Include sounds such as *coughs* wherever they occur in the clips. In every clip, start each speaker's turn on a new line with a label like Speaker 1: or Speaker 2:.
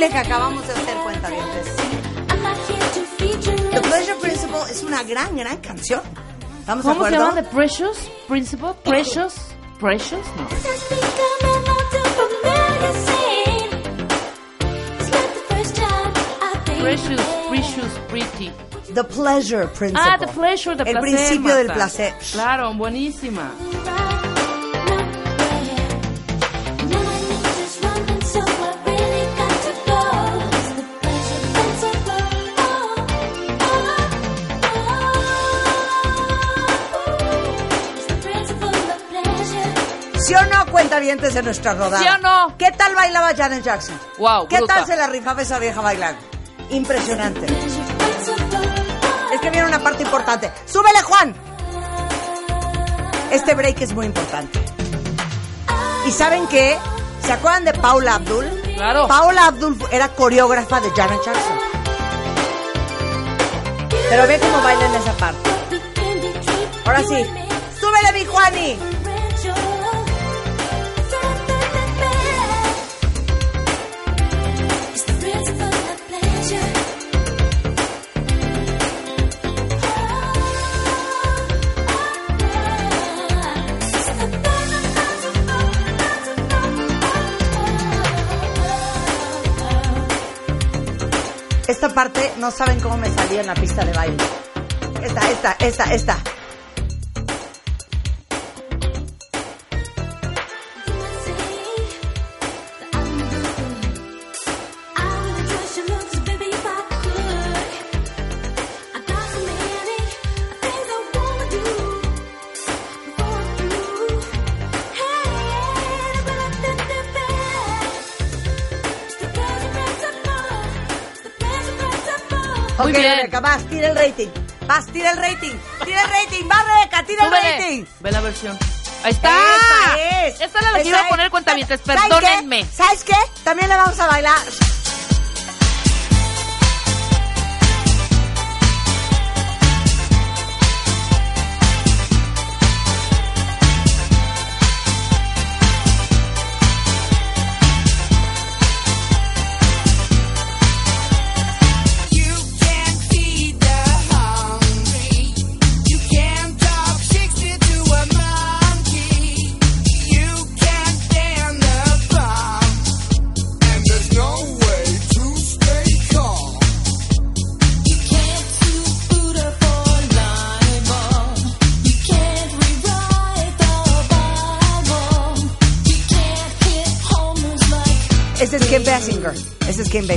Speaker 1: Baile que acabamos de hacer, cuentavientes? The Pleasure Principle es una gran, gran canción. ¿Estamos de
Speaker 2: ¿Cómo se
Speaker 1: acuerdo?
Speaker 2: llama? The Precious Principle? Precious? Precious? No. Precious, Precious, Pretty.
Speaker 1: The Pleasure Principle.
Speaker 2: Ah, The Pleasure, de
Speaker 1: El
Speaker 2: placer.
Speaker 1: principio del
Speaker 2: Marta.
Speaker 1: placer.
Speaker 2: Claro, buenísima.
Speaker 1: De nuestra rodada?
Speaker 2: ¿Sí o no?
Speaker 1: ¿Qué tal bailaba Janet Jackson?
Speaker 2: Wow,
Speaker 1: ¿Qué
Speaker 2: bruta.
Speaker 1: tal se la rifaba esa vieja bailando? Impresionante. Es que viene una parte importante. ¡Súbele, Juan! Este break es muy importante. ¿Y saben qué? ¿Se acuerdan de Paula Abdul?
Speaker 2: Claro.
Speaker 1: Paula Abdul era coreógrafa de Janet Jackson. Pero ve cómo baila en esa parte. Ahora sí. ¡Súbele, mi Juani! No saben cómo me salía en la pista de baile. Esta, esta, esta, esta. Rebeca, vas, tira el rating. Vas, tira el rating. Tira el rating. Va, Rebeca, tira el
Speaker 2: Súbele.
Speaker 1: rating.
Speaker 2: Ve la versión. Ahí está.
Speaker 1: Esa es.
Speaker 2: Esta la que iba a poner cuentavientes.
Speaker 1: ¿Saben qué?
Speaker 2: Perdónenme.
Speaker 1: ¿Sabes qué? También le vamos a bailar.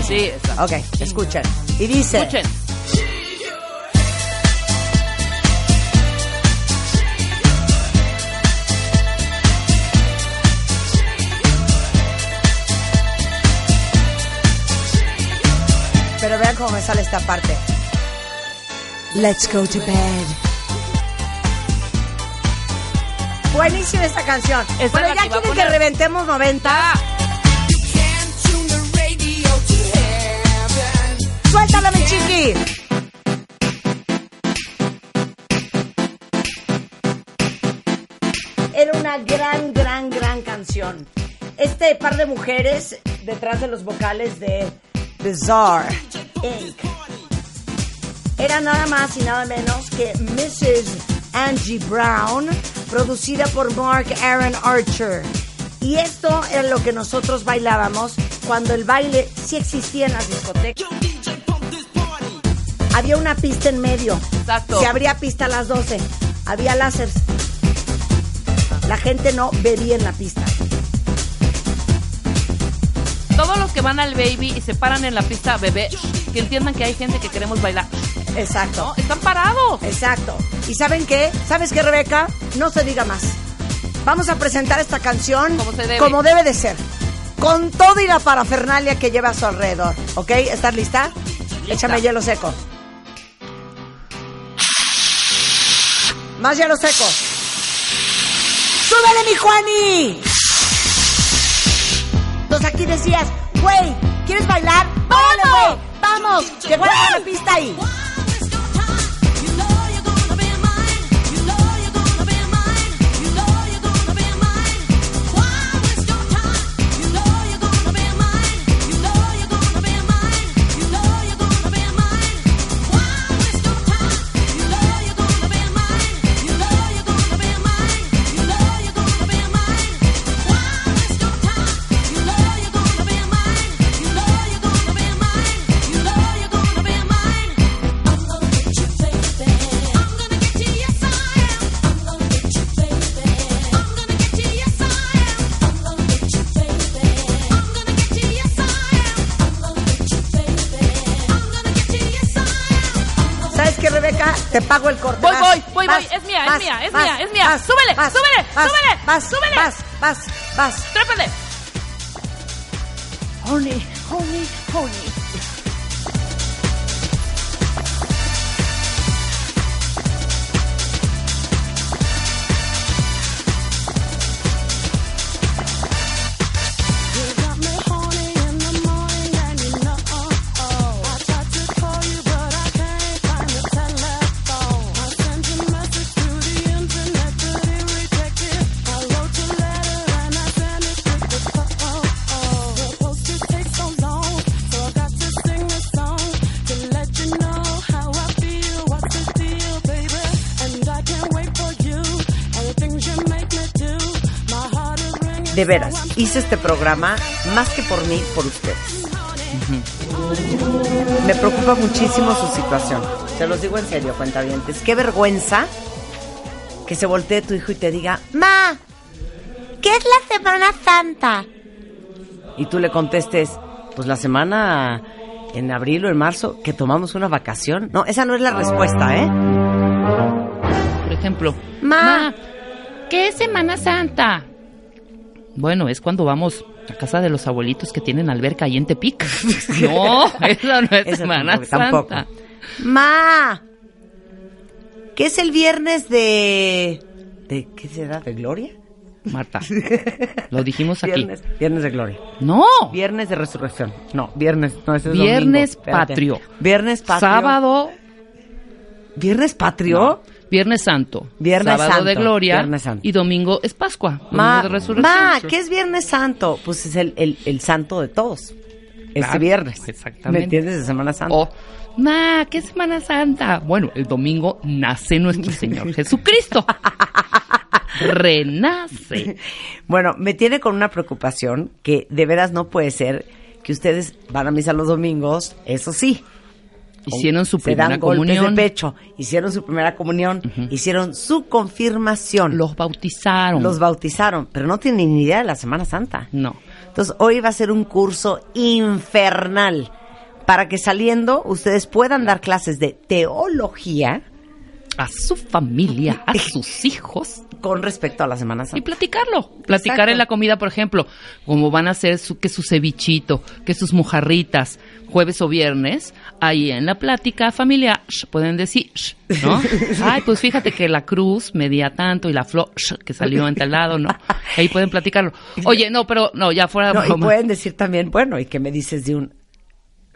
Speaker 2: Sí, esa.
Speaker 1: Ok, escuchen. Y dice...
Speaker 2: Escuchen.
Speaker 1: Pero vean cómo me sale esta parte. Let's go to bed. Buenísima esta canción.
Speaker 2: Esta la
Speaker 1: ya quieren que reventemos 90. Suéltala, mi chiqui.
Speaker 3: Era una gran, gran, gran canción. Este par de mujeres detrás de los vocales de Bizarre Inc. Era nada más y nada menos que Mrs. Angie Brown, producida por Mark Aaron Archer. Y esto era lo que nosotros bailábamos cuando el baile sí existía en las discotecas. Había una pista en medio.
Speaker 2: Exacto.
Speaker 3: Se abría pista a las 12. Había láseres. La gente no bebía en la pista.
Speaker 2: Todos los que van al baby y se paran en la pista a beber, que entiendan que hay gente que queremos bailar.
Speaker 3: Exacto.
Speaker 2: ¿No? Están parados.
Speaker 3: Exacto. ¿Y saben qué? ¿Sabes qué, Rebeca? No se diga más. Vamos a presentar esta canción
Speaker 2: Como se debe.
Speaker 3: como debe de ser. Con todo y la parafernalia que lleva a su alrededor. ¿Ok? ¿Estás lista? Échame hielo seco. Más hielo seco. ¡Súbele, mi Juani! Entonces aquí decías, güey, ¿quieres bailar? ¡Órale, güey! ¡Vamos! Llegó a la pista ahí.
Speaker 2: Es mía, es mía, es mía, Súbele, súbele, súbele,
Speaker 3: vas,
Speaker 2: súbele.
Speaker 3: Vas, vas, vas.
Speaker 2: Trépele. Honey, honey, honey.
Speaker 3: De veras, hice este programa más que por mí, por ustedes. Me preocupa muchísimo su situación. Se los digo en serio, cuentavientes. Qué vergüenza que se voltee tu hijo y te diga, Ma, ¿qué es la Semana Santa? Y tú le contestes, pues la semana en abril o en marzo que tomamos una vacación. No, esa no es la respuesta, ¿eh?
Speaker 2: Por ejemplo,
Speaker 3: Ma.
Speaker 2: ¿qué es Semana Santa? Bueno, es cuando vamos a casa de los abuelitos que tienen alberca ahí en Tepic. *laughs* No, no es Semana
Speaker 3: tampoco,
Speaker 2: Santa.
Speaker 3: tampoco. Ma, ¿qué es el viernes de... ¿De qué será? ¿De Gloria?
Speaker 2: Marta, *laughs* lo dijimos aquí.
Speaker 3: Viernes, viernes de Gloria.
Speaker 2: No,
Speaker 3: Viernes de Resurrección. No, viernes, no, ese es
Speaker 2: Viernes
Speaker 3: domingo.
Speaker 2: Patrio.
Speaker 3: Viernes patrio.
Speaker 2: sábado,
Speaker 3: ¿Viernes patrio?
Speaker 2: no, Viernes Santo,
Speaker 3: Viernes
Speaker 2: sábado de
Speaker 3: Santo,
Speaker 2: Gloria
Speaker 3: Viernes Santo.
Speaker 2: y domingo es Pascua, domingo
Speaker 3: Ma,
Speaker 2: de Resurrección.
Speaker 3: ma, ¿qué es Viernes Santo? Pues es el, el, el santo de todos. Este
Speaker 2: Claro,
Speaker 3: viernes.
Speaker 2: exactamente.
Speaker 3: ¿Me entiendes? De Semana Santa.
Speaker 2: O, ma, ¿qué Semana Santa? Bueno, el domingo nace nuestro Señor *laughs* Jesucristo. Renace.
Speaker 3: Bueno, me tiene con una preocupación que de veras no puede ser que ustedes van a misa los domingos, eso sí.
Speaker 2: Hicieron su
Speaker 3: se
Speaker 2: primera
Speaker 3: dan golpes
Speaker 2: comunión.
Speaker 3: de pecho, hicieron su primera comunión, hicieron su confirmación,
Speaker 2: Los bautizaron.
Speaker 3: los bautizaron, pero no tienen ni idea de la Semana Santa.
Speaker 2: No.
Speaker 3: Entonces, hoy va a ser un curso infernal para que saliendo ustedes puedan dar clases de teología
Speaker 2: A su familia, a *laughs* sus hijos.
Speaker 3: Con respecto a la Semana
Speaker 2: Y
Speaker 3: Santa.
Speaker 2: platicarlo. Platicar
Speaker 3: Exacto.
Speaker 2: en la comida, por ejemplo, como van a hacer su, que su cevichito, que sus mojarritas, jueves o viernes, ahí en la plática familiar, pueden decir, ¿no? *laughs* Ay, pues fíjate que la cruz medía tanto y la flor sh, que salió en tal lado, ¿no? *laughs* Ahí pueden platicarlo. Oye, no, pero no, ya fuera de
Speaker 3: No, y pueden decir también, bueno, ¿y qué me dices de un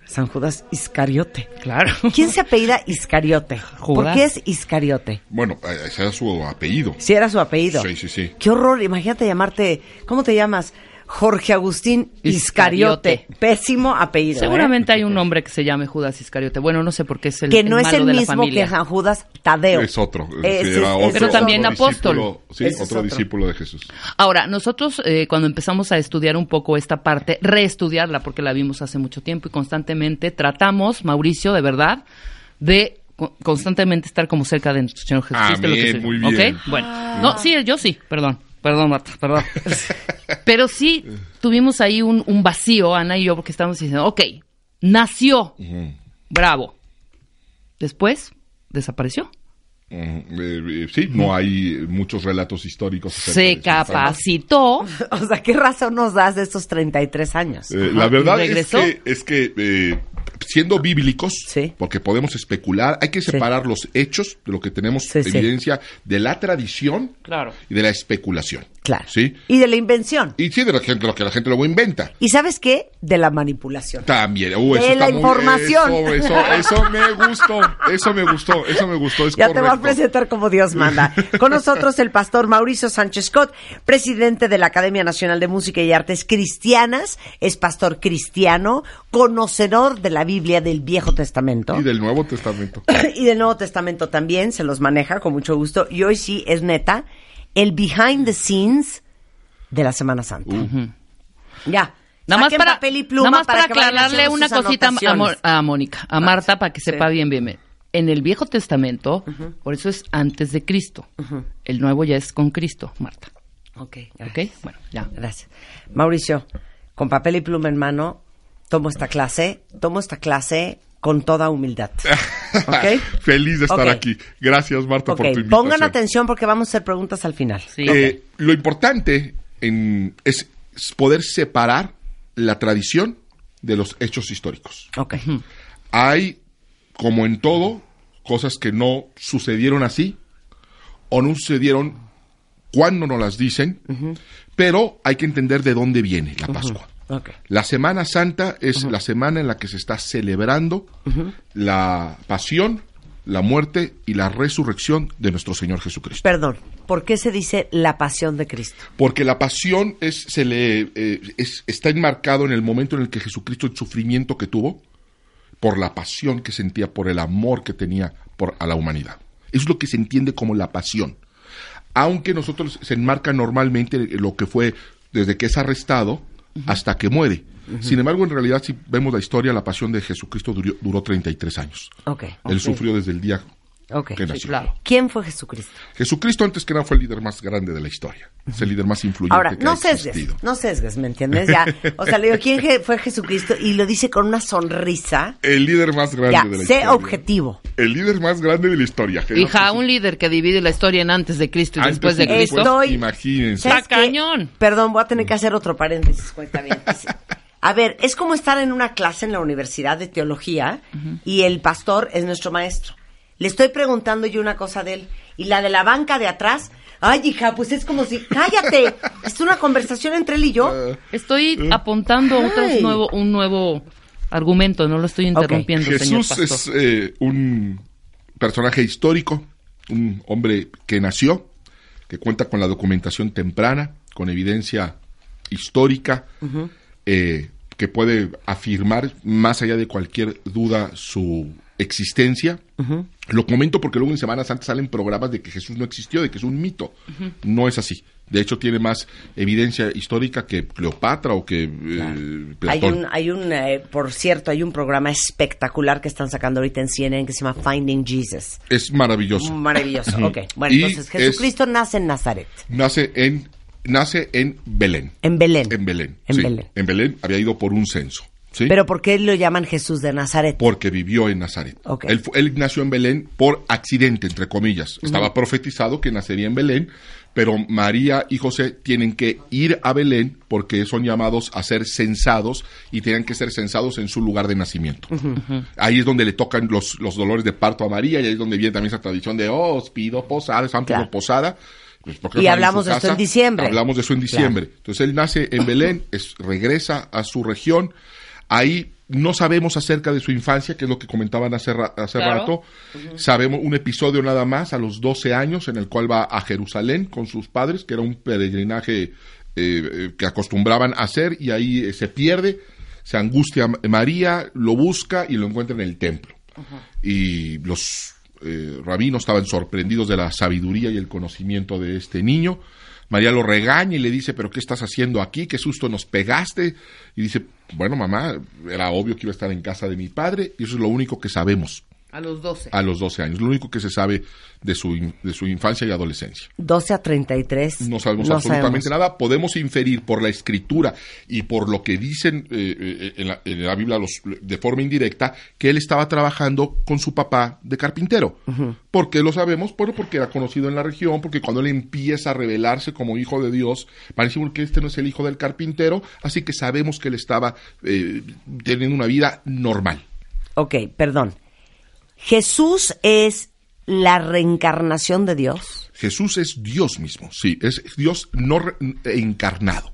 Speaker 3: San Judas Iscariote.
Speaker 2: Claro.
Speaker 3: ¿Quién se apellida Iscariote? ¿Por
Speaker 2: Judas.
Speaker 3: qué es Iscariote?
Speaker 4: Bueno, eh, ese era su apellido.
Speaker 3: Si era su apellido.
Speaker 4: Sí, sí, sí.
Speaker 3: Qué horror, imagínate llamarte, ¿cómo te llamas? Jorge Agustín Iscariote.
Speaker 2: Iscariote.
Speaker 3: Pésimo apellido. ¿eh?
Speaker 2: Seguramente hay un hombre que se llame Judas Iscariote. Bueno, no sé por qué es el
Speaker 3: Que no es
Speaker 2: malo
Speaker 3: el
Speaker 2: de
Speaker 3: mismo que San Judas Tadeo.
Speaker 4: Es otro.
Speaker 3: Es-
Speaker 4: otro-
Speaker 2: Pero también
Speaker 4: otro
Speaker 2: apóstol.
Speaker 4: discípulo, Sí, otro
Speaker 3: otro.
Speaker 4: discípulo de Jesús.
Speaker 2: Ahora, nosotros eh, cuando empezamos a estudiar un poco esta parte, reestudiarla porque la vimos hace mucho tiempo y constantemente tratamos, Mauricio, de verdad, de co- constantemente estar como cerca de nuestro Señor Jesucristo. lo que
Speaker 4: Amén,
Speaker 2: se-
Speaker 4: muy
Speaker 2: ¿ok?
Speaker 4: bien.
Speaker 2: Bueno, no, sí, yo sí, perdón, perdón, Marta, perdón. *laughs* Pero sí tuvimos ahí un, un vacío, Ana y yo, porque estábamos diciendo, ok, nació, bravo. Después, desapareció.
Speaker 4: Eh, eh, sí, no hay muchos relatos históricos.
Speaker 2: Se capacitó. *laughs*
Speaker 3: O sea, ¿qué razón nos das de estos 33 años?
Speaker 4: Eh, la verdad es que, es que eh, siendo bíblicos,
Speaker 3: Sí.
Speaker 4: porque podemos especular, hay que
Speaker 3: Sí.
Speaker 4: separar los hechos de lo que tenemos
Speaker 3: Sí, sí.
Speaker 4: evidencia de la tradición
Speaker 2: Claro.
Speaker 4: y de la especulación.
Speaker 3: Claro.
Speaker 4: ¿Sí?
Speaker 3: Y de la invención.
Speaker 4: Y sí, de la gente, lo que la gente luego inventa.
Speaker 3: ¿Y sabes qué? De la manipulación.
Speaker 4: También. Uh,
Speaker 3: De
Speaker 4: eso
Speaker 3: la
Speaker 4: está muy-
Speaker 3: información.
Speaker 4: Eso, eso, eso me gustó. Eso me gustó. Eso me gustó. Es
Speaker 3: Ya te voy a presentar como Dios manda. Con nosotros el pastor Mauricio Sánchez Scott, presidente de la Academia Nacional de Música y Artes Cristianas, es pastor cristiano, conocedor de la Biblia del Viejo Testamento
Speaker 4: Y del Nuevo Testamento. *laughs*
Speaker 3: y del Nuevo Testamento también, se los maneja con mucho gusto. Y hoy sí es neta el behind the scenes de la Semana Santa. Ya.
Speaker 2: Nada más para,
Speaker 3: papel y pluma
Speaker 2: nada más para,
Speaker 3: que
Speaker 2: aclararle una cosita a, Mo-
Speaker 3: anotaciones.
Speaker 2: a Mónica, a Marta, para que
Speaker 3: Sí.
Speaker 2: sepa bien, bien, bien. En el Viejo Testamento, por eso es antes de Cristo. El Nuevo ya es con Cristo, Marta.
Speaker 3: Ok,
Speaker 2: ¿Ok?
Speaker 3: gracias.
Speaker 2: Bueno, ya.
Speaker 3: Gracias. Mauricio, con papel y pluma en mano, tomo esta clase, tomo esta clase con toda humildad. *laughs* ¿Ok?
Speaker 4: Feliz de estar aquí. Gracias, Marta, por tu invitación.
Speaker 3: pongan atención porque vamos a hacer preguntas al final.
Speaker 2: Sí.
Speaker 4: Eh, Lo importante en- es poder separar la tradición de los hechos históricos.
Speaker 3: Ok.
Speaker 4: Hay, como en todo, cosas que no sucedieron así o no sucedieron cuando nos las dicen, pero hay que entender de dónde viene la Pascua. La Semana Santa es la semana en la que se está celebrando la pasión, la muerte y la resurrección de nuestro Señor Jesucristo.
Speaker 3: Perdón, ¿por qué se dice la pasión de Cristo?
Speaker 4: Porque la pasión es, se le, eh, es- está enmarcado en el momento en el que Jesucristo, el sufrimiento que tuvo, por la pasión que sentía, por el amor que tenía por, a la humanidad. Eso es lo que se entiende como la pasión. Aunque nosotros se enmarca normalmente lo que fue desde que es arrestado hasta que muere. Sin embargo, en realidad, si vemos la historia, la pasión de Jesucristo duró, duró 33 años.
Speaker 3: Ok.
Speaker 4: Él sufrió desde el día
Speaker 3: Ok.
Speaker 4: que nació.
Speaker 2: claro.
Speaker 3: ¿Quién fue Jesucristo?
Speaker 4: Jesucristo, antes que nada, fue el líder más grande de la historia. Es el líder más influyente
Speaker 3: Ahora,
Speaker 4: que
Speaker 3: no
Speaker 4: ha
Speaker 3: sesgues,
Speaker 4: existido.
Speaker 3: no sesgues, ¿me entiendes? Ya, o sea, le digo, ¿quién fue Jesucristo? Y lo dice con una sonrisa.
Speaker 4: El líder más grande
Speaker 3: Ya,
Speaker 4: de la
Speaker 3: sé
Speaker 4: historia.
Speaker 3: objetivo.
Speaker 4: El líder más grande de la historia.
Speaker 2: Hija, un líder que divide la historia en antes de Cristo y
Speaker 4: Antes
Speaker 2: después de
Speaker 4: y
Speaker 2: Cristo.
Speaker 3: Estoy...
Speaker 4: Imagínense.
Speaker 3: ¿Sabes
Speaker 2: Está cañón.
Speaker 3: Perdón, voy a tener que hacer otro paréntesis, cuenta bien. A ver, es como estar en una clase en la Universidad de Teología y el pastor es nuestro maestro. Le estoy preguntando yo una cosa de él y la de la banca de atrás, ay hija, pues es como si, cállate, *laughs* es una conversación entre él y yo.
Speaker 2: Estoy apuntando otro
Speaker 3: Ay.
Speaker 2: nuevo, un nuevo argumento, no lo estoy interrumpiendo, señor
Speaker 4: Jesús
Speaker 2: pastor.
Speaker 4: es eh, un personaje histórico, un hombre que nació, que cuenta con la documentación temprana, con evidencia histórica, eh, que puede afirmar más allá de cualquier duda su existencia. Lo comento porque luego en Semana Santa salen programas de que Jesús no existió, de que es un mito. No es así. De hecho, tiene más evidencia histórica que Cleopatra o que eh,
Speaker 3: Hay un, hay un eh, por cierto, hay un programa espectacular que están sacando ahorita en CNN que se llama Finding Jesus.
Speaker 4: Es maravilloso.
Speaker 3: Maravilloso. Ok, bueno,
Speaker 4: Y
Speaker 3: entonces Jesucristo nace en Nazaret,
Speaker 4: Nace en, nace en Belén.
Speaker 3: en Belén.
Speaker 4: En Belén.
Speaker 3: En
Speaker 4: sí.
Speaker 3: Belén.
Speaker 4: En Belén había ido por un censo. ¿Sí?
Speaker 3: Pero ¿por qué lo llaman Jesús de Nazaret?
Speaker 4: porque vivió en Nazaret.
Speaker 3: Ok.
Speaker 4: Él, él nació en Belén por accidente, entre comillas. Estaba profetizado que nacería en Belén, pero María y José tienen que ir a Belén porque son llamados a ser censados y tienen que ser censados en su lugar de nacimiento. Ahí es donde le tocan los, los dolores de parto a María y ahí es donde viene también esa tradición de, oh, os pido posada, os pido
Speaker 3: Claro.
Speaker 4: posada. Pues, ¿por qué
Speaker 3: Y hablamos de esto en diciembre.
Speaker 4: Hablamos de eso en diciembre. Entonces él nace en *coughs* Belén, es, regresa a su región. Ahí no sabemos acerca de su infancia, que es lo que comentaban hace, ra- hace
Speaker 2: Claro.
Speaker 4: rato. Sabemos un episodio nada más a los 12 años en el cual va a Jerusalén con sus padres, que era un peregrinaje eh, eh, que acostumbraban a hacer y ahí eh, se pierde, se angustia María, lo busca y lo encuentra en el templo. Y los eh, rabinos estaban sorprendidos de la sabiduría y el conocimiento de este niño. María lo regaña y le dice, pero ¿qué estás haciendo aquí? ¿Qué susto nos pegaste? Y dice, bueno, mamá, era obvio que iba a estar en casa de mi padre y eso es lo único que sabemos
Speaker 2: A los 12.
Speaker 4: a los 12 años, lo único que se sabe de su, de su infancia y adolescencia.
Speaker 3: 12 a 33.
Speaker 4: No sabemos
Speaker 3: no
Speaker 4: absolutamente
Speaker 3: sabemos.
Speaker 4: nada. Podemos inferir por la escritura y por lo que dicen eh, eh, en, la, en la Biblia los- de forma indirecta que él estaba trabajando con su papá de carpintero. ¿Por qué lo sabemos? Bueno, porque era conocido en la región, porque cuando él empieza a revelarse como hijo de Dios, parece que este no es el hijo del carpintero, así que sabemos que él estaba eh, teniendo una vida normal.
Speaker 3: Ok, perdón. Jesús es la reencarnación de Dios.
Speaker 4: Jesús es Dios mismo, sí, es Dios no encarnado.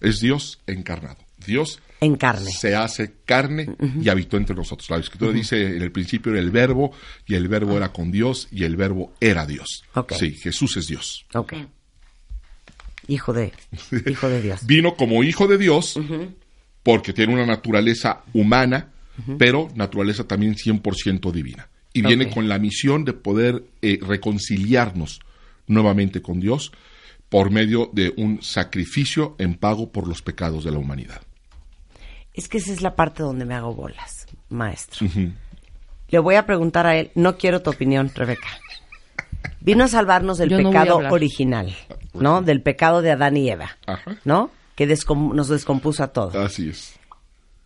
Speaker 4: Es Dios encarnado. Dios
Speaker 3: En carne.
Speaker 4: se hace carne y habitó entre nosotros. La escritura dice, en el principio era el verbo y el verbo era con Dios y el verbo era Dios. Sí, Jesús es Dios.
Speaker 3: Hijo de, hijo de Dios. *laughs*
Speaker 4: Vino como hijo de Dios porque tiene una naturaleza humana, pero naturaleza también 100% divina. Y viene con la misión de poder eh, reconciliarnos nuevamente con Dios por medio de un sacrificio en pago por los pecados de la humanidad.
Speaker 3: Es que esa es la parte donde me hago bolas, maestro. Le voy a preguntar a él, no quiero tu opinión, Rebeca. Vino a salvarnos del
Speaker 2: Yo
Speaker 3: pecado original, ¿no? Del pecado de Adán y Eva,
Speaker 4: Ajá.
Speaker 3: ¿no? Que descom- nos descompuso a todos.
Speaker 4: Así es.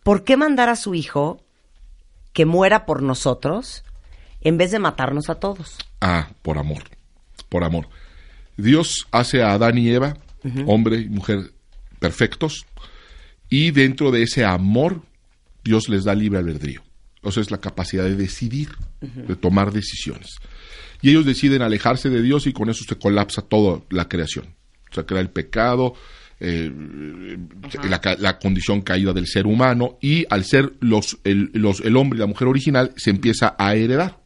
Speaker 3: ¿Por qué mandar a su hijo que muera por nosotros en vez de matarnos a todos?
Speaker 4: Ah, por amor. Por amor. Dios hace a Adán y Eva, hombre y mujer perfectos, y dentro de ese amor, Dios les da libre albedrío. O sea, es la capacidad de decidir, de tomar decisiones. Y ellos deciden alejarse de Dios y con eso se colapsa toda la creación. O sea, crea el pecado, eh, la, condición caída del ser humano, y al ser los, el, los- el hombre y la mujer original, se empieza a heredar.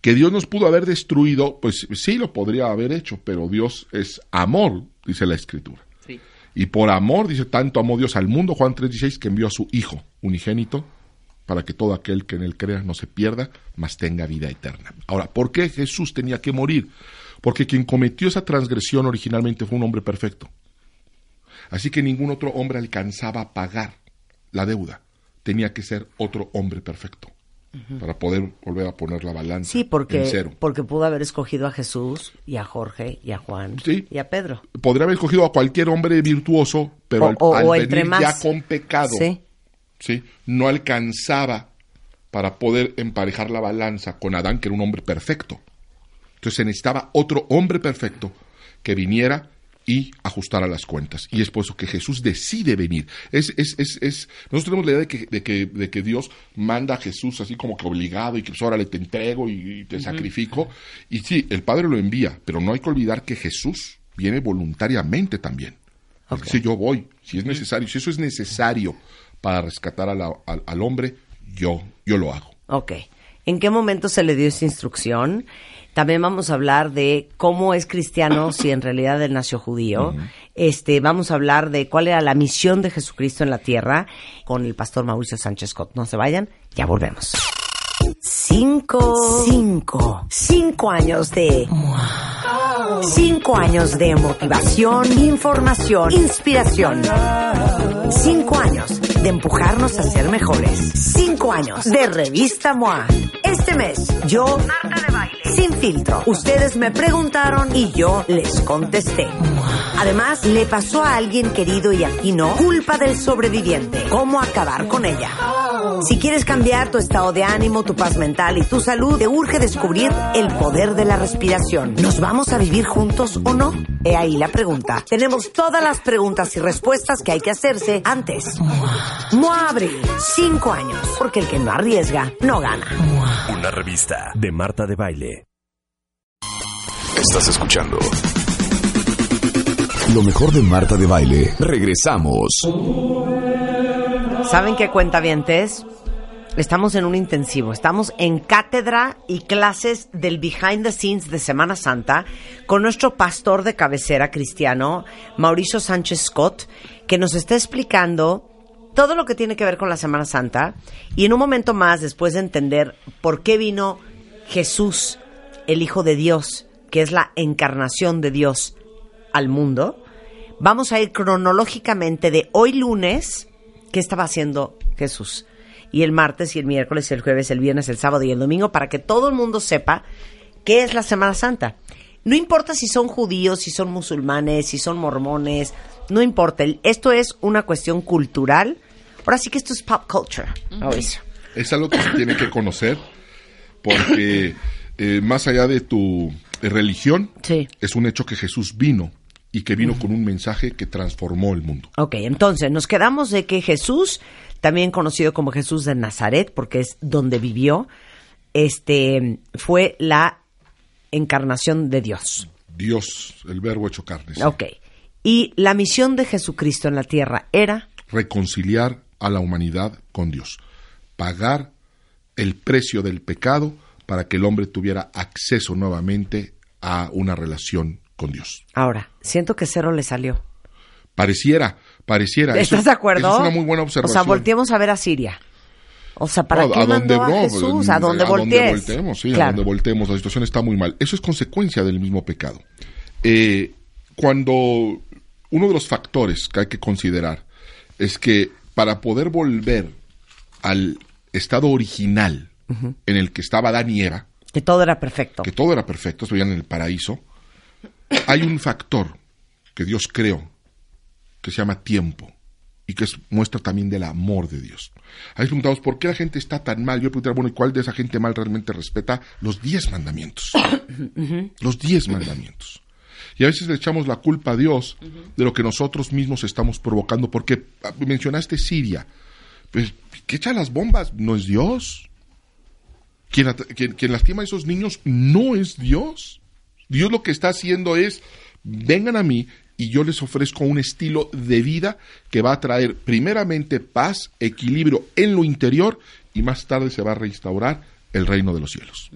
Speaker 4: Que Dios nos pudo haber destruido, pues sí lo podría haber hecho, pero Dios es amor, dice la Escritura.
Speaker 2: Sí.
Speaker 4: Y por amor, dice, tanto amó Dios al mundo, Juan 3:16, que envió a su Hijo unigénito, para que todo aquel que en él crea no se pierda, mas tenga vida eterna. Ahora, ¿por qué Jesús tenía que morir? Porque quien cometió esa transgresión originalmente fue un hombre perfecto. Así que ningún otro hombre alcanzaba a pagar la deuda. Tenía que ser otro hombre perfecto para poder volver a poner la balanza
Speaker 3: Sí,
Speaker 4: en
Speaker 3: porque,
Speaker 4: cero.
Speaker 3: porque pudo haber escogido a Jesús y a Jorge y a Juan
Speaker 4: Sí.
Speaker 3: y a Pedro.
Speaker 4: Podría haber escogido a cualquier hombre virtuoso, pero
Speaker 3: O-
Speaker 4: al,
Speaker 3: o-
Speaker 4: al
Speaker 3: o
Speaker 4: venir
Speaker 3: entre más.
Speaker 4: ya con pecado,
Speaker 3: Sí.
Speaker 4: ¿sí? no alcanzaba para poder emparejar la balanza con Adán, que era un hombre perfecto. Entonces se necesitaba otro hombre perfecto que viniera y ajustara las cuentas. Y es por eso que Jesús decide venir. Es, es, es, es, nosotros tenemos la idea de que, de, que, de que Dios manda a Jesús así como que obligado y que pues, órale te entrego y, y te sacrifico. Y sí, el Padre lo envía, pero no hay que olvidar que Jesús viene voluntariamente también. Él
Speaker 3: Ok.
Speaker 4: Dice, yo voy, si es necesario, si eso es necesario para rescatar a la- al, al hombre, yo, yo lo hago.
Speaker 3: Ok. ¿En qué momento se le dio esa instrucción? También vamos a hablar de cómo es cristiano si en realidad él nació judío. Este, vamos a hablar de cuál era la misión de Jesucristo en la tierra con el pastor Mauricio Sánchez Scott. No se vayan, ya volvemos. Cinco, cinco, cinco años de Cinco años de motivación, información, inspiración. Cinco años de empujarnos a ser mejores. Cinco años de revista MOA. Este mes, yo, Marta de Baile, sin filtro. Ustedes me preguntaron y yo les contesté. Además, le pasó a alguien querido y aquí no, culpa del sobreviviente. ¿Cómo acabar con ella? Si quieres cambiar tu estado de ánimo, tu paz mental y tu salud, te urge descubrir el poder de la respiración. ¿Nos vamos a vivir juntos o no? He ahí la pregunta. Tenemos todas las preguntas y respuestas que hay que hacerse antes. MOA Abril, cinco años, porque el que no arriesga, no gana.
Speaker 5: Una revista de Marta de Baile. Estás escuchando. Lo mejor de Marta de Baile. Regresamos.
Speaker 3: ¿Saben qué cuenta vientes? Estamos en un intensivo, estamos en cátedra y clases del behind the scenes de Semana Santa con nuestro pastor de cabecera cristiano, Mauricio Sánchez Scott, que nos está explicando todo lo que tiene que ver con la Semana Santa y en un momento más, después de entender por qué vino Jesús, el Hijo de Dios, que es la encarnación de Dios al mundo, vamos a ir cronológicamente de hoy lunes, ¿qué estaba haciendo Jesús? Y el martes y el miércoles y el jueves, el viernes, el sábado y el domingo, para que todo el mundo sepa qué es la Semana Santa. No importa si son judíos, si son musulmanes, si son mormones, no importa. Esto es una cuestión cultural. Ahora sí que esto es pop culture.
Speaker 4: Es algo que se tiene que conocer porque eh, más allá de tu religión,
Speaker 3: Sí.
Speaker 4: es un hecho que Jesús vino y que vino con un mensaje que transformó el mundo.
Speaker 3: Ok, entonces nos quedamos de que Jesús, también conocido como Jesús de Nazaret, porque es donde vivió, este, fue la encarnación de Dios.
Speaker 4: Dios, el verbo hecho carne. sí.
Speaker 3: Ok. Y la misión de Jesucristo en la tierra era,
Speaker 4: Reconciliar a la humanidad con Dios. Pagar el precio del pecado para que el hombre tuviera acceso nuevamente a una relación con Dios.
Speaker 3: ahora, siento que cero le salió.
Speaker 4: Pareciera, pareciera. Eso-
Speaker 3: ¿Estás de acuerdo?
Speaker 4: eso es una muy buena
Speaker 3: O
Speaker 4: observación.
Speaker 3: sea, volteemos a ver a Siria. O sea, ¿para
Speaker 4: No,
Speaker 3: qué
Speaker 4: a donde
Speaker 3: mandó a Jesús?
Speaker 4: en-
Speaker 3: A donde voltees.
Speaker 4: volteemos, sí, a donde volteemos, la situación está muy mal. Eso es consecuencia del mismo pecado. Eh, cuando uno de los factores que hay que considerar es que para poder volver al estado original en el que estaba Adán y Eva,
Speaker 3: Que todo era perfecto.
Speaker 4: que todo era perfecto, estuvieran en el paraíso, hay un factor que Dios creó que se llama tiempo y que es muestra también del amor de Dios. Ahí preguntamos, ¿por qué la gente está tan mal? Yo preguntar, bueno, ¿y cuál de esa gente mal realmente respeta los diez mandamientos? *coughs* los diez mandamientos. Y a veces le echamos la culpa a Dios de lo que nosotros mismos estamos provocando, porque ah, mencionaste Siria. Pues, ¿qué echa las bombas? ¿No es Dios? Quien- quien lastima a esos niños no es Dios. Dios lo que está haciendo es, vengan a mí y yo les ofrezco un estilo de vida que va a traer primeramente paz, equilibrio en lo interior y más tarde se va a restaurar el reino de los cielos.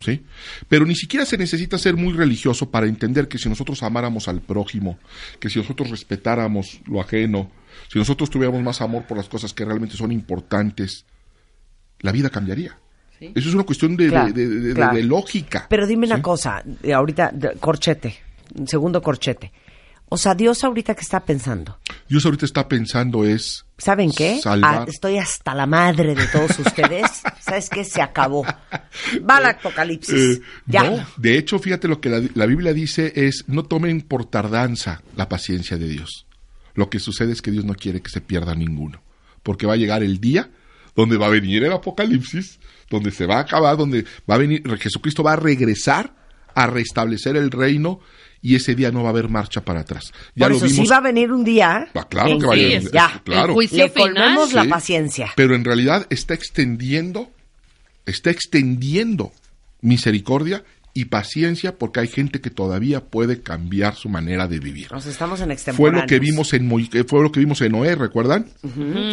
Speaker 4: ¿Sí? Pero ni siquiera se necesita ser muy religioso para entender que si nosotros amáramos al prójimo, que si nosotros respetáramos lo ajeno, si nosotros tuviéramos más amor por las cosas que realmente son importantes, la vida cambiaría. Eso es una cuestión de, de-
Speaker 3: Claro,
Speaker 4: de- de- de-
Speaker 3: claro.
Speaker 4: de lógica.
Speaker 3: Pero dime una cosa, de ahorita, corchete, un segundo corchete. O sea, Dios ahorita que está pensando.
Speaker 4: Dios ahorita está pensando es
Speaker 3: ¿Saben qué?
Speaker 4: Salvar.
Speaker 3: Ah, estoy hasta la madre de todos ustedes. *laughs* ¿Sabes qué? Se acabó. Va al apocalipsis.
Speaker 4: Eh,
Speaker 3: ya.
Speaker 4: No, de hecho, fíjate lo que la, la Biblia dice es, no tomen por tardanza la paciencia de Dios. Lo que sucede es que Dios no quiere que se pierda ninguno, porque va a llegar el día donde va a venir el apocalipsis, donde se va a acabar, donde va a venir, Jesucristo va a regresar a restablecer el reino y ese día no va a haber marcha para atrás. Ya
Speaker 3: Por
Speaker 4: lo
Speaker 3: eso
Speaker 4: vimos.
Speaker 3: sí va a venir un día.
Speaker 4: Ah, claro que va a venir,
Speaker 3: Ya.
Speaker 4: claro.
Speaker 2: El juicio
Speaker 3: Le colmemos la
Speaker 4: Sí.
Speaker 3: paciencia.
Speaker 4: Pero en realidad está extendiendo, está extendiendo misericordia y paciencia porque hay gente que todavía puede cambiar su manera de vivir.
Speaker 3: Nos estamos en
Speaker 4: Fue lo que vimos en Moi- eh, fue lo que vimos en Noé, ¿recuerdan?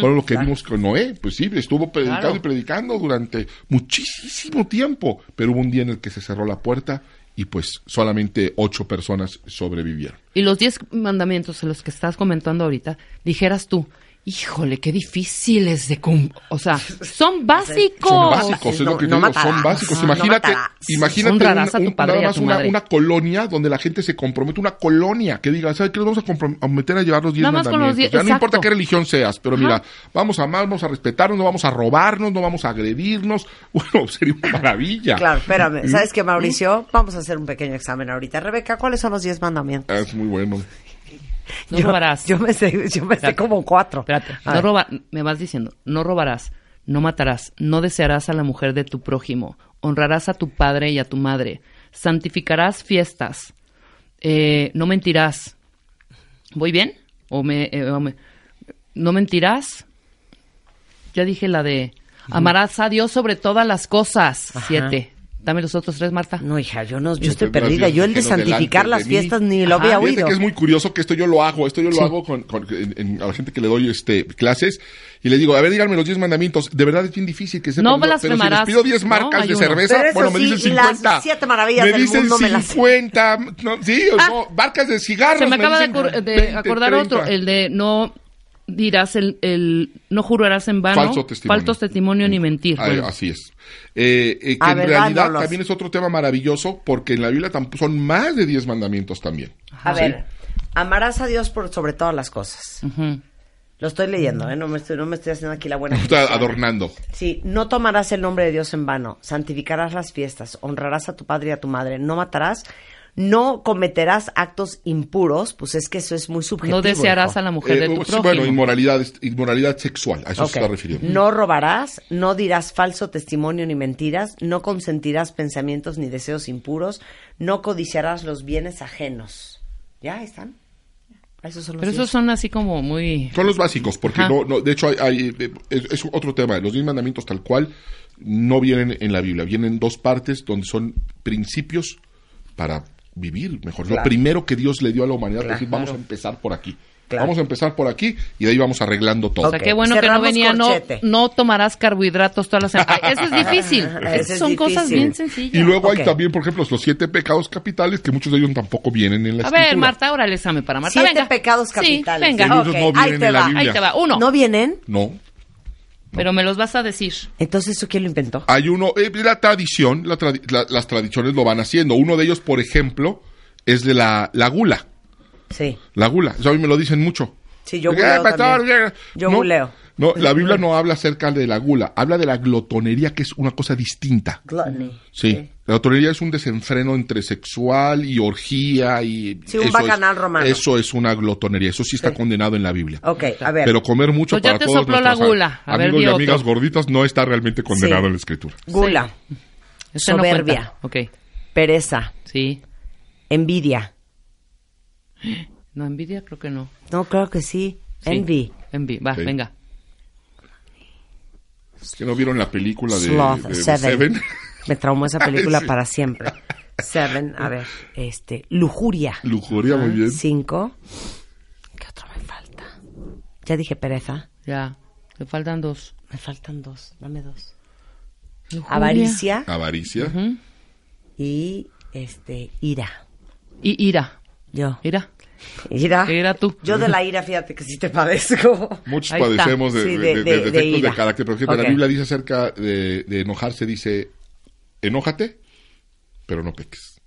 Speaker 4: Fue lo que vimos con Noé, pues sí, estuvo predicando
Speaker 2: Claro.
Speaker 4: y predicando durante muchísimo tiempo, pero hubo un día en el que se cerró la puerta y pues solamente ocho personas sobrevivieron.
Speaker 2: Y los diez mandamientos, los que estás comentando ahorita, dijeras tú, híjole, qué difíciles de cum... O sea, son *laughs* básicos.
Speaker 4: Son básicos, es
Speaker 3: No-
Speaker 4: lo que
Speaker 3: no
Speaker 4: te digo,
Speaker 3: matarás,
Speaker 4: son básicos. Imagínate, imagínate un-
Speaker 2: a tu
Speaker 4: un-
Speaker 2: padre
Speaker 4: nada más
Speaker 2: tu
Speaker 4: una, una colonia donde la gente se compromete, una colonia que diga, ¿sabes qué? Nos vamos a comprometer a llevar los diez
Speaker 2: Nada más con los
Speaker 4: mandamientos.
Speaker 2: diez-
Speaker 4: ya no importa qué religión seas, pero mira, vamos a amar, vamos a respetarnos, no vamos a robarnos, no vamos a agredirnos. *laughs* Bueno, sería una maravilla.
Speaker 3: Claro, espérame. ¿Sabes qué, Mauricio? Vamos a hacer un pequeño examen ahorita. Rebeca, ¿cuáles son los diez mandamientos?
Speaker 4: Es muy bueno.
Speaker 2: No robarás.
Speaker 3: Yo me sé, yo me sé como cuatro.
Speaker 2: Espérate,
Speaker 3: A
Speaker 2: no roba, me vas diciendo, no robarás, no matarás, no desearás a la mujer de tu prójimo, honrarás a tu padre y a tu madre, santificarás fiestas, eh, no mentirás. ¿Voy bien? ¿O me, eh, o me- no mentirás? Ya dije la de amarás a Dios sobre todas las cosas. Siete. Dame los otros tres, Marta.
Speaker 3: No, hija, yo no, yo
Speaker 4: No
Speaker 3: estoy perdida.
Speaker 4: Dios
Speaker 3: Yo el de santificar
Speaker 4: de
Speaker 3: las
Speaker 4: mí.
Speaker 3: fiestas ni lo
Speaker 2: Ajá.
Speaker 3: había
Speaker 4: Fíjate
Speaker 3: oído.
Speaker 4: que es muy curioso que esto yo lo hago, esto yo lo hago con, con- en- en- a la gente que le doy este clases y le digo, a ver, díganme los 10 mandamientos. De verdad es bien difícil que sepan.
Speaker 2: No
Speaker 4: pero- pero si les pido 10
Speaker 2: No,
Speaker 4: marcas
Speaker 2: hay
Speaker 4: de cerveza,
Speaker 3: Pero
Speaker 4: bueno, me
Speaker 3: sí,
Speaker 4: dicen
Speaker 3: las
Speaker 4: 50.
Speaker 3: siete maravillas
Speaker 4: me
Speaker 3: del
Speaker 4: dicen
Speaker 3: mundo me las-
Speaker 4: 50, no, sí, o
Speaker 2: Ah.
Speaker 4: no, marcas de cigarros.
Speaker 2: Se me acaba acor- de
Speaker 4: 20,
Speaker 2: acordar
Speaker 4: 30.
Speaker 2: otro, el de no dirás el, el no jurarás en vano,
Speaker 4: Falso testimonio.
Speaker 2: falso testimonio ni mentir.
Speaker 4: Ay,
Speaker 2: Bueno,
Speaker 4: así es. Eh, eh, que
Speaker 3: A
Speaker 4: en
Speaker 3: ver,
Speaker 4: realidad también es otro tema maravilloso porque en la Biblia son más de 10 mandamientos también.
Speaker 3: A
Speaker 4: ¿sí?
Speaker 3: ver, amarás a Dios por sobre todas las cosas. Lo estoy leyendo, ¿eh? No me estoy, no me estoy haciendo aquí la buena. *laughs*
Speaker 4: Está adornando.
Speaker 3: Sí, no tomarás el nombre de Dios en vano, santificarás las fiestas, honrarás a tu padre y a tu madre, no matarás, no cometerás actos impuros, pues es que eso es muy subjetivo.
Speaker 2: no desearás
Speaker 3: hijo.
Speaker 2: a la mujer de
Speaker 4: Eh,
Speaker 2: tu
Speaker 4: sí,
Speaker 2: prójimo.
Speaker 4: bueno, inmoralidad, inmoralidad sexual, a eso se está refiriendo.
Speaker 3: No robarás, no dirás falso testimonio ni mentiras, no consentirás pensamientos ni deseos impuros, no codiciarás los bienes ajenos. ¿Ya ahí están? Esos son los
Speaker 2: Pero esos son así como muy...
Speaker 4: Son los básicos, porque
Speaker 2: Ajá.
Speaker 4: no, no, de hecho hay, hay, es, es otro tema. Los diez mandamientos tal cual no vienen en la Biblia, vienen en dos partes donde son principios para vivir mejor. Lo primero que Dios le dio a la humanidad,
Speaker 3: Claro.
Speaker 4: es decir, vamos a empezar por aquí.
Speaker 3: Claro.
Speaker 4: Vamos a empezar por aquí y de ahí vamos arreglando todo.
Speaker 2: O sea, qué bueno que no venía, no, no tomarás carbohidratos todas las semanas. Ay, Eso es *laughs* difícil.
Speaker 3: Ese
Speaker 2: Esas
Speaker 3: es
Speaker 2: son cosas bien sencillas.
Speaker 4: Y luego
Speaker 3: Ok.
Speaker 4: hay también, por ejemplo, los siete pecados capitales, que muchos de ellos tampoco vienen en la
Speaker 2: A
Speaker 4: escritura.
Speaker 2: ver, Marta, ahora el examen para Marta.
Speaker 3: Siete
Speaker 2: venga.
Speaker 3: pecados capitales.
Speaker 2: venga.
Speaker 4: Sí,
Speaker 3: Ok,
Speaker 4: no
Speaker 3: ahí
Speaker 4: vienen
Speaker 3: te
Speaker 4: en la
Speaker 3: va.
Speaker 2: Ahí te va. Uno.
Speaker 3: ¿No vienen?
Speaker 4: No.
Speaker 2: Pero me los vas a decir.
Speaker 3: Entonces, ¿eso quién lo inventó?
Speaker 4: Hay uno, eh, la tradición, la tradi- la- las tradiciones lo van haciendo. Uno de ellos, por ejemplo, es de la, la gula.
Speaker 3: Sí.
Speaker 4: La gula. Eso a mí me lo dicen mucho.
Speaker 3: Sí, yo
Speaker 4: Eh, pastor,
Speaker 3: también.
Speaker 4: eh.
Speaker 3: Yo
Speaker 4: no,
Speaker 3: guleo.
Speaker 4: No, la Biblia no habla acerca de la gula, habla de la glotonería, que es una cosa distinta.
Speaker 3: Gluttony.
Speaker 4: Sí, la glotonería es un desenfreno entre sexual y orgía y...
Speaker 3: Sí, un
Speaker 4: eso
Speaker 3: bacanal
Speaker 4: es,
Speaker 3: romano.
Speaker 4: Eso es una glotonería, eso sí está
Speaker 3: Sí.
Speaker 4: condenado en la Biblia.
Speaker 3: Ok, a ver.
Speaker 4: Pero comer mucho
Speaker 2: Pues ya
Speaker 4: para
Speaker 2: te
Speaker 4: todos
Speaker 2: sopló la gula. A
Speaker 4: amigos y amigas gorditas no está realmente condenado
Speaker 3: Sí.
Speaker 4: en la escritura.
Speaker 3: Gula,
Speaker 2: no
Speaker 3: Soberbia.
Speaker 2: cuenta. Ok.
Speaker 3: pereza,
Speaker 2: Sí.
Speaker 3: envidia.
Speaker 2: No, envidia creo que no.
Speaker 3: No, creo que sí.
Speaker 2: Sí.
Speaker 3: Envy.
Speaker 2: Envi- Va,
Speaker 4: Sí.
Speaker 2: venga.
Speaker 4: Es que no vieron la película de,
Speaker 3: Sloth,
Speaker 4: de- de
Speaker 3: Seven.
Speaker 4: Seven.
Speaker 3: Me traumó esa *laughs* película
Speaker 4: Sí.
Speaker 3: para siempre. Seven, a ver, este, lujuria.
Speaker 4: Lujuria, muy bien.
Speaker 3: Cinco. ¿Qué otro me falta? Ya dije pereza.
Speaker 2: Ya. Le faltan dos.
Speaker 3: Me faltan dos. Dame dos.
Speaker 2: Lujuria.
Speaker 3: Avaricia
Speaker 4: Avaricia.
Speaker 3: y este ira.
Speaker 2: Y ira.
Speaker 3: Yo.
Speaker 2: Ira.
Speaker 3: Ira.
Speaker 2: Ira tú.
Speaker 3: Yo de la ira, fíjate que sí te padezco.
Speaker 4: Muchos
Speaker 2: Ahí
Speaker 4: padecemos de,
Speaker 3: Sí,
Speaker 4: de-
Speaker 3: de-
Speaker 4: de-
Speaker 3: de-
Speaker 4: de
Speaker 3: de
Speaker 4: defectos de,
Speaker 3: ira.
Speaker 4: carácter. Por ejemplo, la Biblia dice acerca de, de enojarse, dice, enójate, pero no peques.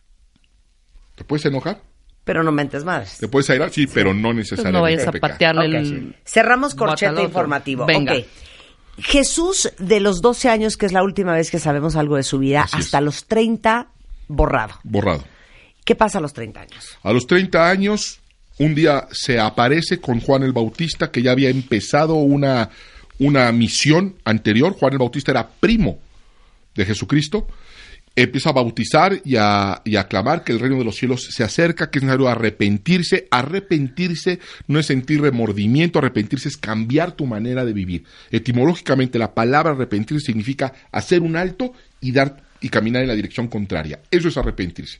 Speaker 4: ¿Te puedes enojar?
Speaker 3: Pero no mentes madres.
Speaker 4: ¿Te puedes airar? Sí, pero no
Speaker 2: Entonces
Speaker 4: necesariamente
Speaker 2: no vayas a patearle
Speaker 3: Ok.
Speaker 2: el...
Speaker 3: Cerramos corchete informativo.
Speaker 2: Venga.
Speaker 3: Jesús, de los 12 años, que es la última vez que sabemos algo de su vida,
Speaker 4: Así es.
Speaker 3: hasta los 30, borrado.
Speaker 4: Borrado.
Speaker 3: ¿Qué pasa a los 30 años?
Speaker 4: A los 30 años, un día se aparece con Juan el Bautista, que ya había empezado una, una misión anterior. Juan el Bautista era primo de Jesucristo. Empieza a bautizar y a, y a clamar que el reino de los cielos se acerca, que es necesario arrepentirse. Arrepentirse no es sentir remordimiento, arrepentirse es cambiar tu manera de vivir. Etimológicamente, la palabra arrepentirse significa hacer un alto y dar y caminar en la dirección contraria. Eso es arrepentirse.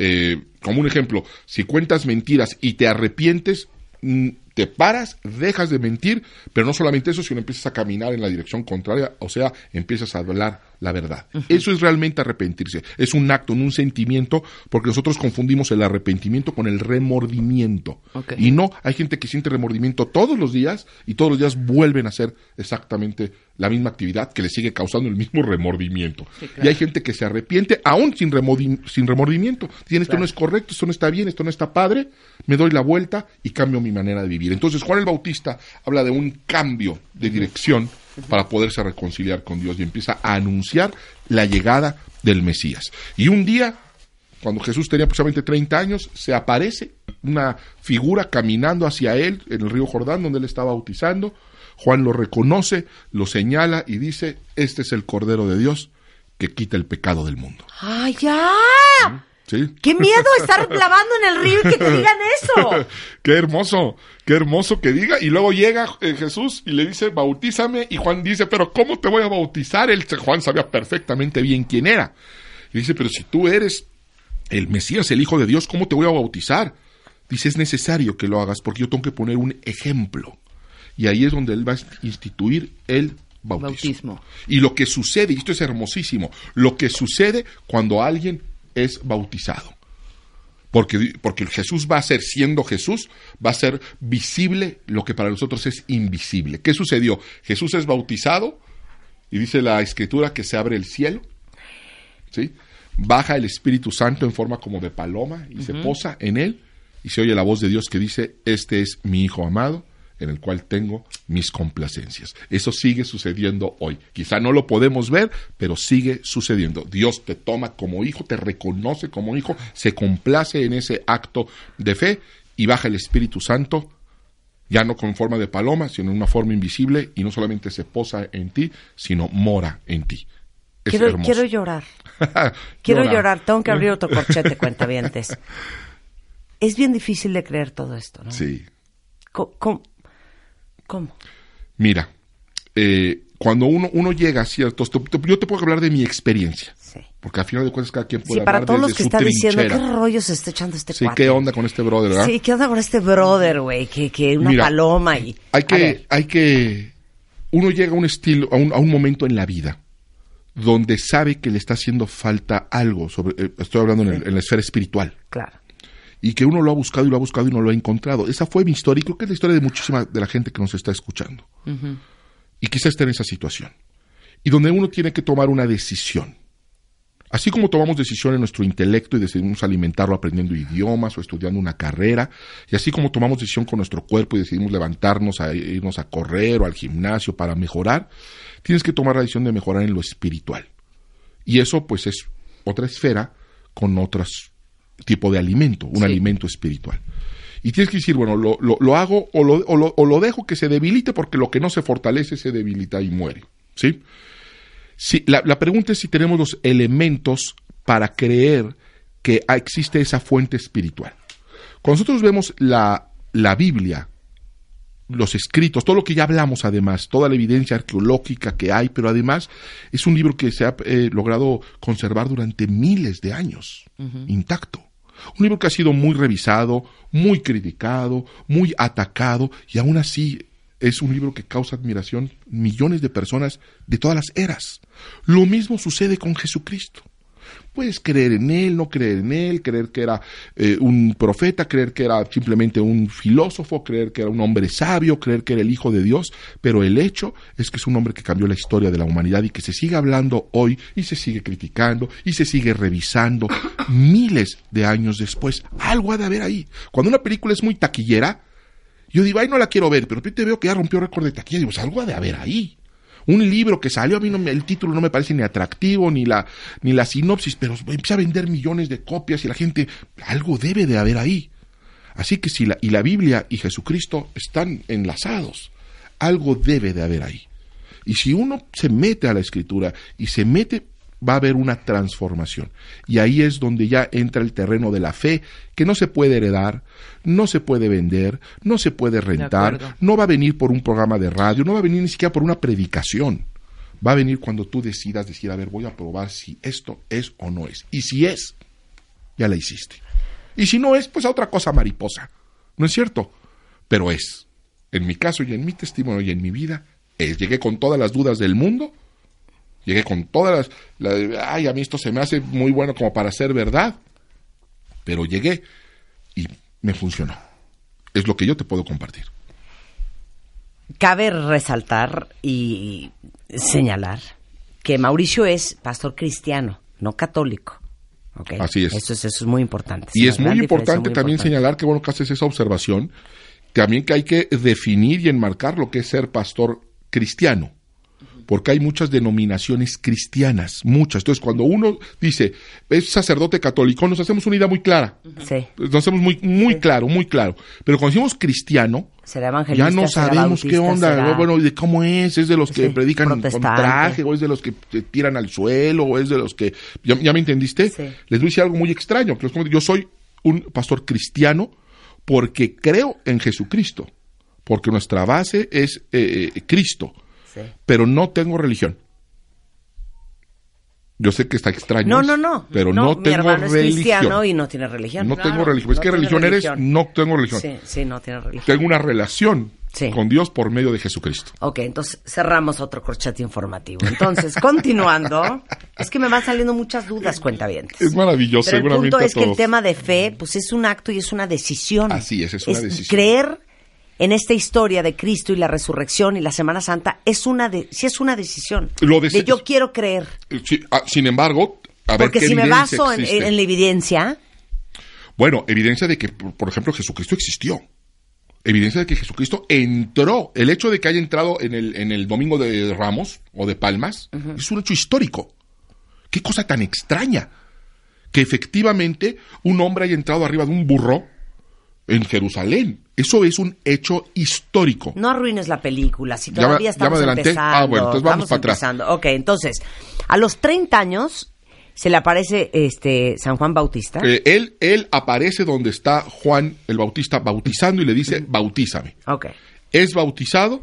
Speaker 4: Eh, como un ejemplo, si cuentas mentiras y te arrepientes, mm, te paras, dejas de mentir, pero no solamente eso, sino empiezas a caminar en la dirección contraria, o sea, empiezas a hablar la verdad. Eso es realmente arrepentirse. Es un acto, no un sentimiento, porque nosotros confundimos el arrepentimiento con el remordimiento. Y no, hay gente que siente remordimiento todos los días y todos los días vuelven a hacer exactamente la misma actividad que le sigue causando el mismo remordimiento. Y hay gente que se arrepiente aún sin, remordi- sin remordimiento. Dicen, esto no es correcto, esto no está bien, esto no está padre, me doy la vuelta y cambio mi manera de vivir. Entonces Juan el Bautista habla de un cambio de dirección para poderse reconciliar con Dios y empieza a anunciar la llegada del Mesías. Y un día cuando Jesús tenía aproximadamente 30 años, se aparece una figura caminando hacia él en el río Jordán, donde él estaba bautizando. Juan lo reconoce, lo señala y dice, este es el Cordero de Dios que quita el pecado del mundo.
Speaker 3: ¡Ay, ya!
Speaker 4: ¿Sí?
Speaker 3: ¡Qué miedo estar *laughs* lavando en el río y que te digan eso! *laughs*
Speaker 4: qué hermoso, qué hermoso que diga. Y luego llega eh, Jesús y le dice, bautízame. Y Juan dice, pero ¿cómo te voy a bautizar? Él, Juan sabía perfectamente bien quién era. Y dice, pero si tú eres el Mesías, el Hijo de Dios, ¿cómo te voy a bautizar? Dice, es necesario que lo hagas porque yo tengo que poner un ejemplo. Y ahí es donde él va a instituir el bautismo.
Speaker 2: Bautismo.
Speaker 4: Y lo que sucede, y esto es hermosísimo, lo que sucede cuando alguien es bautizado. Porque, porque Jesús va a ser, siendo Jesús, va a ser visible lo que para nosotros es invisible. ¿Qué sucedió? Jesús es bautizado y dice la escritura que se abre el cielo, ¿sí? Baja el Espíritu Santo en forma como de paloma y se posa en él y se oye la voz de Dios que dice, este es mi Hijo amado en el cual tengo mis complacencias. Eso sigue sucediendo hoy. Quizá no lo podemos ver, pero sigue sucediendo. Dios te toma como hijo, te reconoce como hijo, se complace en ese acto de fe y baja el Espíritu Santo, ya no con forma de paloma, sino en una forma invisible, y no solamente se posa en ti, sino mora en ti. Es
Speaker 3: Quiero,
Speaker 4: hermoso.
Speaker 3: quiero llorar. *laughs* Quiero
Speaker 4: Llora.
Speaker 3: llorar. Tengo que abrir otro corchete, *laughs* cuentavientes. Es bien difícil de creer todo esto, ¿no?
Speaker 4: Sí.
Speaker 3: ¿Cómo?
Speaker 4: Mira, eh, cuando uno, uno llega a ciertos... te- te- Yo te puedo hablar de mi experiencia.
Speaker 3: Sí.
Speaker 4: Porque al final de cuentas cada quien puede
Speaker 3: Sí, para
Speaker 4: hablar
Speaker 3: todos los que están diciendo. ¿qué rollo se está echando este
Speaker 4: Sí,
Speaker 3: cuate?
Speaker 4: ¿qué onda con este brother, verdad?
Speaker 3: Sí, ¿qué onda con este brother, güey? Que, que una
Speaker 4: Mira,
Speaker 3: paloma y...
Speaker 4: Hay que, hay que, uno llega a un estilo, a un, a un momento en la vida donde sabe que le está haciendo falta algo, sobre, eh, estoy hablando en, el- en la esfera espiritual,
Speaker 3: claro.
Speaker 4: Y que uno lo ha buscado y lo ha buscado y no lo ha encontrado. Esa fue mi historia y creo que es la historia de muchísima de la gente que nos está escuchando. Y quizá esté en esa situación. Y donde uno tiene que tomar una decisión. Así como tomamos decisión en nuestro intelecto y decidimos alimentarlo aprendiendo idiomas o estudiando una carrera, y así como tomamos decisión con nuestro cuerpo y decidimos levantarnos a irnos a correr o al gimnasio para mejorar, tienes que tomar la decisión de mejorar en lo espiritual. Y eso pues es otra esfera con otro tipo de alimento, un
Speaker 2: Sí.
Speaker 4: alimento espiritual. Y tienes que decir, bueno, lo, lo- lo hago o lo, o lo- o lo dejo que se debilite porque lo que no se fortalece se debilita y muere. ¿Sí? Sí, la, la pregunta es si tenemos los elementos para creer que existe esa fuente espiritual. Cuando nosotros vemos la, la Biblia, los escritos, todo lo que ya hablamos además, toda la evidencia arqueológica que hay, pero además es un libro que se ha eh, logrado conservar durante miles de años, intacto. Un libro que ha sido muy revisado, muy criticado, muy atacado, y aún así es un libro que causa admiración millones de personas de todas las eras. Lo mismo sucede con Jesucristo. Puedes creer en él, no creer en él, creer que era eh, un profeta, creer que era simplemente un filósofo, creer que era un hombre sabio, creer que era el Hijo de Dios, pero el hecho es que es un hombre que cambió la historia de la humanidad y que se sigue hablando hoy y se sigue criticando y se sigue revisando *coughs* miles de años después. Algo ha de haber ahí. Cuando una película es muy taquillera, yo digo, ay, no la quiero ver, pero de repente veo que ya rompió récord de taquilla. Digo, pues algo ha de haber ahí. Un libro que salió, a mí no me- el título no me parece ni atractivo, ni la, ni la sinopsis, pero empieza a vender millones de copias y la gente, algo debe de haber ahí. Así que si la, y la Biblia y Jesucristo están enlazados, algo debe de haber ahí. Y si uno se mete a la escritura y se mete, va a haber una transformación. Y ahí es donde ya entra el terreno de la fe, que no se puede heredar, no se puede vender, no se puede rentar, no va a venir por un programa de radio, no va a venir ni siquiera por una predicación. Va a venir cuando tú decidas decir, a ver, voy a probar si esto es o no es. Y si es, ya la hiciste. Y si no es, pues a otra cosa mariposa. ¿No es cierto? Pero es. En mi caso y en mi testimonio y en mi vida, es. Llegué con todas las dudas del mundo. Llegué con todas las... la- ay, a mí esto se me hace muy bueno como para ser verdad. Pero llegué y me funcionó. Es lo que yo te puedo compartir.
Speaker 3: Cabe resaltar y señalar que Mauricio es pastor cristiano, no católico.
Speaker 4: Así es.
Speaker 3: Eso es, eso es muy importante.
Speaker 4: Y es muy importante
Speaker 3: muy
Speaker 4: también
Speaker 3: importante.
Speaker 4: señalar que bueno que haces esa observación, también que hay que definir y enmarcar lo que es ser pastor cristiano. Porque hay muchas denominaciones cristianas, muchas. Entonces, cuando uno dice, es sacerdote católico, nos hacemos una idea muy clara.
Speaker 3: Sí.
Speaker 4: Nos hacemos muy, muy claro, muy claro. Pero cuando decimos cristiano,
Speaker 3: Será evangelista,
Speaker 4: ya no
Speaker 3: será
Speaker 4: sabemos qué
Speaker 3: bautista,
Speaker 4: onda,
Speaker 3: será-
Speaker 4: ¿no? bueno, de cómo es, es de los que
Speaker 3: Sí,
Speaker 4: predican con traje, o es de los que te tiran al suelo, o es de los que, ¿ya, ya me entendiste?
Speaker 3: Sí.
Speaker 4: Les voy a decir algo muy extraño, yo soy un pastor cristiano porque creo en Jesucristo, porque nuestra base es eh, eh, Cristo,
Speaker 3: Sí.
Speaker 4: pero no tengo religión. Yo sé que está extraño.
Speaker 3: No, no, no.
Speaker 4: Pero no,
Speaker 3: mi
Speaker 4: tengo
Speaker 3: es
Speaker 4: religión.
Speaker 3: cristiano y no tiene religión.
Speaker 4: No
Speaker 2: Claro.
Speaker 4: tengo religión. Es
Speaker 3: No
Speaker 4: que
Speaker 3: tiene
Speaker 4: religión eres,
Speaker 3: religión.
Speaker 4: no tengo religión.
Speaker 3: Sí, sí, no tiene religión.
Speaker 4: Tengo una relación
Speaker 3: Sí.
Speaker 4: con Dios por medio de Jesucristo.
Speaker 3: Ok, entonces cerramos otro corchete informativo. Entonces, continuando, *laughs* es que me van saliendo muchas dudas, cuentavientes.
Speaker 4: Es maravilloso,
Speaker 3: Pero el punto es que el tema de fe, pues es un acto y es una decisión.
Speaker 4: Así es, es una decisión.
Speaker 3: Creer en esta historia de Cristo y la resurrección y la Semana Santa es una de, sí es una decisión.
Speaker 4: Lo de-
Speaker 3: de yo quiero creer.
Speaker 4: Ah, sin embargo, a ver
Speaker 3: Porque
Speaker 4: qué
Speaker 3: si me baso en, la evidencia,
Speaker 4: Bueno, evidencia de que, por por ejemplo, Jesucristo existió. Evidencia de que Jesucristo entró. El hecho de que haya entrado en el, en el domingo de Ramos o de Palmas es un hecho histórico. Qué cosa tan extraña. Que efectivamente un hombre haya entrado arriba de un burro en Jerusalén. Eso es un hecho histórico.
Speaker 3: no arruines la película, si todavía
Speaker 4: ya
Speaker 3: estamos
Speaker 4: adelanté.
Speaker 3: empezando.
Speaker 4: Ah, bueno, entonces vamos para atrás.
Speaker 3: empezando. Ok, entonces, a los 30 años se le aparece este San Juan Bautista.
Speaker 4: Eh, él, él aparece donde está Juan el Bautista bautizando y le dice, bautízame.
Speaker 3: Ok.
Speaker 4: es bautizado,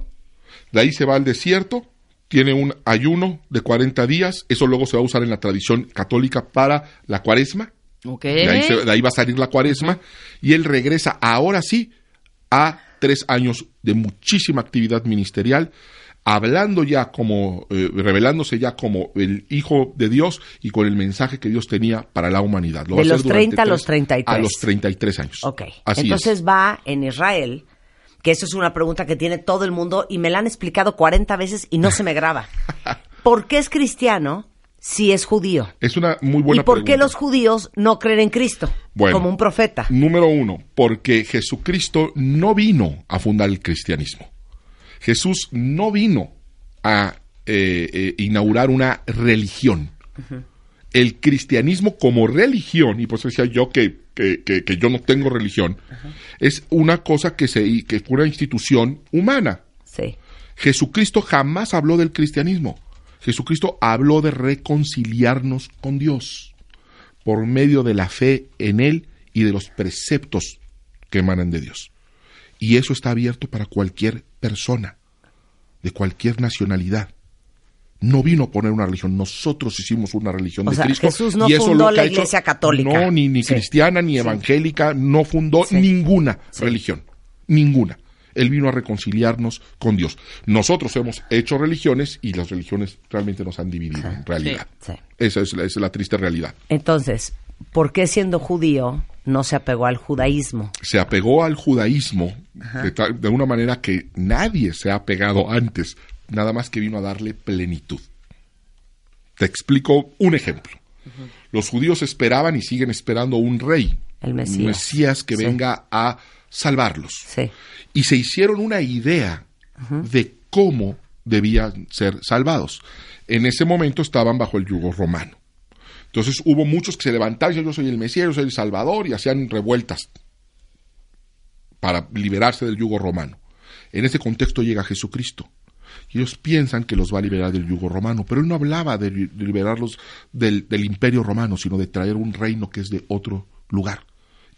Speaker 4: de ahí se va al desierto, tiene un ayuno de 40 días, eso luego se va a usar en la tradición católica para la cuaresma,
Speaker 2: Ok.
Speaker 4: de ahí, se- de ahí va a salir la cuaresma, y él regresa ahora sí a tres años de muchísima actividad ministerial, hablando ya como, eh, revelándose ya como el Hijo de Dios y con el mensaje que Dios tenía para la humanidad. Lo
Speaker 3: De los
Speaker 4: durante
Speaker 3: 30 a los
Speaker 4: tres-
Speaker 3: 33.
Speaker 4: A los 33 años.
Speaker 3: Ok.
Speaker 4: Así es.
Speaker 3: Entonces va en Israel, que eso es una pregunta que tiene todo el mundo y me la han explicado 40 veces y no se me graba. *laughs* ¿Por qué es cristiano si es judío?
Speaker 4: Es una muy buena
Speaker 3: ¿Y por qué
Speaker 4: pregunta.
Speaker 3: los judíos no creen en Cristo
Speaker 4: Bueno.
Speaker 3: como un profeta?
Speaker 4: Número uno, porque Jesucristo no vino a fundar el cristianismo. Jesús no vino a eh, eh, inaugurar una religión. El cristianismo como religión, y por eso decía yo que, que- que- que yo no tengo religión, es una cosa que, se, que fue una institución humana.
Speaker 3: Sí.
Speaker 4: Jesucristo jamás habló del cristianismo. Jesucristo habló de reconciliarnos con Dios por medio de la fe en Él y de los preceptos que emanan de Dios. Y eso está abierto para cualquier persona, de cualquier nacionalidad. No vino a poner una religión, nosotros hicimos una religión
Speaker 3: O
Speaker 4: de
Speaker 3: sea,
Speaker 4: Cristo.
Speaker 3: Jesús no
Speaker 4: y eso
Speaker 3: fundó
Speaker 4: lo que
Speaker 3: la
Speaker 4: hecho-
Speaker 3: Iglesia Católica.
Speaker 4: No, ni, ni
Speaker 3: Sí.
Speaker 4: cristiana, ni
Speaker 3: Sí.
Speaker 4: evangélica, no fundó
Speaker 3: Sí.
Speaker 4: ninguna religión, ninguna. Él vino a reconciliarnos con Dios. Nosotros hemos hecho religiones y las religiones realmente nos han dividido en realidad.
Speaker 3: Sí.
Speaker 4: Esa es la, esa es la triste realidad.
Speaker 3: Entonces, ¿por qué siendo judío no se apegó al judaísmo?
Speaker 4: Se apegó al judaísmo de, una manera que nadie se ha apegado antes, nada más que vino a darle plenitud. Te explico un ejemplo. Los judíos esperaban y siguen esperando un rey,
Speaker 3: El Mesías.
Speaker 4: un Mesías que
Speaker 3: Sí.
Speaker 4: venga a salvarlos.
Speaker 3: Sí.
Speaker 4: Y se hicieron una idea de cómo debían ser salvados. En ese momento estaban bajo el yugo romano. Entonces hubo muchos que se levantaron, y yo soy el Mesías, yo soy el Salvador, y hacían revueltas para liberarse del yugo romano. En ese contexto llega Jesucristo. Y ellos piensan que los va a liberar del yugo romano, pero él no hablaba de, li- de liberarlos del, del imperio romano, sino de traer un reino que es de otro lugar.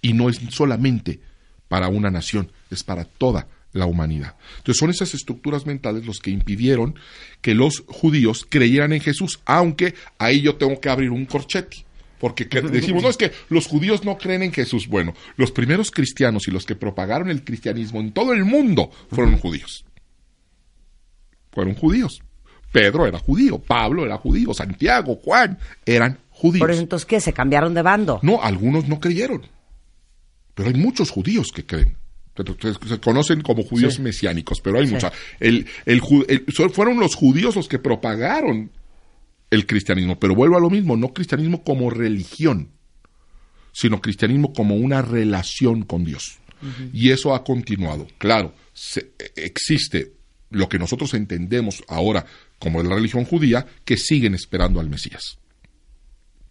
Speaker 4: Y no es solamente para una nación, es para toda la humanidad. Entonces son esas estructuras mentales los que impidieron que los judíos creyeran en Jesús, aunque ahí yo tengo que abrir un corchete. Porque que- *laughs* decimos, no, es que los judíos no creen en Jesús. Bueno, los primeros cristianos y los que propagaron el cristianismo en todo el mundo fueron judíos. Fueron judíos. Pedro era judío, Pablo era judío, Santiago, Juan eran judíos.
Speaker 3: Por eso entonces, ¿qué? ¿Se cambiaron de bando?
Speaker 4: No, algunos no creyeron. Pero hay muchos judíos que creen. Se conocen como judíos
Speaker 3: Sí.
Speaker 4: mesiánicos, pero hay
Speaker 3: Sí.
Speaker 4: muchos. El, el el- fueron los judíos los que propagaron el cristianismo. Pero vuelvo a lo mismo, no cristianismo como religión, sino cristianismo como una relación con Dios. Y eso ha continuado. Claro, se- existe lo que nosotros entendemos ahora como la religión judía, que siguen esperando al Mesías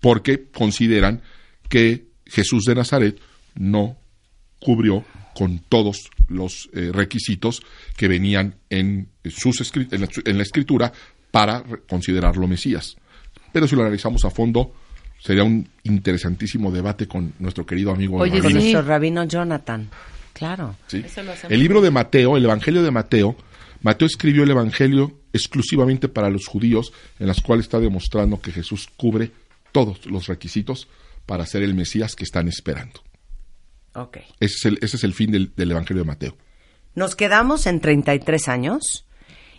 Speaker 4: porque consideran que Jesús de Nazaret no cubrió con todos los eh, requisitos que venían en, sus escri- en, la, en la escritura para considerarlo Mesías. Pero si lo analizamos a fondo, sería un interesantísimo debate con nuestro querido amigo
Speaker 2: Oye,
Speaker 3: Con
Speaker 4: rabino.
Speaker 2: sí.
Speaker 3: nuestro rabino Jonathan. Claro.
Speaker 4: ¿sí?
Speaker 2: Eso lo hacemos.
Speaker 4: El libro de Mateo, el Evangelio de Mateo, Mateo escribió el Evangelio exclusivamente para los judíos, en las cuales está demostrando que Jesús cubre todos los requisitos para ser el Mesías que están esperando.
Speaker 3: Ok.
Speaker 4: Ese es el, ese es el fin del, del Evangelio de Mateo.
Speaker 3: Nos quedamos en 33 años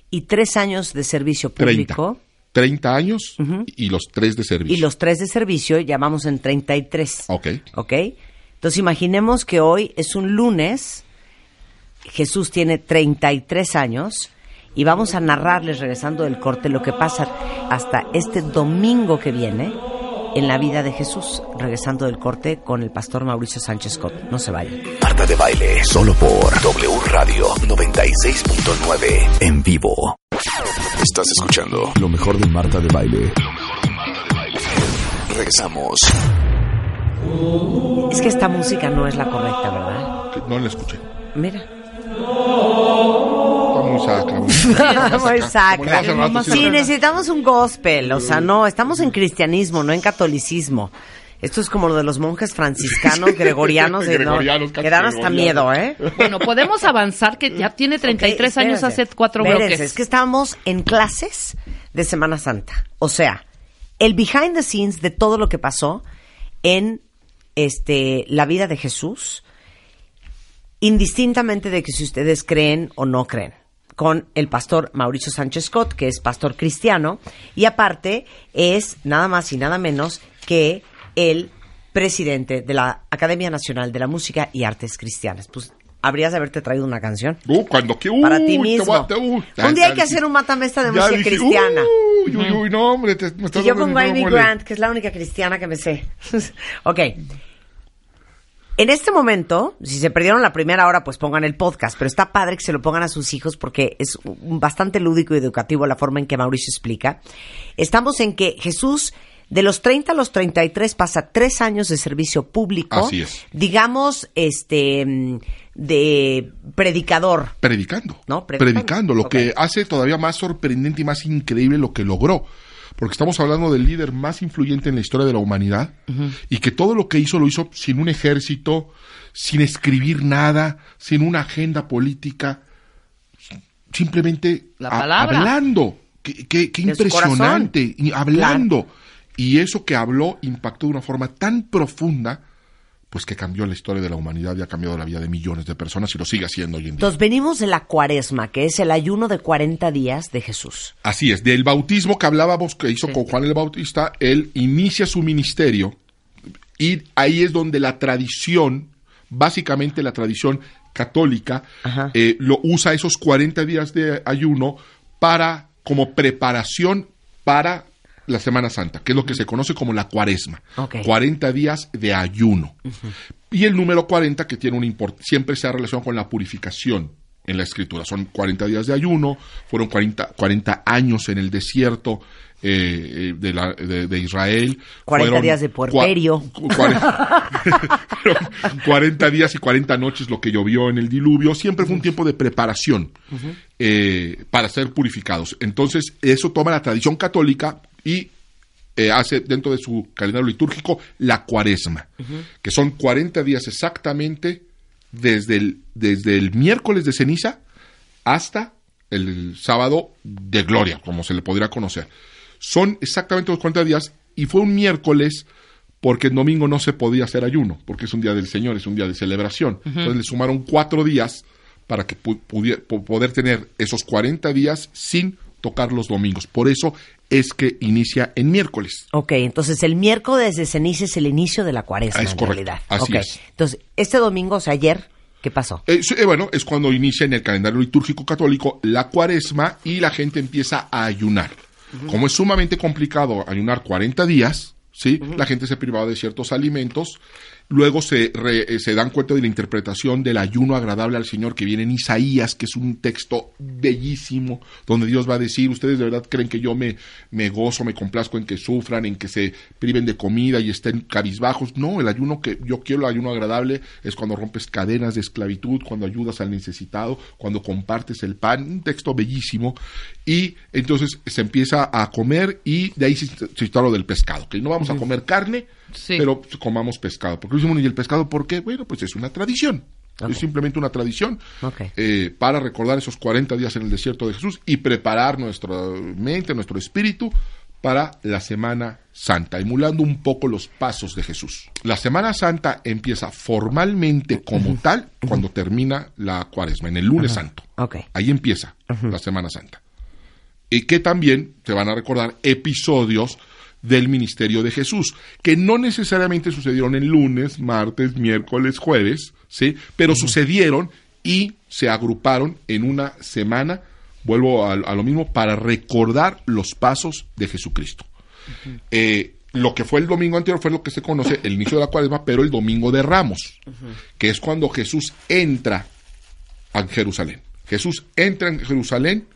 Speaker 3: y tres años de servicio
Speaker 4: 30.
Speaker 3: público
Speaker 4: 30 años y los tres de servicio.
Speaker 3: y los tres de servicio ya vamos en 33.
Speaker 4: Ok.
Speaker 3: ¿Ok? Entonces imaginemos que hoy es un lunes, Jesús tiene 33 años y vamos a narrarles, regresando del corte, lo que pasa hasta este domingo que viene en la vida de Jesús, regresando del corte con el pastor Mauricio Sánchez Scott. No se vayan.
Speaker 5: Marta de baile, solo por W Radio 96.9 en vivo. Estás escuchando lo mejor de Marta de baile. Lo mejor de Marta de baile. Regresamos.
Speaker 3: Es que esta música no es la correcta, ¿verdad?
Speaker 4: No la escuché.
Speaker 3: Mira. *laughs*
Speaker 4: Rato, sí.
Speaker 3: Necesitamos un gospel, o sea, no, estamos en cristianismo, no en catolicismo. Esto es como lo de los monjes franciscanos, *laughs* gregorianos, de, no,
Speaker 4: Gregorianos,
Speaker 3: que dan hasta miedo, ¿eh?
Speaker 2: Bueno, podemos avanzar que ya tiene 33
Speaker 3: Ok,
Speaker 2: años, hace cuatro
Speaker 3: Espérense,
Speaker 2: bloques.
Speaker 3: Es que estamos en clases de Semana Santa. O sea, el behind the scenes de todo lo que pasó en este la vida de Jesús, indistintamente de que si ustedes creen o no creen, con el pastor Mauricio Sánchez Scott, que es pastor cristiano, y aparte es nada más y nada menos que el presidente de la Academia Nacional de la Música y Artes Cristianas. Pues habrías de haberte traído una canción
Speaker 4: Uh, cuando que,
Speaker 3: para ti mismo.
Speaker 4: te-
Speaker 3: un día hay que hacer un matamesta de música
Speaker 4: dije,
Speaker 3: cristiana.
Speaker 4: Uy, uy, uy, no, hombre, te, me estás
Speaker 3: y yo a Amy. Grant, que es la única cristiana que me sé. *laughs* ok. En este momento, si se perdieron la primera hora, pues pongan el podcast, pero está padre que se lo pongan a sus hijos porque es bastante lúdico y educativo la forma en que Mauricio explica. Estamos en que Jesús, de los 30 a los 33, pasa tres años de servicio público.
Speaker 4: Así es.
Speaker 3: Digamos, este, de predicador.
Speaker 4: Predicando.
Speaker 3: ¿No? Predicando.
Speaker 4: Predicando. lo que hace todavía más sorprendente y más increíble lo que logró. Porque estamos hablando del líder más influyente en la historia de la humanidad y que todo lo que hizo lo hizo sin un ejército, sin escribir nada, sin una agenda política, simplemente
Speaker 2: La palabra.
Speaker 4: hablando. Qué, qué- qué impresionante. Y hablando. Y eso que habló impactó de una forma tan profunda, pues que cambió la historia de la humanidad y ha cambiado la vida de millones de personas y lo sigue haciendo hoy en día.
Speaker 3: Entonces venimos de la cuaresma, que es el ayuno de 40 días de Jesús.
Speaker 4: Así es, del bautismo que hablábamos que hizo con Juan el Bautista, él inicia su ministerio y ahí es donde la tradición, básicamente la tradición católica, eh, lo usa esos 40 días de ayuno para como preparación para la Semana Santa, que es lo que se conoce como la cuaresma.
Speaker 3: Ok.
Speaker 4: 40 días de ayuno. Y el número 40 que tiene un import siempre se ha relacionado con la purificación en la escritura. Son 40 días de ayuno, fueron 40, 40 años en el desierto eh, eh, de, la- de- de Israel.
Speaker 3: 40
Speaker 4: Fueron
Speaker 3: días de puerperio.
Speaker 4: cua- cuare- *laughs* fueron 40 días y 40 noches lo que llovió en el diluvio. Siempre fue un tiempo de preparación eh, para ser purificados. Entonces, eso toma la tradición católica y eh, hace dentro de su calendario litúrgico la cuaresma, que son 40 días exactamente desde el, desde el miércoles de ceniza hasta el sábado de gloria, como se le podría conocer. Son exactamente los 40 días y fue un miércoles porque el domingo no se podía hacer ayuno, porque es un día del Señor, es un día de celebración. Entonces le sumaron cuatro días para que pu- pudie- po- poder tener esos 40 días sin tocar los domingos. Por eso es que inicia en miércoles.
Speaker 3: Ok, entonces el miércoles de ceniza es el inicio de la cuaresma,
Speaker 4: Ah, es
Speaker 3: en
Speaker 4: correcto,
Speaker 3: realidad.
Speaker 4: así
Speaker 3: Ok,
Speaker 4: es.
Speaker 3: Entonces, este domingo, o sea, ayer, ¿qué pasó?
Speaker 4: Eh, eh, bueno, es cuando inicia en el calendario litúrgico católico la cuaresma y la gente empieza a ayunar. Como es sumamente complicado ayunar 40 días, ¿sí? La gente se privaba de ciertos alimentos. Luego se, re- eh, se dan cuenta de la interpretación del ayuno agradable al Señor que viene en Isaías, que es un texto bellísimo, donde Dios va a decir, ustedes de verdad creen que yo me, me gozo, me complazco en que sufran, en que se priven de comida y estén cabizbajos. No, el ayuno que yo quiero, el ayuno agradable, es cuando rompes cadenas de esclavitud, cuando ayudas al necesitado, cuando compartes el pan, un texto bellísimo. Y entonces se empieza a comer y de ahí se, se instala lo del pescado, que no vamos a comer carne,
Speaker 2: Sí.
Speaker 4: pero comamos pescado. Porque decimos, ¿y el pescado por qué? Bueno, pues es una tradición. Es simplemente una tradición eh, para recordar esos 40 días en el desierto de Jesús y preparar nuestra mente, nuestro espíritu para la Semana Santa, emulando un poco los pasos de Jesús. La Semana Santa empieza formalmente como tal cuando termina la cuaresma, en el lunes santo. Ahí empieza la Semana Santa. Y que también te van a recordar episodios del ministerio de Jesús, que no necesariamente sucedieron el lunes, martes, miércoles, jueves, ¿sí? Pero sucedieron y se agruparon en una semana, vuelvo a, a lo mismo, para recordar los pasos de Jesucristo. Eh, lo que fue el domingo anterior fue lo que se conoce el inicio de la cuaresma, pero el domingo de Ramos, que es cuando Jesús entra a Jerusalén. Jesús entra en Jerusalén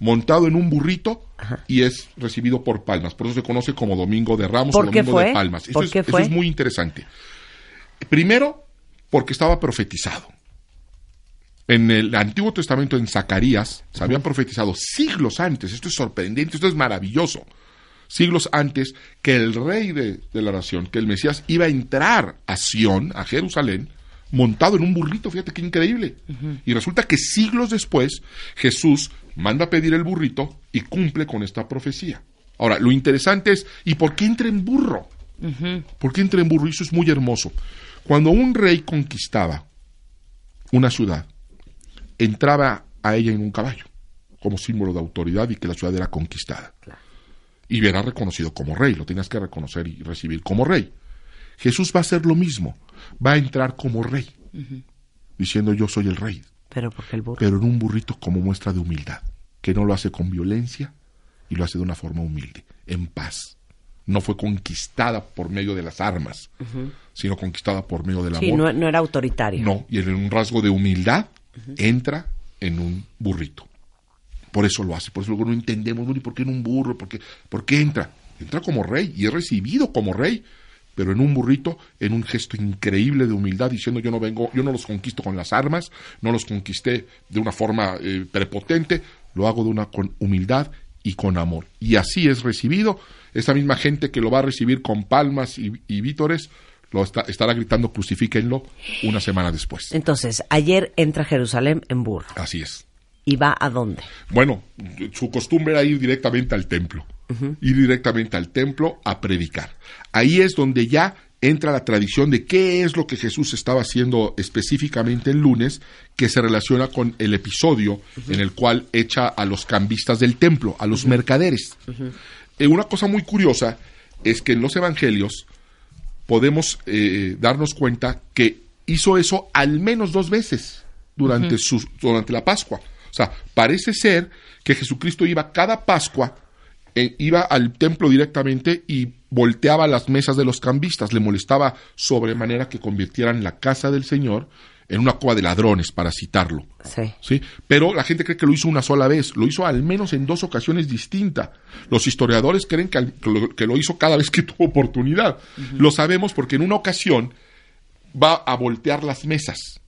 Speaker 4: montado en un burrito y es recibido por palmas. Por eso se conoce como Domingo de Ramos
Speaker 3: ¿Por
Speaker 4: o Domingo de? Palmas. Eso, es muy interesante. Primero, porque estaba profetizado. En el Antiguo Testamento, en Zacarías, se habían profetizado siglos antes. Esto es sorprendente, esto es maravilloso. Siglos antes que el rey de, de la nación, que el Mesías iba a entrar a Sión, a Jerusalén, montado en un burrito. Fíjate qué increíble. Y resulta que siglos después, Jesús manda a pedir el burrito y cumple con esta profecía. Ahora, lo interesante es, ¿y por qué entra en burro? ¿Por qué entra en burro? Y Eso es muy hermoso. Cuando un rey conquistaba una ciudad, entraba a ella en un caballo, como símbolo de autoridad y que la ciudad era conquistada. Y era reconocido como rey, lo tenías que reconocer y recibir como rey. Jesús va a hacer lo mismo, va a entrar como rey, diciendo yo soy el rey,
Speaker 3: Pero porque el burro.
Speaker 4: pero en un burrito como muestra de humildad, que no lo hace con violencia y lo hace de una forma humilde, en paz. No fue conquistada por medio de las armas, sino conquistada por medio del
Speaker 3: Sí,
Speaker 4: amor.
Speaker 3: no, no era autoritario.
Speaker 4: No, y en un rasgo de humildad entra en un burrito. Por eso lo hace, por eso luego no entendemos, bueno, ¿y por qué en un burro? ¿Por qué, por qué entra? Entra como rey y es recibido como rey, pero en un burrito, en un gesto increíble de humildad, diciendo yo no vengo, yo no los conquisto con las armas, no los conquisté de una forma eh, prepotente, lo hago de una con humildad y con amor. Y así es recibido. Esa misma gente que lo va a recibir con palmas y, y vítores, lo está- estará gritando crucifíquenlo una semana después.
Speaker 3: Entonces, ayer entra a Jerusalén en burro.
Speaker 4: Así es.
Speaker 3: ¿Y va a dónde?
Speaker 4: Bueno, su costumbre era ir directamente al templo, ir directamente al templo a predicar. Ahí es donde ya entra la tradición de qué es lo que Jesús estaba haciendo específicamente el lunes, que se relaciona con el episodio en el cual echa a los cambistas del templo, a los mercaderes. Eh, una cosa muy curiosa es que en los evangelios podemos eh, darnos cuenta que hizo eso al menos dos veces durante, su- durante la Pascua. O sea, parece ser que Jesucristo iba cada Pascua, eh, iba al templo directamente y volteaba las mesas de los cambistas, le molestaba sobremanera que convirtieran la casa del Señor en una cueva de ladrones, para citarlo.
Speaker 3: Sí.
Speaker 4: ¿sí? Pero la gente cree que lo hizo una sola vez, lo hizo al menos en dos ocasiones distintas. Los historiadores creen que, al- que lo, que lo hizo cada vez que *laughs* tuvo oportunidad. Lo sabemos porque en una ocasión va a voltear las mesas.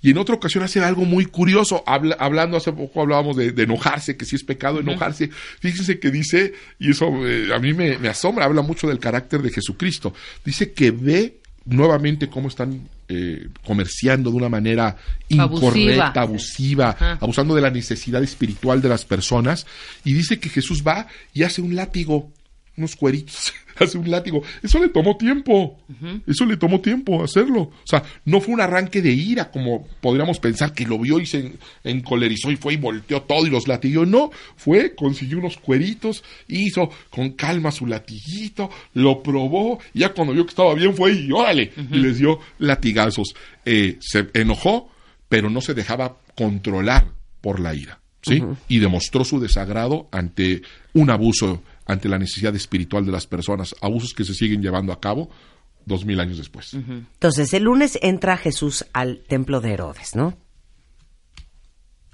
Speaker 4: Y en otra ocasión hace algo muy curioso, habla- hablando hace poco hablábamos de, de enojarse, que si es pecado enojarse. Fíjense que dice, y eso eh, a mí me, me asombra, habla mucho del carácter de Jesucristo. Dice que ve nuevamente cómo están eh, comerciando de una manera incorrecta,
Speaker 2: Abusiva.
Speaker 4: abusando de la necesidad espiritual de las personas. Y dice que Jesús va y hace un látigo, unos cueritos, *laughs* hace un látigo. Eso le tomó tiempo. Eso le tomó tiempo hacerlo. O sea, no fue un arranque de ira como podríamos pensar que lo vio y se en- encolerizó y fue y volteó todo y los latiguió. No, fue, consiguió unos cueritos, hizo con calma su latiguito, lo probó, y ya cuando vio que estaba bien fue y órale, y les dio latigazos. Eh, se enojó, pero no se dejaba controlar por la ira. ¿sí? Y demostró su desagrado ante un abuso, ante la necesidad espiritual de las personas, abusos que se siguen llevando a cabo dos mil años después.
Speaker 3: Entonces, el lunes entra Jesús al templo de Herodes, ¿no?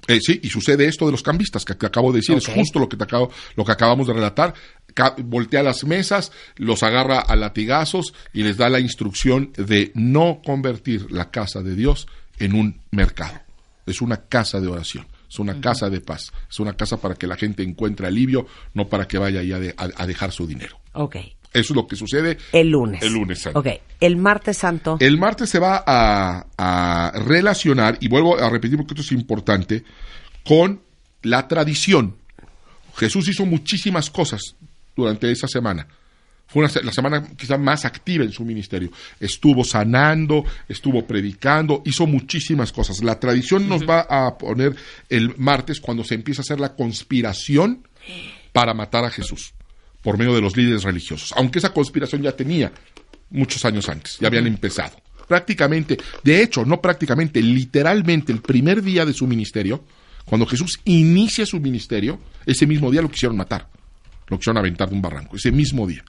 Speaker 4: Eh, sí, y sucede esto de los cambistas que te acabo de decir, es justo lo que, te acabo, lo que acabamos de relatar. Ca- voltea las mesas, los agarra a latigazos y les da la instrucción de no convertir la casa de Dios en un mercado. Es una casa de oración, es una casa de paz, es una casa para que la gente encuentre alivio, no para que vaya ahí a, de- a- a dejar su dinero.
Speaker 3: Ok.
Speaker 4: Eso es lo que sucede.
Speaker 3: El lunes.
Speaker 4: El lunes santo.
Speaker 3: Ok, el martes santo.
Speaker 4: El martes se va a, a relacionar, y vuelvo a repetir porque esto es importante, con la tradición. Jesús hizo muchísimas cosas durante esa semana. Fue una la semana quizá más activa en su ministerio. Estuvo sanando, estuvo predicando, hizo muchísimas cosas. La tradición nos va a poner el martes cuando se empieza a hacer la conspiración para matar a Jesús por medio de los líderes religiosos. Aunque esa conspiración ya tenía muchos años antes, ya habían empezado. Prácticamente, de hecho, no prácticamente, literalmente el primer día de su ministerio, cuando Jesús inicia su ministerio, ese mismo día lo quisieron matar, lo quisieron aventar de un barranco, ese mismo día.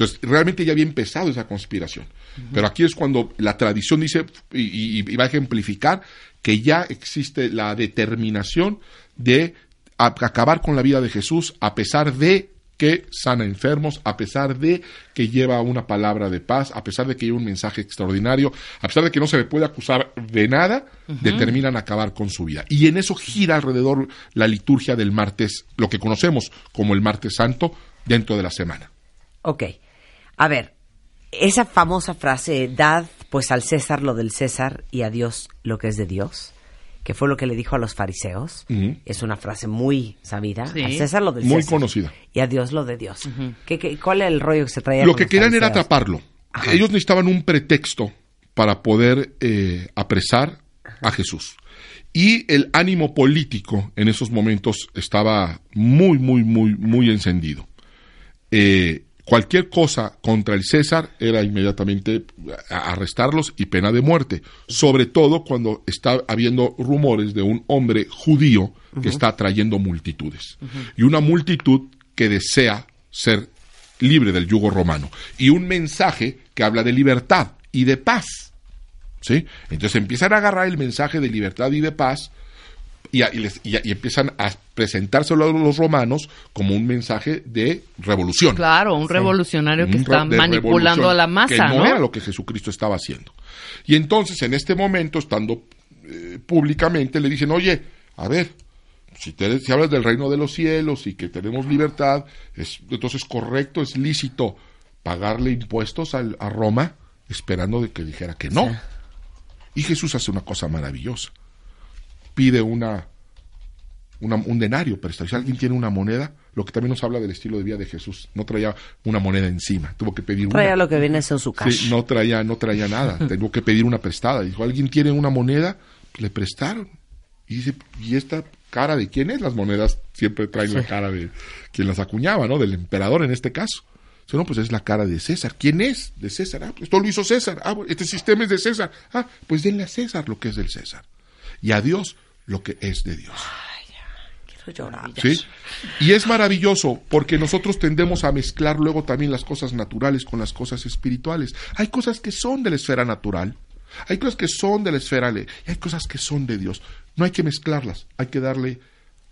Speaker 4: Entonces, realmente ya había empezado esa conspiración. Pero aquí es cuando la tradición dice, y, y- y va a ejemplificar, que ya existe la determinación de acabar con la vida de Jesús a pesar de que sana enfermos, a pesar de que lleva una palabra de paz, a pesar de que lleva un mensaje extraordinario, a pesar de que no se le puede acusar de nada, determinan acabar con su vida. Y en eso gira alrededor la liturgia del martes, lo que conocemos como el martes santo, dentro de la semana.
Speaker 3: Ok. A ver, esa famosa frase, dad pues al César lo del César y a Dios lo que es de Dios, que fue lo que le dijo a los fariseos, es una frase muy sabida.
Speaker 2: Sí.
Speaker 3: Al César lo del
Speaker 4: Muy
Speaker 3: César.
Speaker 4: conocida.
Speaker 3: Y a Dios lo de Dios. ¿Qué, qué, cuál era el rollo que se traía
Speaker 4: Lo
Speaker 3: con
Speaker 4: que
Speaker 3: los
Speaker 4: querían era atraparlo.
Speaker 3: Ajá.
Speaker 4: Ellos necesitaban un pretexto para poder eh, apresar a Jesús. Y el ánimo político en esos momentos estaba muy, muy, muy, muy encendido. Eh, cualquier cosa contra el César era inmediatamente a- arrestarlos y pena de muerte. Sobre todo cuando está habiendo rumores de un hombre judío que está atrayendo multitudes. Y una multitud que desea ser libre del yugo romano. Y un mensaje que habla de libertad y de paz. ¿Sí? Entonces empiezan a agarrar el mensaje de libertad y de paz y, a- y les- y a- y empiezan a presentárselo a los romanos como un mensaje de revolución.
Speaker 2: Claro, un revolucionario que
Speaker 4: Un
Speaker 2: está manipulando a la masa,
Speaker 4: que no,
Speaker 2: ¿no?
Speaker 4: era lo que Jesucristo estaba haciendo. Y entonces, en este momento, estando eh, públicamente, le dicen, oye, a ver, si, te- si hablas del reino de los cielos y que tenemos libertad, es, entonces correcto, es lícito pagarle impuestos al- a Roma, esperando de que dijera que no. Y Jesús hace una cosa maravillosa. Pide una, una- un denario prestado. Si alguien tiene una moneda, lo que también nos habla del estilo de vida de Jesús, no traía una moneda encima, tuvo que pedir
Speaker 3: Traía
Speaker 4: una.
Speaker 3: lo que viene a ser su cash.
Speaker 4: Sí, no traía, no traía nada, *laughs* tuvo que pedir una prestada. Dijo, ¿alguien tiene una moneda? Le prestaron. Y dice, ¿y esta cara de quién es? Las monedas siempre traen la cara de quien las acuñaba, ¿no? Del emperador en este caso. Dice, no, pues es la cara de César. ¿Quién es? De César. Ah, pues esto lo hizo César. Ah, este sistema es de César. Ah, pues denle a César lo que es del César. Y a Dios lo que es de Dios.
Speaker 3: Quiero llorar.
Speaker 4: ¿Sí? Y es maravilloso porque nosotros tendemos a mezclar luego también las cosas naturales con las cosas espirituales. Hay cosas que son de la esfera natural, hay cosas que son de la esfera y hay cosas que son de Dios. No hay que mezclarlas, hay que darle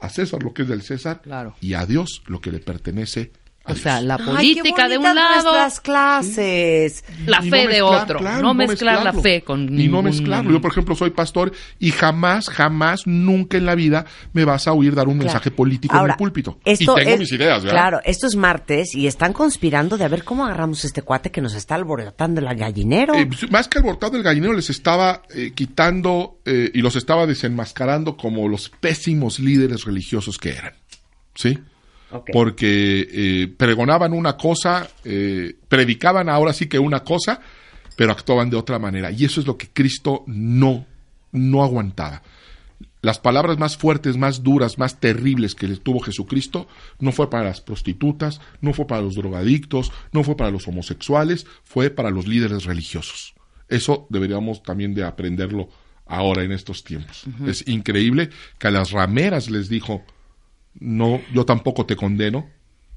Speaker 4: a César lo que es del César
Speaker 2: Claro.
Speaker 4: y a Dios lo que le pertenece
Speaker 2: O sea, la
Speaker 3: Ay, qué
Speaker 2: política de un lado,
Speaker 3: nuestras clases.
Speaker 2: la
Speaker 4: Y
Speaker 2: fe
Speaker 4: no
Speaker 2: de
Speaker 4: mezclar,
Speaker 2: otro.
Speaker 4: claro,
Speaker 2: no mezclar la fe con
Speaker 4: Y no mezclarlo. Yo, por ejemplo, soy pastor y jamás, jamás, nunca en la vida me vas a oír dar un
Speaker 3: Claro.
Speaker 4: mensaje político
Speaker 3: Ahora,
Speaker 4: en el púlpito.
Speaker 3: esto
Speaker 4: y tengo
Speaker 3: es-
Speaker 4: mis ideas, ¿verdad?
Speaker 3: Claro, esto es martes y están conspirando de a ver cómo agarramos este cuate que nos está alborotando el gallinero.
Speaker 4: Eh, más que alborotado el gallinero les estaba eh, quitando eh, y los estaba desenmascarando como los pésimos líderes religiosos que eran. ¿Sí? Porque eh, pregonaban una cosa, eh, predicaban ahora sí que una cosa, pero actuaban de otra manera. Y eso es lo que Cristo no, no aguantaba. Las palabras más fuertes, más duras, más terribles que le tuvo Jesucristo no fue para las prostitutas, no fue para los drogadictos, no fue para los homosexuales, fue para los líderes religiosos. Eso deberíamos también de aprenderlo ahora en estos tiempos. Es increíble que a las rameras les dijo, no, yo tampoco te condeno,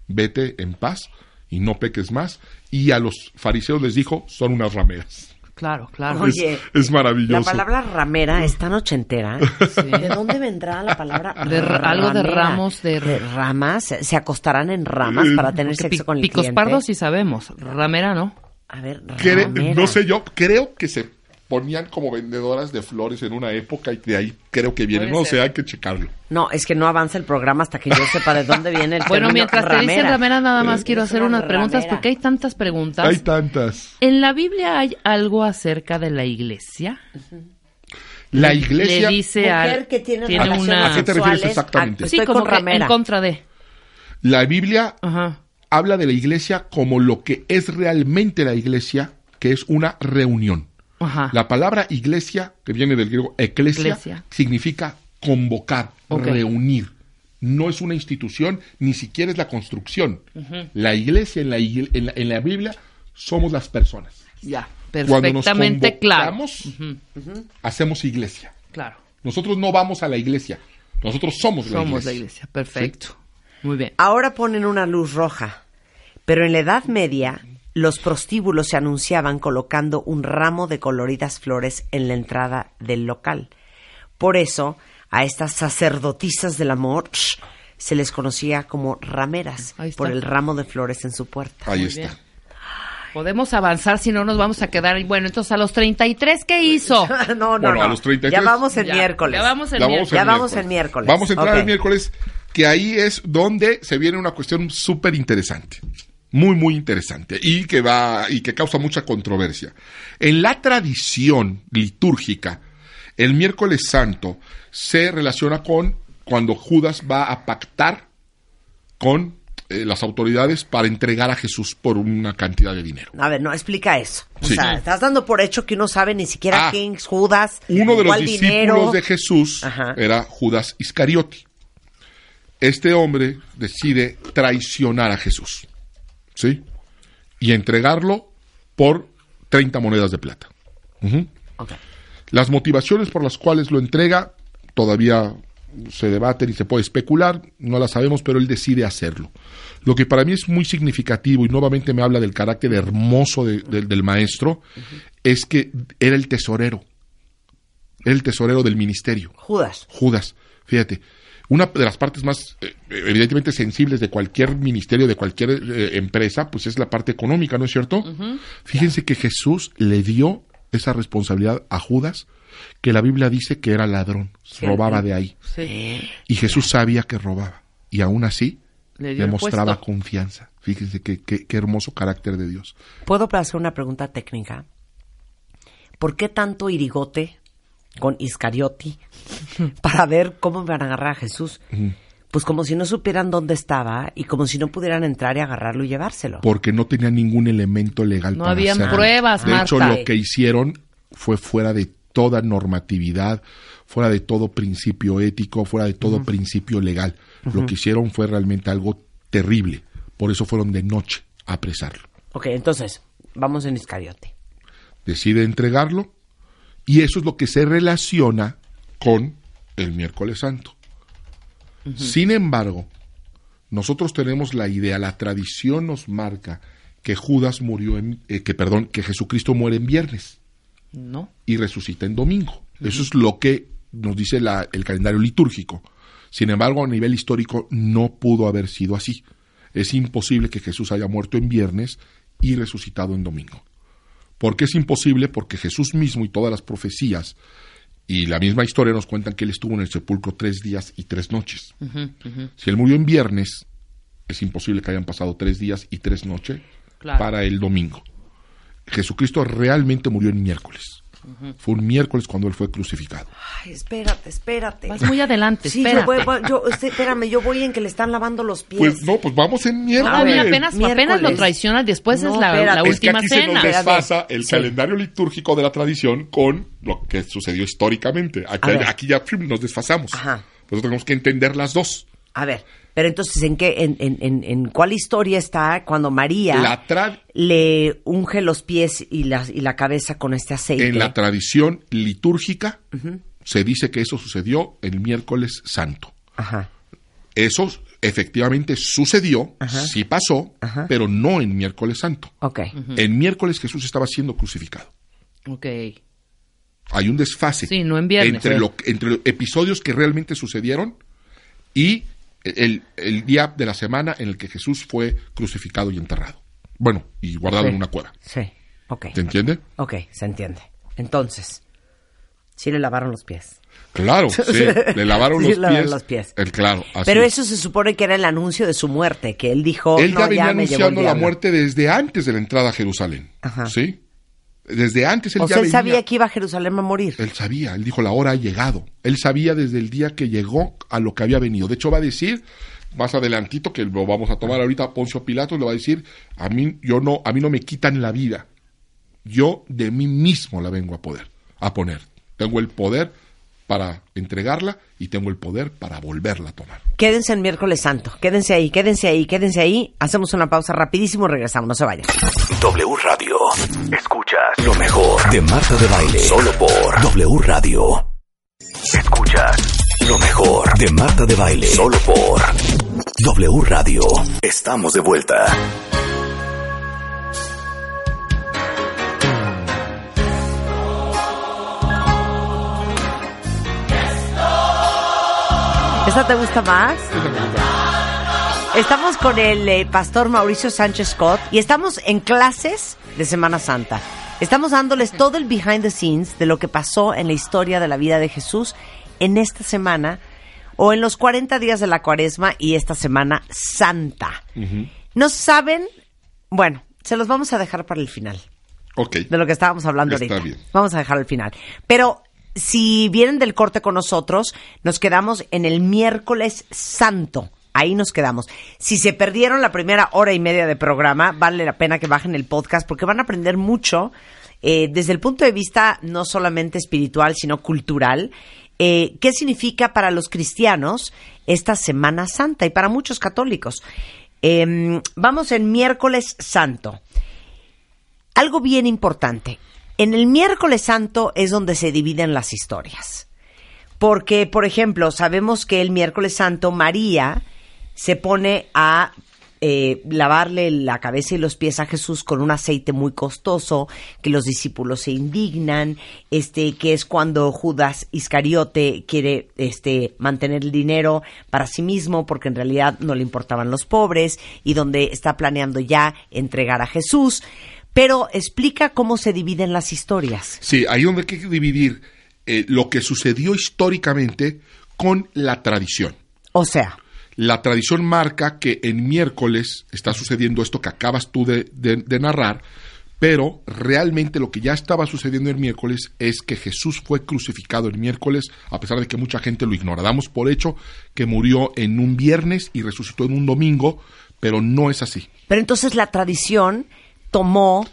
Speaker 4: vete en paz y no peques más. Y a los fariseos les dijo, son unas rameras.
Speaker 2: Claro, claro.
Speaker 3: Oye,
Speaker 4: es maravilloso.
Speaker 3: La palabra ramera es tan ochentera. ¿De dónde vendrá la palabra
Speaker 2: De r- algo de
Speaker 3: ramera?
Speaker 2: ramos, de-
Speaker 3: ramas. ¿Se acostarán en ramas para tener
Speaker 2: Porque
Speaker 3: sexo con el
Speaker 2: picos
Speaker 3: cliente?
Speaker 2: pardos sí sabemos, ramera no.
Speaker 3: A ver, ramera.
Speaker 4: no sé yo, creo que se ponían como vendedoras de flores en una época y de ahí creo que viene.
Speaker 3: Puede
Speaker 4: No
Speaker 3: ser.
Speaker 4: sé, hay que checarlo.
Speaker 3: No, es que no avanza el programa hasta que yo sepa de dónde viene el *laughs*
Speaker 2: Bueno, mientras te dicen ramera, nada más quiero hacer
Speaker 3: una
Speaker 2: unas preguntas
Speaker 3: ramera.
Speaker 2: porque hay tantas preguntas.
Speaker 4: Hay tantas.
Speaker 2: ¿En la Biblia hay algo acerca de la iglesia?
Speaker 4: La iglesia.
Speaker 2: Le dice
Speaker 3: Mujer que tiene,
Speaker 2: tiene
Speaker 3: relaciones
Speaker 2: una...
Speaker 4: ¿A qué te refieres exactamente?
Speaker 3: a-
Speaker 2: Sí, como
Speaker 3: con ramera.
Speaker 2: en contra de...
Speaker 4: La Biblia
Speaker 2: Ajá.
Speaker 4: habla de la iglesia como lo que es realmente la iglesia, que es una reunión.
Speaker 2: Ajá.
Speaker 4: La palabra iglesia, que viene del griego eclesia,
Speaker 2: Eclesia.
Speaker 4: significa convocar, reunir. No es una institución, ni siquiera es la construcción. La iglesia en la, en la, en la Biblia somos las personas.
Speaker 2: Ya,
Speaker 4: Cuando nos
Speaker 2: perfectamente claro.
Speaker 4: convocamos, hacemos iglesia.
Speaker 2: Claro.
Speaker 4: Nosotros no vamos a la iglesia, nosotros somos la
Speaker 2: Somos
Speaker 4: iglesia.
Speaker 2: la iglesia, perfecto. Muy bien.
Speaker 3: Ahora ponen una luz roja, pero en la Edad Media los prostíbulos se anunciaban colocando un ramo de coloridas flores en la entrada del local. Por eso, a estas sacerdotisas del amor se les conocía como rameras, por el ramo de flores en su puerta.
Speaker 4: Ahí está.
Speaker 2: Podemos avanzar, si no nos vamos a quedar. Bueno, entonces a los 33, ¿qué hizo? *laughs*
Speaker 3: no, no,
Speaker 4: Bueno,
Speaker 3: no.
Speaker 4: a los 33
Speaker 3: ya vamos el
Speaker 2: Ya,
Speaker 3: miércoles.
Speaker 2: ya vamos el miércoles.
Speaker 3: Ya vamos el miércoles.
Speaker 4: Vamos a entrar el miércoles, que ahí es donde se viene una cuestión súper interesante. Muy, muy interesante. Y que va, y que causa mucha controversia. En la tradición litúrgica, el miércoles santo se relaciona con cuando Judas va a pactar con eh, las autoridades para entregar a Jesús por una cantidad de dinero.
Speaker 3: A ver, no, explica eso. O
Speaker 4: Sí.
Speaker 3: sea, estás dando por hecho que uno sabe ni siquiera
Speaker 4: Ah,
Speaker 3: quién es Judas,
Speaker 4: Uno de los discípulos
Speaker 3: dinero.
Speaker 4: de Jesús
Speaker 3: Ajá.
Speaker 4: era Judas Iscariote. Este hombre decide traicionar a Jesús. ¿Sí? Y entregarlo por 30 monedas de plata. Las motivaciones por las cuales lo entrega todavía se debaten y se puede especular, no las sabemos, pero él decide hacerlo. Lo que para mí es muy significativo y nuevamente me habla del carácter hermoso de- del- del maestro, es que era el tesorero, era el tesorero del ministerio.
Speaker 3: Judas.
Speaker 4: Judas, fíjate, una de las partes más eh, evidentemente sensibles de cualquier ministerio, de cualquier eh, empresa, pues es la parte económica, ¿no es cierto? Fíjense que Jesús le dio esa responsabilidad a Judas, que la Biblia dice que era ladrón, robaba de ahí.
Speaker 2: Sí.
Speaker 4: Y Jesús sabía que robaba, y aún así
Speaker 2: Le
Speaker 4: demostraba confianza. Fíjense qué, qué- qué hermoso carácter de Dios.
Speaker 3: ¿Puedo hacer una pregunta técnica? ¿Por qué tanto irigote con Iscariote *laughs* para ver cómo van a agarrar a Jesús? Pues como si no supieran dónde estaba y como si no pudieran entrar y agarrarlo y llevárselo.
Speaker 4: Porque no tenía ningún elemento legal
Speaker 2: No
Speaker 4: para
Speaker 2: habían
Speaker 4: hacerlo.
Speaker 2: pruebas,
Speaker 4: De hecho, lo que hicieron fue fuera de toda normatividad, fuera de todo principio ético, fuera de todo principio legal. Lo que hicieron fue realmente algo terrible. Por eso fueron de noche a apresarlo.
Speaker 3: Ok, entonces, vamos en Iscariote.
Speaker 4: Decide entregarlo y eso es lo que se relaciona con el miércoles santo. Sin embargo, nosotros tenemos la idea, la tradición nos marca que Judas murió en, eh, que perdón, que Jesucristo muere en viernes
Speaker 2: No.
Speaker 4: y resucita en domingo. Eso es lo que nos dice la- el calendario litúrgico. Sin embargo, a nivel histórico no pudo haber sido así. Es imposible que Jesús haya muerto en viernes y resucitado en domingo. ¿Por qué es imposible? Porque Jesús mismo y todas las profecías y la misma historia nos cuentan que él estuvo en el sepulcro tres días y tres noches. Si él murió en viernes, es imposible que hayan pasado tres días y tres noches
Speaker 2: Claro.
Speaker 4: para el domingo. Jesucristo realmente murió en miércoles. Fue un miércoles cuando él fue crucificado.
Speaker 3: Ay, espérate, espérate.
Speaker 2: Vas muy adelante,
Speaker 3: Sí,
Speaker 2: espera.
Speaker 3: yo voy, voy- yo, este, espérame, yo voy en que le están lavando los pies.
Speaker 4: Pues no, pues vamos en miércoles.
Speaker 2: Todavía apenas, apenas
Speaker 3: Miércoles.
Speaker 2: lo traiciona, después
Speaker 3: No,
Speaker 2: es la,
Speaker 3: espérate.
Speaker 2: la
Speaker 3: Es
Speaker 4: es que
Speaker 2: última
Speaker 4: aquí se nos
Speaker 2: cena.
Speaker 4: desfasa el
Speaker 3: Sí.
Speaker 4: calendario litúrgico de la tradición con lo que sucedió históricamente. Aquí, aquí ya nos desfasamos.
Speaker 3: Ajá.
Speaker 4: Nosotros tenemos que entender las dos.
Speaker 3: A ver, pero entonces, ¿en qué, en, en, en, en cuál historia está cuando María
Speaker 4: La tra-
Speaker 3: le unge los pies y la, y la cabeza con este aceite?
Speaker 4: en la tradición litúrgica se dice que eso sucedió el miércoles santo.
Speaker 3: Ajá.
Speaker 4: Eso efectivamente sucedió,
Speaker 3: Ajá.
Speaker 4: sí pasó,
Speaker 3: Ajá.
Speaker 4: pero no en miércoles santo.
Speaker 3: Ok.
Speaker 4: En miércoles Jesús estaba siendo crucificado.
Speaker 2: Ok.
Speaker 4: Hay un desfase
Speaker 2: Sí, no en viernes.
Speaker 4: entre, lo, entre los episodios que realmente sucedieron y el, el día de la semana en el que Jesús fue crucificado y enterrado. Bueno, y guardado
Speaker 3: Sí.
Speaker 4: en una cueva.
Speaker 3: Sí. Ok.
Speaker 4: ¿Se entiende?
Speaker 3: Ok, se entiende. Entonces, sí le lavaron los pies.
Speaker 4: Claro, *laughs* sí, le lavaron
Speaker 3: Sí,
Speaker 4: los,
Speaker 3: lavaron
Speaker 4: pies,
Speaker 3: los pies.
Speaker 4: El claro, así
Speaker 3: Pero
Speaker 4: es.
Speaker 3: eso se supone que era el anuncio de su muerte, que él dijo,
Speaker 4: Él ya
Speaker 3: no,
Speaker 4: venía
Speaker 3: ya el
Speaker 4: anunciando la
Speaker 3: diablo".
Speaker 4: muerte desde antes de la entrada a Jerusalén.
Speaker 3: Ajá.
Speaker 4: ¿Sí? Desde antes él
Speaker 3: O
Speaker 4: ya
Speaker 3: sea, él sabía que iba a Jerusalén a morir.
Speaker 4: Él sabía, él dijo, la hora ha llegado. Él sabía desde el día que llegó a lo que había venido. De hecho, va a decir, más adelantito, que lo vamos a tomar ahorita, Poncio Pilatos le va a decir, a mí, yo no, a mí no me quitan la vida. Yo de mí mismo la vengo a poder, a poner. Tengo el poder para entregarla y tengo el poder para volverla a tomar.
Speaker 3: Quédense en miércoles santo. Quédense ahí, quédense ahí, quédense ahí. Hacemos una pausa rapidísimo y regresamos. No se vayan.
Speaker 5: W Radio. Escuchas lo mejor de Marta de Baile. Solo por W Radio. Escuchas lo mejor de Marta de Baile. Solo por W Radio. Estamos de vuelta.
Speaker 3: ¿Esta te gusta más? Estamos con el eh, pastor Mauricio Sánchez Scott y estamos en clases de Semana Santa. Estamos dándoles todo el behind the scenes de lo que pasó en la historia de la vida de Jesús en esta semana o en los 40 días de la cuaresma y esta semana santa. ¿No saben? Bueno, se los vamos a dejar para el final
Speaker 4: Ok.
Speaker 3: de lo que estábamos hablando
Speaker 4: Está
Speaker 3: ahorita.
Speaker 4: bien.
Speaker 3: Vamos a dejar al final. Pero si vienen del corte con nosotros, nos quedamos en el miércoles santo. Ahí nos quedamos. Si se perdieron la primera hora y media de programa, vale la pena que bajen el podcast porque van a aprender mucho eh, desde el punto de vista no solamente espiritual, sino cultural. eh, ¿Qué significa para los cristianos esta Semana Santa y para muchos católicos? Em, vamos en miércoles santo algo bien importante. En el miércoles santo es donde se dividen las historias. Porque, por ejemplo, sabemos que el miércoles santo María se pone a eh, lavarle la cabeza y los pies a Jesús con un aceite muy costoso, que los discípulos se indignan, este, que es cuando Judas Iscariote quiere este, mantener el dinero para sí mismo, porque en realidad no le importaban los pobres, y donde está planeando ya entregar a Jesús. Pero explica cómo se dividen las historias.
Speaker 4: Sí, ahí donde hay que dividir eh, lo que sucedió históricamente con la tradición.
Speaker 3: O sea,
Speaker 4: La tradición marca que en miércoles está sucediendo esto que acabas tú de, de- de narrar, pero realmente lo que ya estaba sucediendo el miércoles es que Jesús fue crucificado el miércoles, a pesar de que mucha gente lo ignora. Damos por hecho que murió en un viernes y resucitó en un domingo, pero no es así.
Speaker 3: Pero entonces la tradición tomó.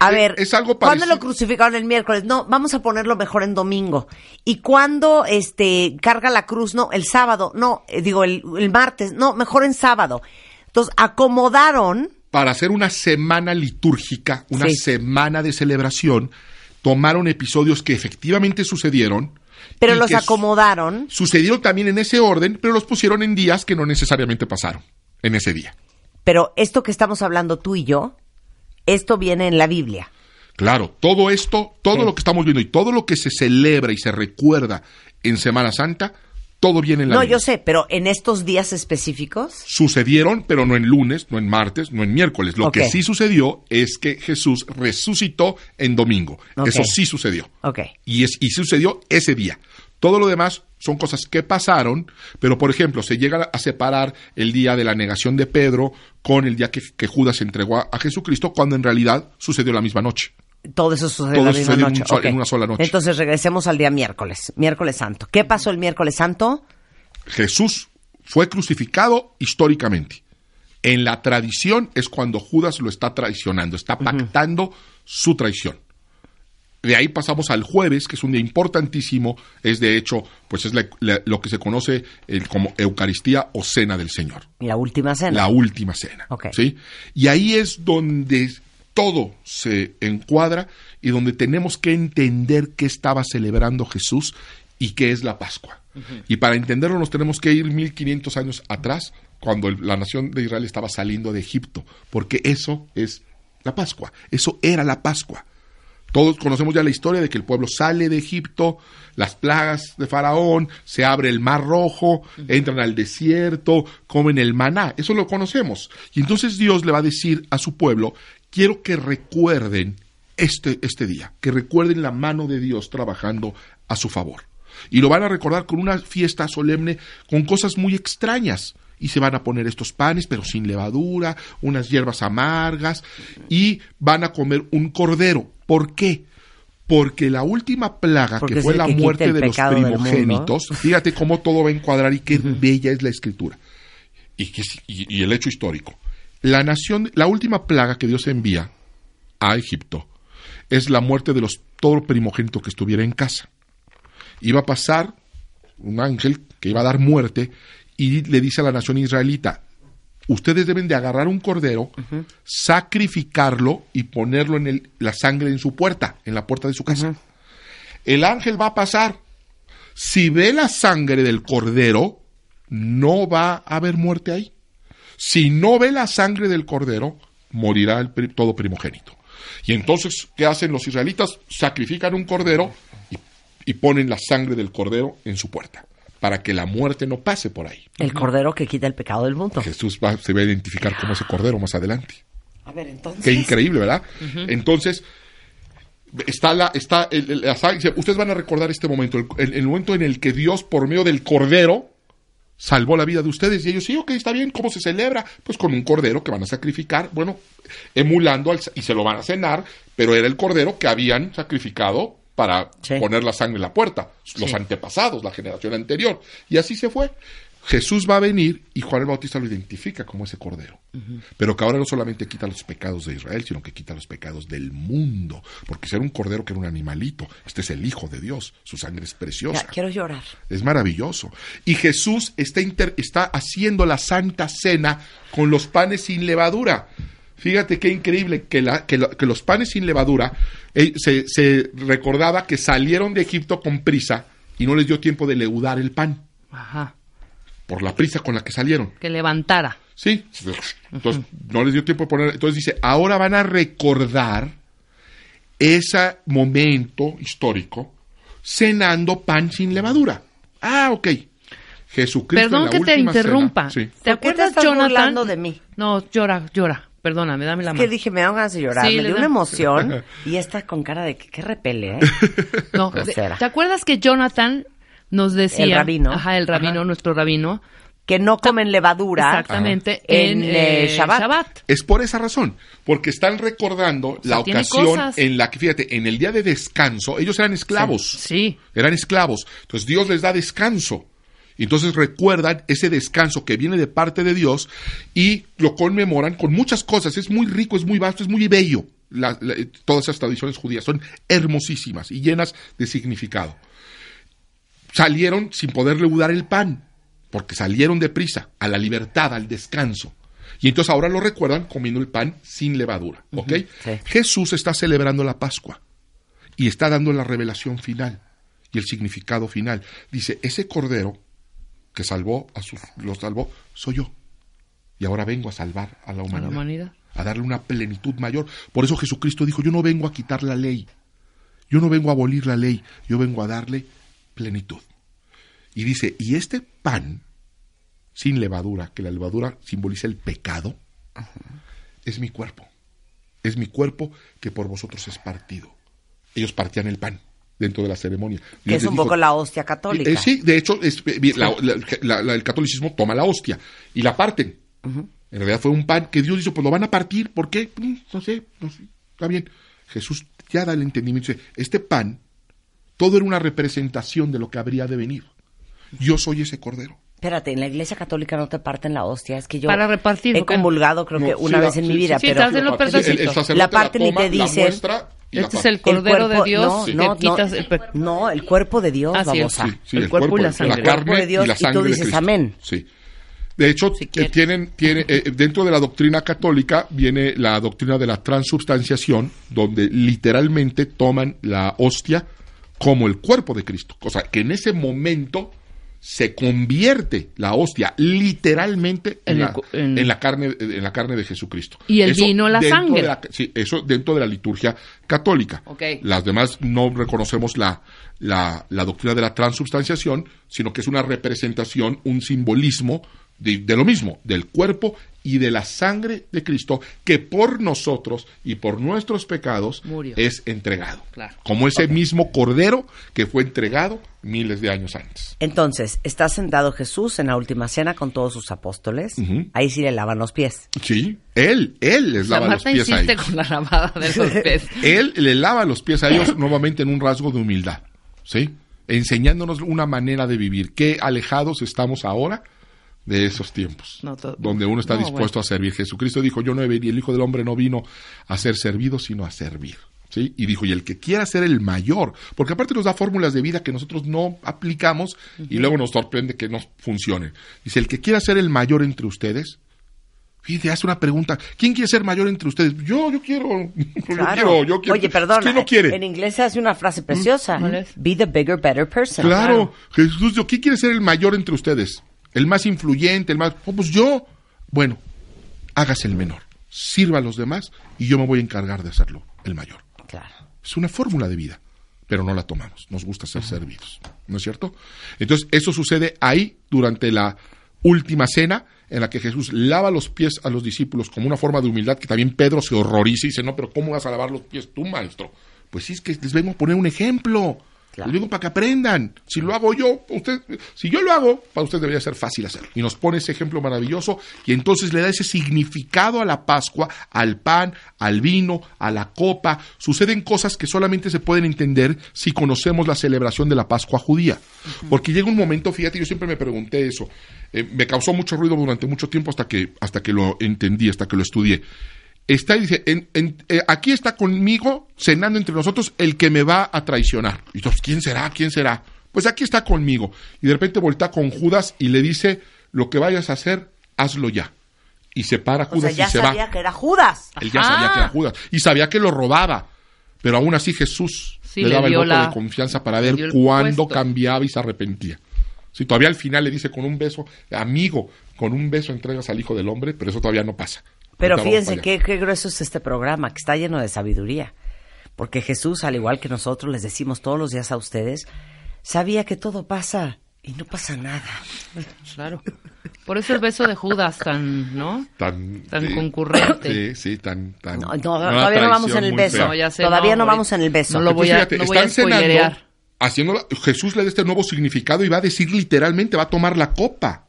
Speaker 3: A ver,
Speaker 4: es algo
Speaker 3: ¿cuándo lo crucificaron el miércoles? No, vamos a ponerlo mejor en domingo. ¿Y cuándo este, carga la cruz? No, el sábado. No, eh, digo, el, el martes. No, mejor en sábado. Entonces, acomodaron.
Speaker 4: para hacer una semana litúrgica, una
Speaker 3: Sí.
Speaker 4: semana de celebración, tomaron episodios que efectivamente sucedieron.
Speaker 3: Pero los acomodaron.
Speaker 4: Sucedieron también en ese orden, pero los pusieron en días que no necesariamente pasaron en ese día.
Speaker 3: Pero esto que estamos hablando tú y yo, esto viene en la Biblia.
Speaker 4: Claro, todo esto, todo
Speaker 3: Sí.
Speaker 4: lo que estamos viendo y todo lo que se celebra y se recuerda en Semana Santa, todo viene en la
Speaker 3: No,
Speaker 4: Biblia.
Speaker 3: yo sé, pero en estos días específicos.
Speaker 4: Sucedieron, pero no en lunes, no en martes, no en miércoles. Lo que sí sucedió es que Jesús resucitó en domingo. Eso sí sucedió.
Speaker 3: Ok.
Speaker 4: Y, es, y sucedió ese día. Todo lo demás son cosas que pasaron, pero por ejemplo, se llega a separar el día de la negación de Pedro con el día que, que Judas entregó a, a Jesucristo, cuando en realidad sucedió la misma noche.
Speaker 3: Todo eso sucede
Speaker 4: Todo
Speaker 3: la misma
Speaker 4: sucedió
Speaker 3: noche.
Speaker 4: un en una sola noche.
Speaker 3: Entonces regresemos al día miércoles, miércoles santo. ¿Qué pasó el miércoles santo?
Speaker 4: Jesús fue crucificado históricamente. En la tradición es cuando Judas lo está traicionando, está pactando su traición. De ahí pasamos al jueves, que es un día importantísimo, es de hecho, pues es la- la- lo que se conoce eh, como Eucaristía o Cena del Señor.
Speaker 3: La última cena.
Speaker 4: la última cena.
Speaker 3: Ok.
Speaker 4: ¿sí? Y ahí es donde todo se encuadra y donde tenemos que entender qué estaba celebrando Jesús y qué es la Pascua. Y para entenderlo nos tenemos que ir 1500 años atrás, cuando el- la nación de Israel estaba saliendo de Egipto, porque eso es la Pascua, eso era la Pascua. Todos conocemos ya la historia de que el pueblo sale de Egipto, las plagas de Faraón, se abre el mar rojo, entran al desierto, comen el maná, eso lo conocemos. Y entonces Dios le va a decir a su pueblo, quiero que recuerden este, este día, que recuerden la mano de Dios trabajando a su favor. Y lo van a recordar con una fiesta solemne, con cosas muy extrañas. Y se van a poner estos panes, pero sin levadura, unas hierbas amargas, y van a comer un cordero. ¿Por qué? Porque la última plaga,
Speaker 3: Porque
Speaker 4: que fue la
Speaker 3: que
Speaker 4: muerte de los primogénitos, fíjate cómo todo va a encuadrar y qué bella es la escritura. Y, que es- y- y el hecho histórico. La nación, la última plaga que Dios envía a Egipto es la muerte de los todo primogénito que estuviera en casa. Iba a pasar un ángel que iba a dar muerte y le dice a la nación israelita, ustedes deben de agarrar un cordero, sacrificarlo y ponerlo en el- la sangre en su puerta, en la puerta de su casa. El ángel va a pasar. Si ve la sangre del cordero, no va a haber muerte ahí. Si no ve la sangre del cordero, morirá el pri- todo primogénito. Y entonces, ¿qué hacen los israelitas? Sacrifican un cordero y, y ponen la sangre del cordero en su puerta, para que la muerte no pase por ahí.
Speaker 3: El cordero que quita el pecado del mundo.
Speaker 4: Jesús va- se va a identificar como ese cordero más adelante.
Speaker 3: A ver, entonces.
Speaker 4: Qué increíble, ¿verdad? Entonces, está la, está el- el- la sangre- ustedes van a recordar este momento, el, el- el momento en el que Dios, por medio del cordero, salvó la vida de ustedes. Y ellos, sí, ok, está bien, ¿cómo se celebra? Pues con un cordero que van a sacrificar, bueno, emulando, al, y se lo van a cenar, pero era el cordero que habían sacrificado para
Speaker 3: Sí.
Speaker 4: poner la sangre en la puerta, los antepasados, la generación anterior. Y así se fue. Jesús va a venir y Juan el Bautista lo identifica como ese cordero. Pero que ahora no solamente quita los pecados de Israel, sino que quita los pecados del mundo. Porque si era un cordero que era un animalito, este es el Hijo de Dios, su sangre es preciosa.
Speaker 3: Ya, quiero llorar.
Speaker 4: Es maravilloso. Y Jesús está, inter- está haciendo la santa cena con los panes sin levadura. Fíjate qué increíble que, la- que, la- que los panes sin levadura eh, se, se recordaba que salieron de Egipto con prisa y no les dio tiempo de leudar el pan
Speaker 2: Ajá.
Speaker 4: por la prisa con la que salieron.
Speaker 2: Que levantara.
Speaker 4: Sí, entonces no les dio tiempo de poner. Entonces dice, ahora van a recordar ese momento histórico cenando pan sin levadura. Ah, ok. Jesucristo. en
Speaker 2: Perdón
Speaker 4: la
Speaker 2: que te interrumpa.
Speaker 4: cena- sí.
Speaker 2: ¿Te
Speaker 3: ¿Por qué te
Speaker 2: acuerdas,
Speaker 3: estás
Speaker 2: Jonathan?
Speaker 3: de mí?
Speaker 2: No, llora, llora. Perdóname, dame la
Speaker 3: Es
Speaker 2: mano.
Speaker 3: que dije, me dan ganas de llorar.
Speaker 2: Sí,
Speaker 3: me dio
Speaker 2: da.
Speaker 3: una emoción *laughs* y esta con cara de que, que repele, ¿eh? *laughs*
Speaker 2: No,
Speaker 3: Grosera.
Speaker 2: ¿te acuerdas que Jonathan nos decía...
Speaker 3: El rabino.
Speaker 2: Ajá, el rabino, nuestro rabino.
Speaker 3: Que no comen levadura
Speaker 2: Exactamente.
Speaker 3: en,
Speaker 2: En,
Speaker 3: eh,
Speaker 2: eh,
Speaker 3: Shabbat.
Speaker 2: Shabbat.
Speaker 4: Es por esa razón, porque están recordando
Speaker 2: sea,
Speaker 4: la ocasión
Speaker 2: cosas.
Speaker 4: en la que, fíjate, en el día de descanso, ellos eran esclavos.
Speaker 2: Sí.
Speaker 4: Eran esclavos. Entonces Dios les da descanso. Entonces recuerdan ese descanso que viene de parte de Dios y lo conmemoran con muchas cosas. Es muy rico, es muy vasto, es muy bello. La- la- todas esas tradiciones judías son hermosísimas y llenas de significado. Salieron sin poder leudar el pan, porque salieron deprisa, a la libertad, al descanso. Y entonces ahora lo recuerdan comiendo el pan sin levadura. ¿Ok?
Speaker 3: sí.
Speaker 4: Jesús está celebrando la Pascua y está dando la revelación final y el significado final. Dice, ese cordero que salvó a sus, salvó, soy yo. Y ahora vengo a salvar a la
Speaker 2: A
Speaker 4: humanidad.
Speaker 2: la humanidad.
Speaker 4: A darle una plenitud mayor. Por eso Jesucristo dijo, yo no vengo a quitar la ley. Yo no vengo a abolir la ley. Yo vengo a darle plenitud. Y dice, y este pan sin levadura, que la levadura simboliza el pecado, es mi cuerpo. Es mi cuerpo que por vosotros es partido. Ellos partían el pan dentro de la ceremonia.
Speaker 3: Que es un
Speaker 4: dijo,
Speaker 3: poco la hostia católica.
Speaker 4: eh, sí, de hecho, es- eh, la- la- la- la- el catolicismo toma la hostia y la parten. En realidad fue un pan que Dios dijo, pues lo van a partir, ¿por qué? Mm, No sé, no sé, está bien. Jesús ya da el entendimiento, dice, este pan, todo era una representación de lo que habría de venir. Yo soy ese cordero.
Speaker 3: Espérate, en la iglesia católica no te parten la hostia. Es que yo
Speaker 2: Para repartir,
Speaker 3: he comulgado creo
Speaker 4: No,
Speaker 3: que una vez en
Speaker 4: sí,
Speaker 3: mi vida,
Speaker 2: sí,
Speaker 3: pero...
Speaker 4: el- el
Speaker 3: La parte ni te
Speaker 4: la
Speaker 3: dicen,
Speaker 4: muestra
Speaker 2: Este es el cordero de Dios
Speaker 3: no,
Speaker 2: que
Speaker 3: no, no,
Speaker 2: quitas el pe-
Speaker 3: no, el cuerpo de Dios,
Speaker 2: Ah,
Speaker 3: babosa.
Speaker 4: Sí, sí,
Speaker 2: el cuerpo y la sangre.
Speaker 4: La
Speaker 2: El
Speaker 4: carne
Speaker 3: cuerpo de Dios,
Speaker 4: y la
Speaker 3: y tú
Speaker 4: sangre de
Speaker 3: dices
Speaker 4: Cristo.
Speaker 3: amén.
Speaker 4: Sí. De hecho,
Speaker 2: Si
Speaker 4: eh, tienen, tiene, eh, dentro de la doctrina católica viene la doctrina de la transubstanciación, donde literalmente toman la hostia como el cuerpo de Cristo. O sea, que en ese momento se convierte la hostia literalmente en, la,
Speaker 2: cu- en-
Speaker 4: en la carne en la carne de Jesucristo.
Speaker 2: Y el vino, la sangre.
Speaker 4: de la- sí, eso dentro de la liturgia católica. Las demás no reconocemos la, la, la doctrina de la transubstanciación, sino que es una representación, un simbolismo de, de lo mismo, del cuerpo y de la sangre de Cristo que por nosotros y por nuestros pecados
Speaker 2: Murió.
Speaker 4: es entregado.
Speaker 2: Claro.
Speaker 4: Como ese mismo cordero que fue entregado miles de años antes.
Speaker 3: Entonces, está sentado Jesús en la última cena con todos sus apóstoles. Ahí sí le lavan los pies.
Speaker 4: Sí, él, él les lava los pies a ellos.
Speaker 2: con la lavada de los *laughs* pies.
Speaker 4: Él le lava los pies a ellos nuevamente en un rasgo de humildad, ¿sí? Enseñándonos una manera de vivir. Qué alejados estamos ahora de esos tiempos,
Speaker 2: No,
Speaker 4: donde uno está
Speaker 2: no,
Speaker 4: dispuesto a servir. Jesucristo dijo, yo no he venido, el Hijo del Hombre no vino a ser servido, sino a servir. ¿Sí? Y dijo, y el que quiera ser el mayor, porque aparte nos da fórmulas de vida que nosotros no aplicamos y luego nos sorprende que no funcionen. Dice, el que quiera ser el mayor entre ustedes, fíjate, hace una pregunta, ¿quién quiere ser mayor entre ustedes? Yo, yo quiero, *laughs* yo
Speaker 3: Claro.
Speaker 4: quiero, yo quiero.
Speaker 3: Oye, perdón.
Speaker 4: ¿Quién no quiere?
Speaker 3: En inglés se hace una frase preciosa. Be the bigger, better person.
Speaker 4: Claro, Jesús dijo, ¿quién quiere ser el mayor entre ustedes? El más influyente, el más... Oh, pues yo. Bueno, hágase el menor. Sirva a los demás y yo me voy a encargar de hacerlo el mayor.
Speaker 3: Claro.
Speaker 4: Es una fórmula de vida, pero no la tomamos. Nos gusta ser servidos, ¿no es cierto? Entonces, eso sucede ahí durante la última cena en la que Jesús lava los pies a los discípulos como una forma de humildad que también Pedro se horroriza y dice, no, pero ¿cómo vas a lavar los pies tú, maestro? Pues sí, es que les vengo a poner un ejemplo.
Speaker 3: Claro.
Speaker 4: Les vengo para que aprendan. Si lo hago yo, usted, si yo lo hago, para usted debería ser fácil hacerlo. Y nos pone ese ejemplo maravilloso y entonces le da ese significado a la Pascua, al pan, al vino, a la copa. Suceden cosas que solamente se pueden entender si conocemos la celebración de la Pascua judía. Porque llega un momento, fíjate, yo siempre me pregunté eso. Eh, me causó mucho ruido durante mucho tiempo hasta que, hasta que lo entendí, hasta que lo estudié. Está y dice, en- en- eh, aquí está conmigo, cenando entre nosotros, el que me va a traicionar. Y entonces, ¿quién será? ¿Quién será? Pues aquí está conmigo. Y de repente voltea con Judas y le dice, lo que vayas a hacer, hazlo ya. Y se para
Speaker 3: O sea,
Speaker 4: Judas
Speaker 3: ya
Speaker 4: y se
Speaker 3: sabía
Speaker 4: va.
Speaker 3: que era Judas.
Speaker 4: Él ya
Speaker 2: Ajá.
Speaker 4: sabía que era Judas. Y sabía que lo robaba. Pero aún así Jesús
Speaker 2: Sí,
Speaker 4: le
Speaker 2: le
Speaker 4: daba el voto
Speaker 2: la-
Speaker 4: de confianza para ver cuándo
Speaker 2: puesto.
Speaker 4: cambiaba y se arrepentía. Si todavía al final le dice con un beso, amigo, con un beso entregas al Hijo del Hombre, pero eso todavía no pasa.
Speaker 3: Pero fíjense qué, qué grueso es este programa, que está lleno de sabiduría. Porque Jesús, al igual que nosotros les decimos todos los días a ustedes, sabía que todo pasa y no pasa nada.
Speaker 2: Claro. Por eso el beso de Judas tan, ¿no?
Speaker 4: tan,
Speaker 2: Tan concurrente.
Speaker 4: Sí, sí, tan, tan.
Speaker 3: No, no, todavía no vamos en el beso.
Speaker 2: No, sé,
Speaker 3: Todavía no, vamos en el beso.
Speaker 2: No lo voy
Speaker 4: Entonces,
Speaker 2: a, no voy a
Speaker 4: están cenando,
Speaker 2: spoilerear.
Speaker 4: haciendo Jesús le da este nuevo significado y va a decir literalmente, va a tomar la copa.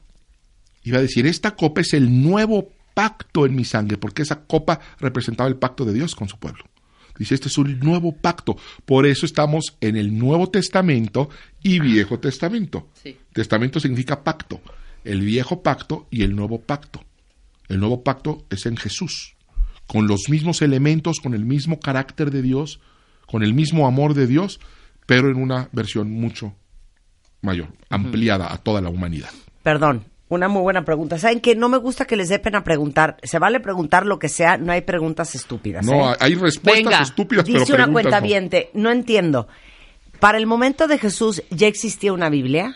Speaker 4: Y va a decir, esta copa es el nuevo pacto en mi sangre, porque esa copa representaba el pacto de Dios con su pueblo. Dice, este es un nuevo pacto. Por eso estamos en el Nuevo Testamento y Viejo Testamento.
Speaker 2: Sí.
Speaker 4: Testamento significa pacto. El viejo pacto y el nuevo pacto. El nuevo pacto es en Jesús, con los mismos elementos, con el mismo carácter de Dios, con el mismo amor de Dios, pero en una versión mucho mayor, ampliada a toda la humanidad.
Speaker 3: Perdón, una muy buena pregunta. ¿Saben que No me gusta que les dé pena preguntar. Se vale preguntar lo que sea, no hay preguntas estúpidas.
Speaker 4: No,
Speaker 3: ¿eh?
Speaker 4: hay respuestas
Speaker 2: Venga,
Speaker 4: estúpidas,
Speaker 3: Dice
Speaker 4: pero
Speaker 3: una cuenta viente, no entiendo. Para el momento de Jesús, ¿ya existía una Biblia?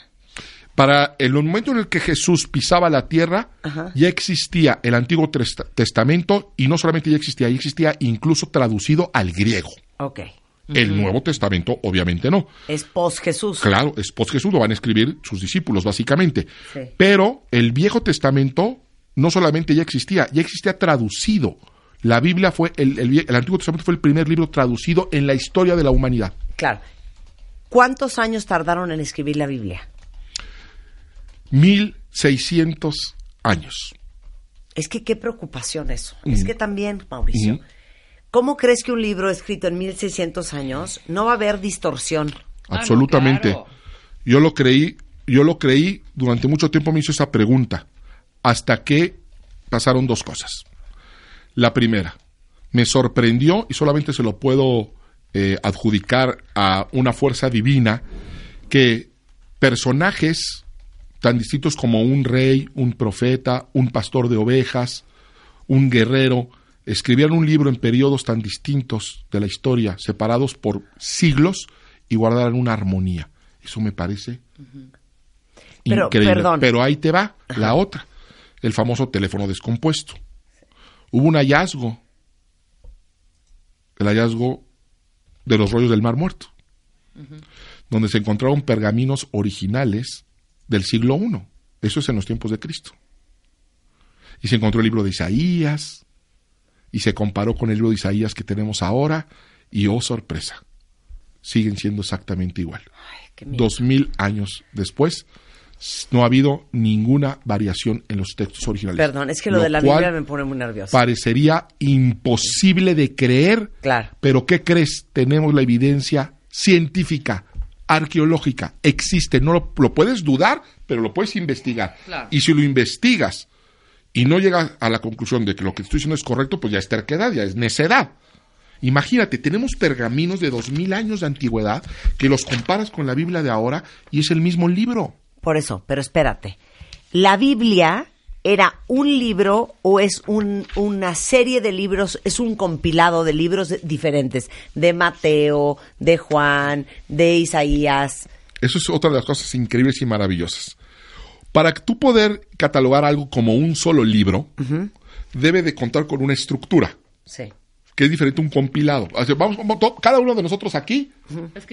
Speaker 4: Para el momento en el que Jesús pisaba la tierra,
Speaker 3: Ajá.
Speaker 4: ya existía el Antiguo Testa- Testamento y no solamente ya existía, ya existía incluso traducido al griego.
Speaker 3: Ok.
Speaker 4: El Nuevo Testamento, obviamente no.
Speaker 3: Es post Jesús.
Speaker 4: Claro, es post Jesús, lo van a escribir sus discípulos, básicamente.
Speaker 3: Sí.
Speaker 4: Pero el Viejo Testamento no solamente ya existía, ya existía traducido. La Biblia fue, el, el el Antiguo Testamento fue el primer libro traducido en la historia de la humanidad.
Speaker 3: Claro. ¿Cuántos años tardaron en escribir la Biblia?
Speaker 4: 1600 años.
Speaker 3: Es que qué preocupación eso.
Speaker 4: Mm.
Speaker 3: Es que también, Mauricio, ¿cómo crees que un libro escrito en 1600 años no va a haber distorsión?
Speaker 2: Ah, no,
Speaker 4: Absolutamente.
Speaker 2: claro.
Speaker 4: Yo lo creí, yo lo creí, durante mucho tiempo me hizo esa pregunta, hasta que pasaron dos cosas. La primera, me sorprendió, y solamente se lo puedo eh, adjudicar a una fuerza divina, que personajes tan distintos como un rey, un profeta, un pastor de ovejas, un guerrero, escribieron un libro en periodos tan distintos de la historia, separados por siglos, y guardaran una armonía. Eso me parece
Speaker 3: Pero,
Speaker 4: increíble.
Speaker 3: perdón.
Speaker 4: Pero ahí te va la otra, el famoso teléfono descompuesto. Hubo un hallazgo, el hallazgo de los rollos del Mar Muerto, donde se encontraron pergaminos originales del siglo I. Eso es en los tiempos de Cristo. y se encontró el libro de Isaías y se comparó con el libro de Isaías que tenemos ahora y oh sorpresa, siguen siendo exactamente igual. Dos mil años después no ha habido ninguna variación en los textos originales.
Speaker 3: Perdón, es que lo, de la
Speaker 4: cual
Speaker 3: Biblia me pone muy nerviosa.
Speaker 4: Parecería imposible de creer,
Speaker 3: Claro.
Speaker 4: pero ¿qué crees? Tenemos la evidencia científica, arqueológica, existe. No lo, lo puedes dudar, pero lo puedes investigar.
Speaker 2: Claro.
Speaker 4: Y si lo investigas y no llegas a la conclusión de que lo que estoy diciendo es correcto, pues ya es terquedad, ya es necedad. Imagínate, tenemos pergaminos de dos mil años de antigüedad que los comparas con la Biblia de ahora y es el mismo libro.
Speaker 3: Por eso, pero espérate. ¿La Biblia era un libro o es un- una serie de libros, es un compilado de libros diferentes? De Mateo, de Juan, de Isaías.
Speaker 4: Eso es otra de las cosas increíbles y maravillosas. Para que tú poder catalogar algo como un solo libro, debe de contar con una estructura,
Speaker 3: Sí.
Speaker 4: que es diferente a un compilado. O sea, vamos, cada uno de nosotros aquí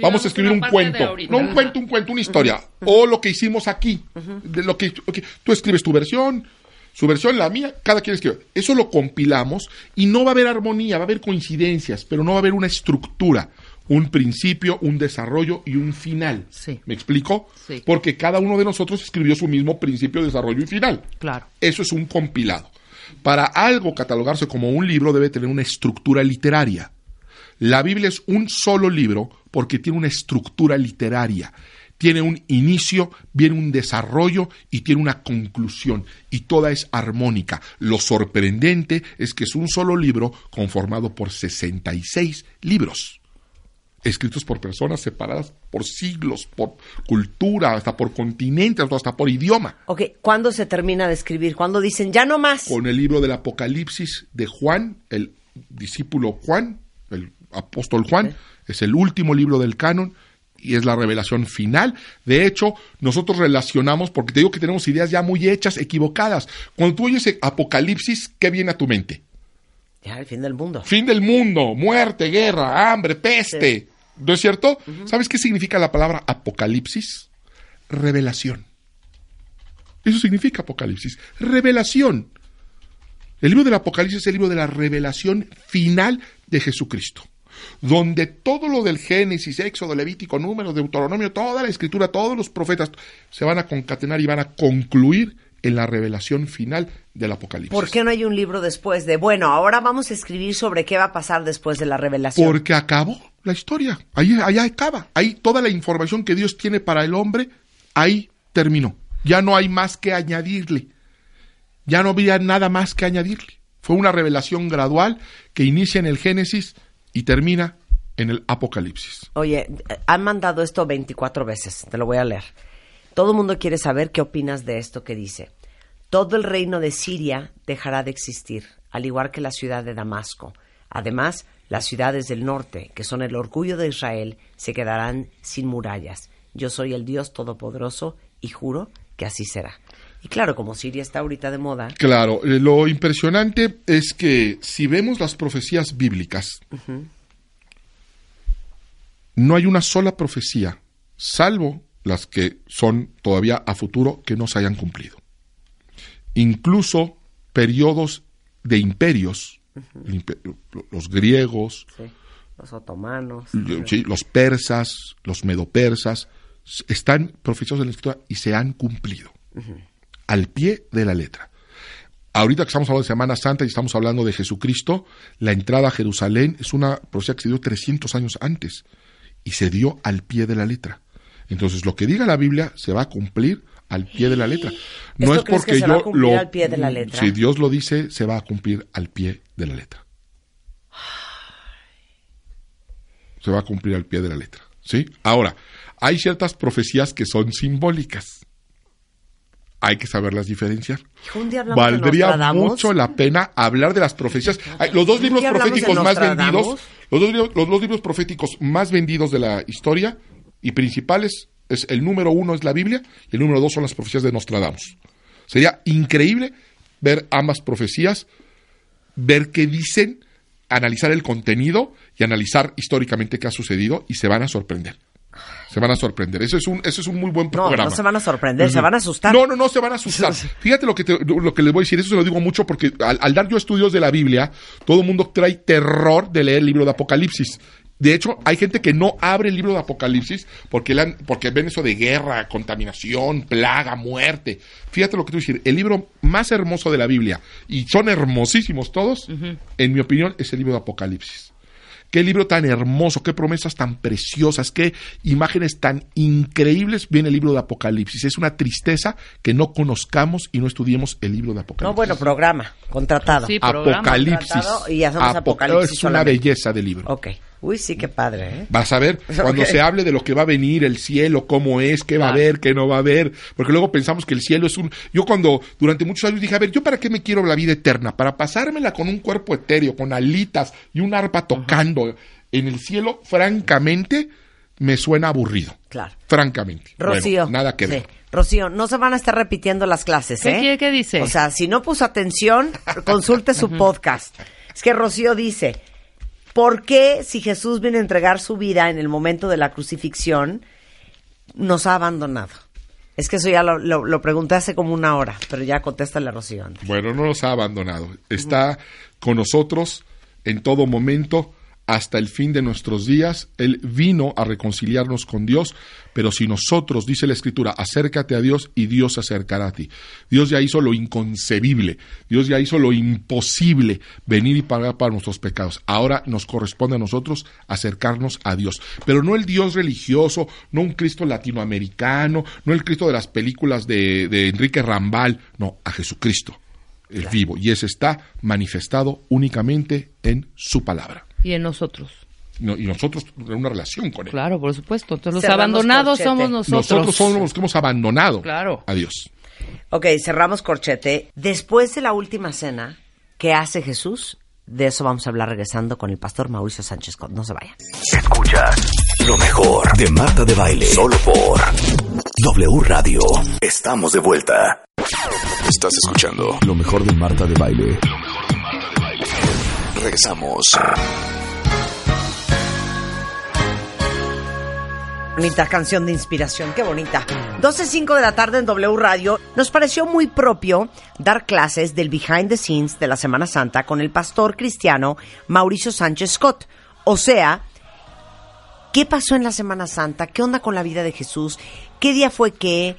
Speaker 4: vamos a escribir un cuento. No un cuento, un cuento, una historia. O lo que hicimos aquí. De lo que, Tú escribes tu versión, su versión, la mía, cada quien escribe. Eso lo compilamos y no va a haber armonía, va a haber coincidencias, pero no va a haber una estructura, un principio, un desarrollo y un final.
Speaker 2: Sí.
Speaker 4: ¿Me explico?
Speaker 2: Sí.
Speaker 4: Porque cada uno de nosotros escribió su mismo principio, desarrollo y final.
Speaker 2: Claro.
Speaker 4: Eso es un compilado. Para algo catalogarse como un libro debe tener una estructura literaria. La Biblia es un solo libro porque tiene una estructura literaria. Tiene un inicio, viene un desarrollo y tiene una conclusión. Y toda es armónica. Lo sorprendente es que es un solo libro conformado por 66 libros. Escritos por personas separadas por siglos, por cultura, hasta por continentes, hasta por idioma.
Speaker 3: Ok, ¿cuándo se termina de escribir? ¿Cuándo dicen ya no más?
Speaker 4: con el libro del Apocalipsis de Juan, el discípulo Juan, el apóstol Juan, es el último libro del canon y es la revelación final. De hecho, nosotros relacionamos, porque te digo que tenemos ideas ya muy hechas, equivocadas. Cuando tú oyes Apocalipsis, ¿qué viene a tu mente?
Speaker 3: Ya, el fin del mundo.
Speaker 4: Fin del mundo, muerte, guerra, hambre, peste. ¿No es cierto? ¿Sabes qué significa la palabra Apocalipsis? Revelación. Eso significa Apocalipsis. Revelación. El libro del Apocalipsis es el libro de la revelación final de Jesucristo. Donde todo lo del Génesis, Éxodo, Levítico, Números, Deuteronomio, toda la escritura, todos los profetas se van a concatenar y van a concluir en la revelación final del Apocalipsis.
Speaker 3: ¿Por qué no hay un libro después de, bueno, ahora vamos a escribir sobre qué va a pasar después de la revelación?
Speaker 4: Porque acabó la historia. Ahí, ahí acaba. Ahí toda la información que Dios tiene para el hombre, ahí terminó. Ya no hay más que añadirle. Ya no había nada más que añadirle. Fue una revelación gradual que inicia en el Génesis y termina en el Apocalipsis.
Speaker 3: Oye, han mandado esto 24 veces, te lo voy a leer. Todo el mundo quiere saber qué opinas de esto que dice. Todo el reino de Siria dejará de existir, al igual que la ciudad de Damasco. Además, las ciudades del norte, que son el orgullo de Israel, se quedarán sin murallas. Yo soy el Dios Todopoderoso y juro que así será. Y claro, como Siria está ahorita de moda,
Speaker 4: Claro, eh, lo impresionante es que si vemos las profecías bíblicas, no hay una sola profecía, salvo las que son todavía a futuro, que no se hayan cumplido. Incluso periodos de imperios, los griegos,
Speaker 3: sí, los otomanos,
Speaker 4: sí, los persas, los medopersas, están profetizados en la escritura y se han cumplido. Al pie de la letra. Ahorita que estamos hablando de Semana Santa y estamos hablando de Jesucristo, la entrada a Jerusalén es una profecía que se dio 300 años antes y se dio al pie de la letra. Entonces, lo que diga la Biblia se va a cumplir al pie de la letra. No
Speaker 3: ¿Esto
Speaker 4: es
Speaker 3: que
Speaker 4: porque
Speaker 3: se va a
Speaker 4: yo
Speaker 3: cumplir
Speaker 4: lo
Speaker 3: al pie de la letra?
Speaker 4: Si Dios lo dice, se va a cumplir al pie de la letra. Se va a cumplir al pie de la letra, ¿sí? Ahora, hay ciertas profecías que son simbólicas. Hay que saberlas diferenciar.
Speaker 3: Un día
Speaker 4: Valdría mucho la pena hablar de las profecías. Los dos
Speaker 3: ¿Un
Speaker 4: libros proféticos más vendidos, los dos, libros- los dos libros proféticos más vendidos de la historia y principales es el número uno es la Biblia y el número dos son las profecías de Nostradamus. Sería increíble ver ambas profecías, ver qué dicen, analizar el contenido y analizar históricamente qué ha sucedido y se van a sorprender. Se van a sorprender. Eso es un, eso es un muy buen
Speaker 3: No,
Speaker 4: programa.
Speaker 3: no se van a sorprender, se van a asustar.
Speaker 4: No, no, no se van a asustar. *laughs* Fíjate lo que, te- lo que les voy a decir, eso se lo digo mucho porque al, al dar yo estudios de la Biblia, todo el mundo trae terror de leer el libro de Apocalipsis. De hecho, hay gente que no abre el libro de Apocalipsis porque, le han- porque ven eso de guerra, contaminación, plaga, muerte. Fíjate lo que te voy a decir. El libro más hermoso de la Biblia, y son hermosísimos todos, en mi opinión, es el libro de Apocalipsis. Qué libro tan hermoso, qué promesas tan preciosas, qué imágenes tan increíbles viene el libro de Apocalipsis. Es una tristeza que no conozcamos y no estudiemos el libro de Apocalipsis.
Speaker 3: No, bueno, programa, contratado.
Speaker 2: Sí, programa.
Speaker 4: Apocalipsis.
Speaker 3: Contratado y hacemos
Speaker 4: Apo-
Speaker 3: Apocalipsis
Speaker 4: Es una
Speaker 3: solamente.
Speaker 4: belleza de libro.
Speaker 3: Ok. Uy, sí, qué padre, ¿eh?
Speaker 4: Vas a ver, *laughs* cuando se hable de lo que va a venir, el cielo, cómo es, qué va a haber, qué no va a haber, porque luego pensamos que el cielo es un... Yo cuando durante muchos años dije, a ver, ¿yo para qué me quiero la vida eterna? Para pasármela con un cuerpo etéreo, con alitas y un arpa tocando en el cielo, francamente, me suena aburrido.
Speaker 3: Claro.
Speaker 4: Francamente.
Speaker 3: Rocío.
Speaker 4: Bueno, nada que
Speaker 3: sí.
Speaker 4: ver.
Speaker 3: Rocío, no se van a estar repitiendo las clases,
Speaker 2: ¿Qué
Speaker 3: ¿eh?
Speaker 2: quiere- qué dice?
Speaker 3: O sea, si no puso atención, consulte su *laughs* podcast. Es que Rocío dice, ¿por qué si Jesús viene a entregar su vida en el momento de la crucifixión, nos ha abandonado? Es que eso ya lo, pregunté hace como una hora, pero ya contéstale a Rocío antes.
Speaker 4: Bueno, no nos ha abandonado. Está con nosotros en todo momento hasta el fin de nuestros días. Él vino a reconciliarnos con Dios, pero si nosotros, dice la Escritura, acércate a Dios y Dios se acercará a ti. Dios ya hizo lo inconcebible, Dios ya hizo lo imposible, venir y pagar para nuestros pecados. Ahora nos corresponde a nosotros acercarnos a Dios, pero no el Dios religioso, no un Cristo latinoamericano, no el Cristo de las películas de, de Enrique Rambal, no, a Jesucristo el vivo y ese está manifestado únicamente en su palabra
Speaker 2: Y en nosotros.
Speaker 4: No, y nosotros tenemos una relación con él
Speaker 2: Claro, por supuesto. Entonces, los
Speaker 3: Cerramos
Speaker 2: abandonados
Speaker 3: corchete.
Speaker 2: somos nosotros.
Speaker 4: nosotros somos los que hemos abandonado
Speaker 2: Claro.
Speaker 4: a Dios
Speaker 3: Ok, cerramos corchete. Después de la última cena, ¿qué hace Jesús? De eso vamos a hablar regresando con el pastor Mauricio Sánchez. No se vayan.
Speaker 5: Escuchas lo mejor de Marta de Baile. Solo por W Radio. Estamos de vuelta. Estás escuchando lo mejor de Marta de Baile. Lo Regresamos.
Speaker 3: Bonita canción de inspiración, qué bonita. 12.05 de la tarde en W Radio. Nos pareció muy propio dar clases del behind the scenes de la Semana Santa con el pastor cristiano Mauricio Sánchez Scott. O sea, ¿qué pasó en la Semana Santa? ¿Qué onda con la vida de Jesús? ¿Qué día fue qué?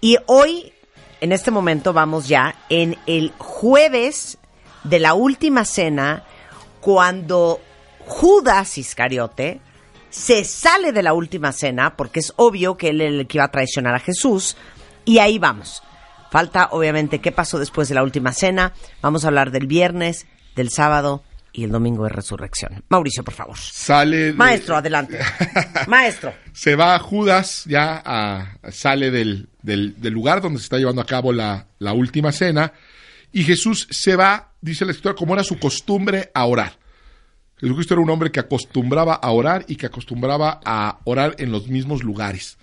Speaker 3: Y hoy, en este momento, vamos ya en el jueves de la última cena, cuando Judas Iscariote se sale de la última cena, porque es obvio que él era el que iba a traicionar a Jesús, y ahí vamos. Falta, obviamente, qué pasó después de la última cena. Vamos a hablar del viernes, del sábado y el domingo de resurrección. Mauricio, por favor.
Speaker 4: sale de-
Speaker 3: Maestro, adelante. *laughs* Maestro.
Speaker 4: se va Judas ya a- sale del, del- del lugar donde se está llevando a cabo la, la última cena y Jesús se va, dice la escritura, como era su costumbre a orar. Jesucristo era un hombre que acostumbraba a orar y que acostumbraba a orar en los mismos lugares.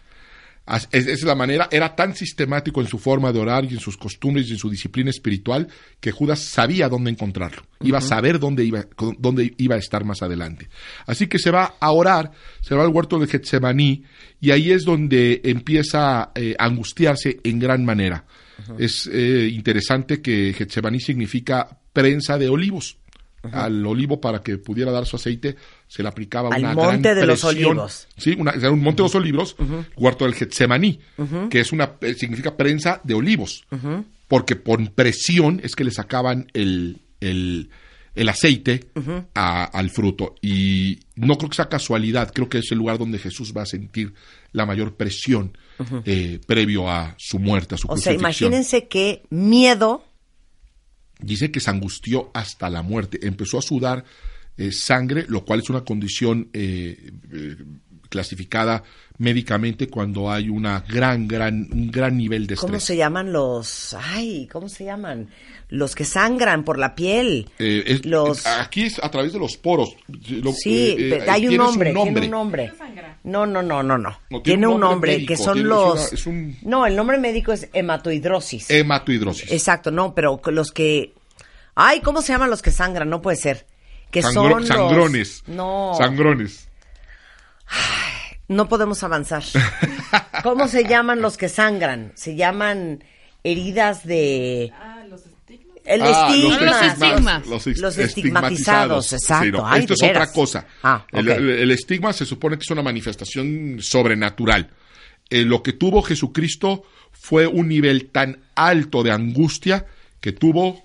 Speaker 4: Es- Esa es la manera, era tan sistemático en su forma de orar y en sus costumbres y en su disciplina espiritual que Judas sabía dónde encontrarlo, iba a saber dónde iba, dónde iba a estar más adelante. Así que se va a orar, se va al huerto de Getsemaní y ahí es donde empieza eh, a angustiarse en gran manera. Es eh, interesante que Getsemaní significa prensa de olivos. Al olivo para que pudiera dar su aceite se le aplicaba
Speaker 3: Al
Speaker 4: una
Speaker 3: monte
Speaker 4: gran
Speaker 3: de los olivos.
Speaker 4: Sí, una, era un monte de los olivos, huerto del Getsemaní, que es una, eh, significa prensa de olivos, porque por presión es que le sacaban el, el, el aceite a- al fruto. Y no creo que sea casualidad, creo que es el lugar donde Jesús va a sentir la mayor presión eh, previo a su muerte, a su
Speaker 3: O sea, imagínense qué miedo.
Speaker 4: Dice que se angustió hasta la muerte. Empezó a sudar eh, sangre, lo cual es una condición eh, eh, clasificada médicamente cuando hay una gran, gran, un gran nivel de
Speaker 3: ¿Cómo
Speaker 4: estrés.
Speaker 3: se llaman los. Ay, ¿cómo se llaman? Los que sangran por la piel.
Speaker 4: Eh, es-
Speaker 3: los.
Speaker 4: Aquí es a través de los poros. Lo-
Speaker 3: Sí,
Speaker 4: eh, eh,
Speaker 3: hay un nombre, tiene un nombre. No, no, no, no, no.
Speaker 4: No,
Speaker 3: tiene,
Speaker 4: tiene
Speaker 3: un nombre,
Speaker 4: nombre
Speaker 3: que son
Speaker 4: tiene- es
Speaker 3: los.
Speaker 4: una- es un-
Speaker 3: No, el nombre médico es hematoidrosis.
Speaker 4: Hematohidrosis.
Speaker 3: Exacto, no, pero los que. Ay, ¿cómo se llaman los que sangran? No puede ser. Que
Speaker 4: Sangro-
Speaker 3: son los-
Speaker 4: sangrones.
Speaker 3: No.
Speaker 4: Sangrones.
Speaker 3: No podemos avanzar. *laughs* ¿Cómo se llaman los que sangran? Se llaman heridas de... El
Speaker 4: Ah,
Speaker 3: estigma.
Speaker 2: los estigmas.
Speaker 4: Los, ex-
Speaker 3: Los estigmatizados, exacto.
Speaker 4: Sí, no,
Speaker 3: Ay,
Speaker 4: esto es otra cosa.
Speaker 3: Ah,
Speaker 4: el, el- el estigma se supone que es una manifestación sobrenatural. Eh, lo que tuvo Jesucristo fue un nivel tan alto de angustia que tuvo,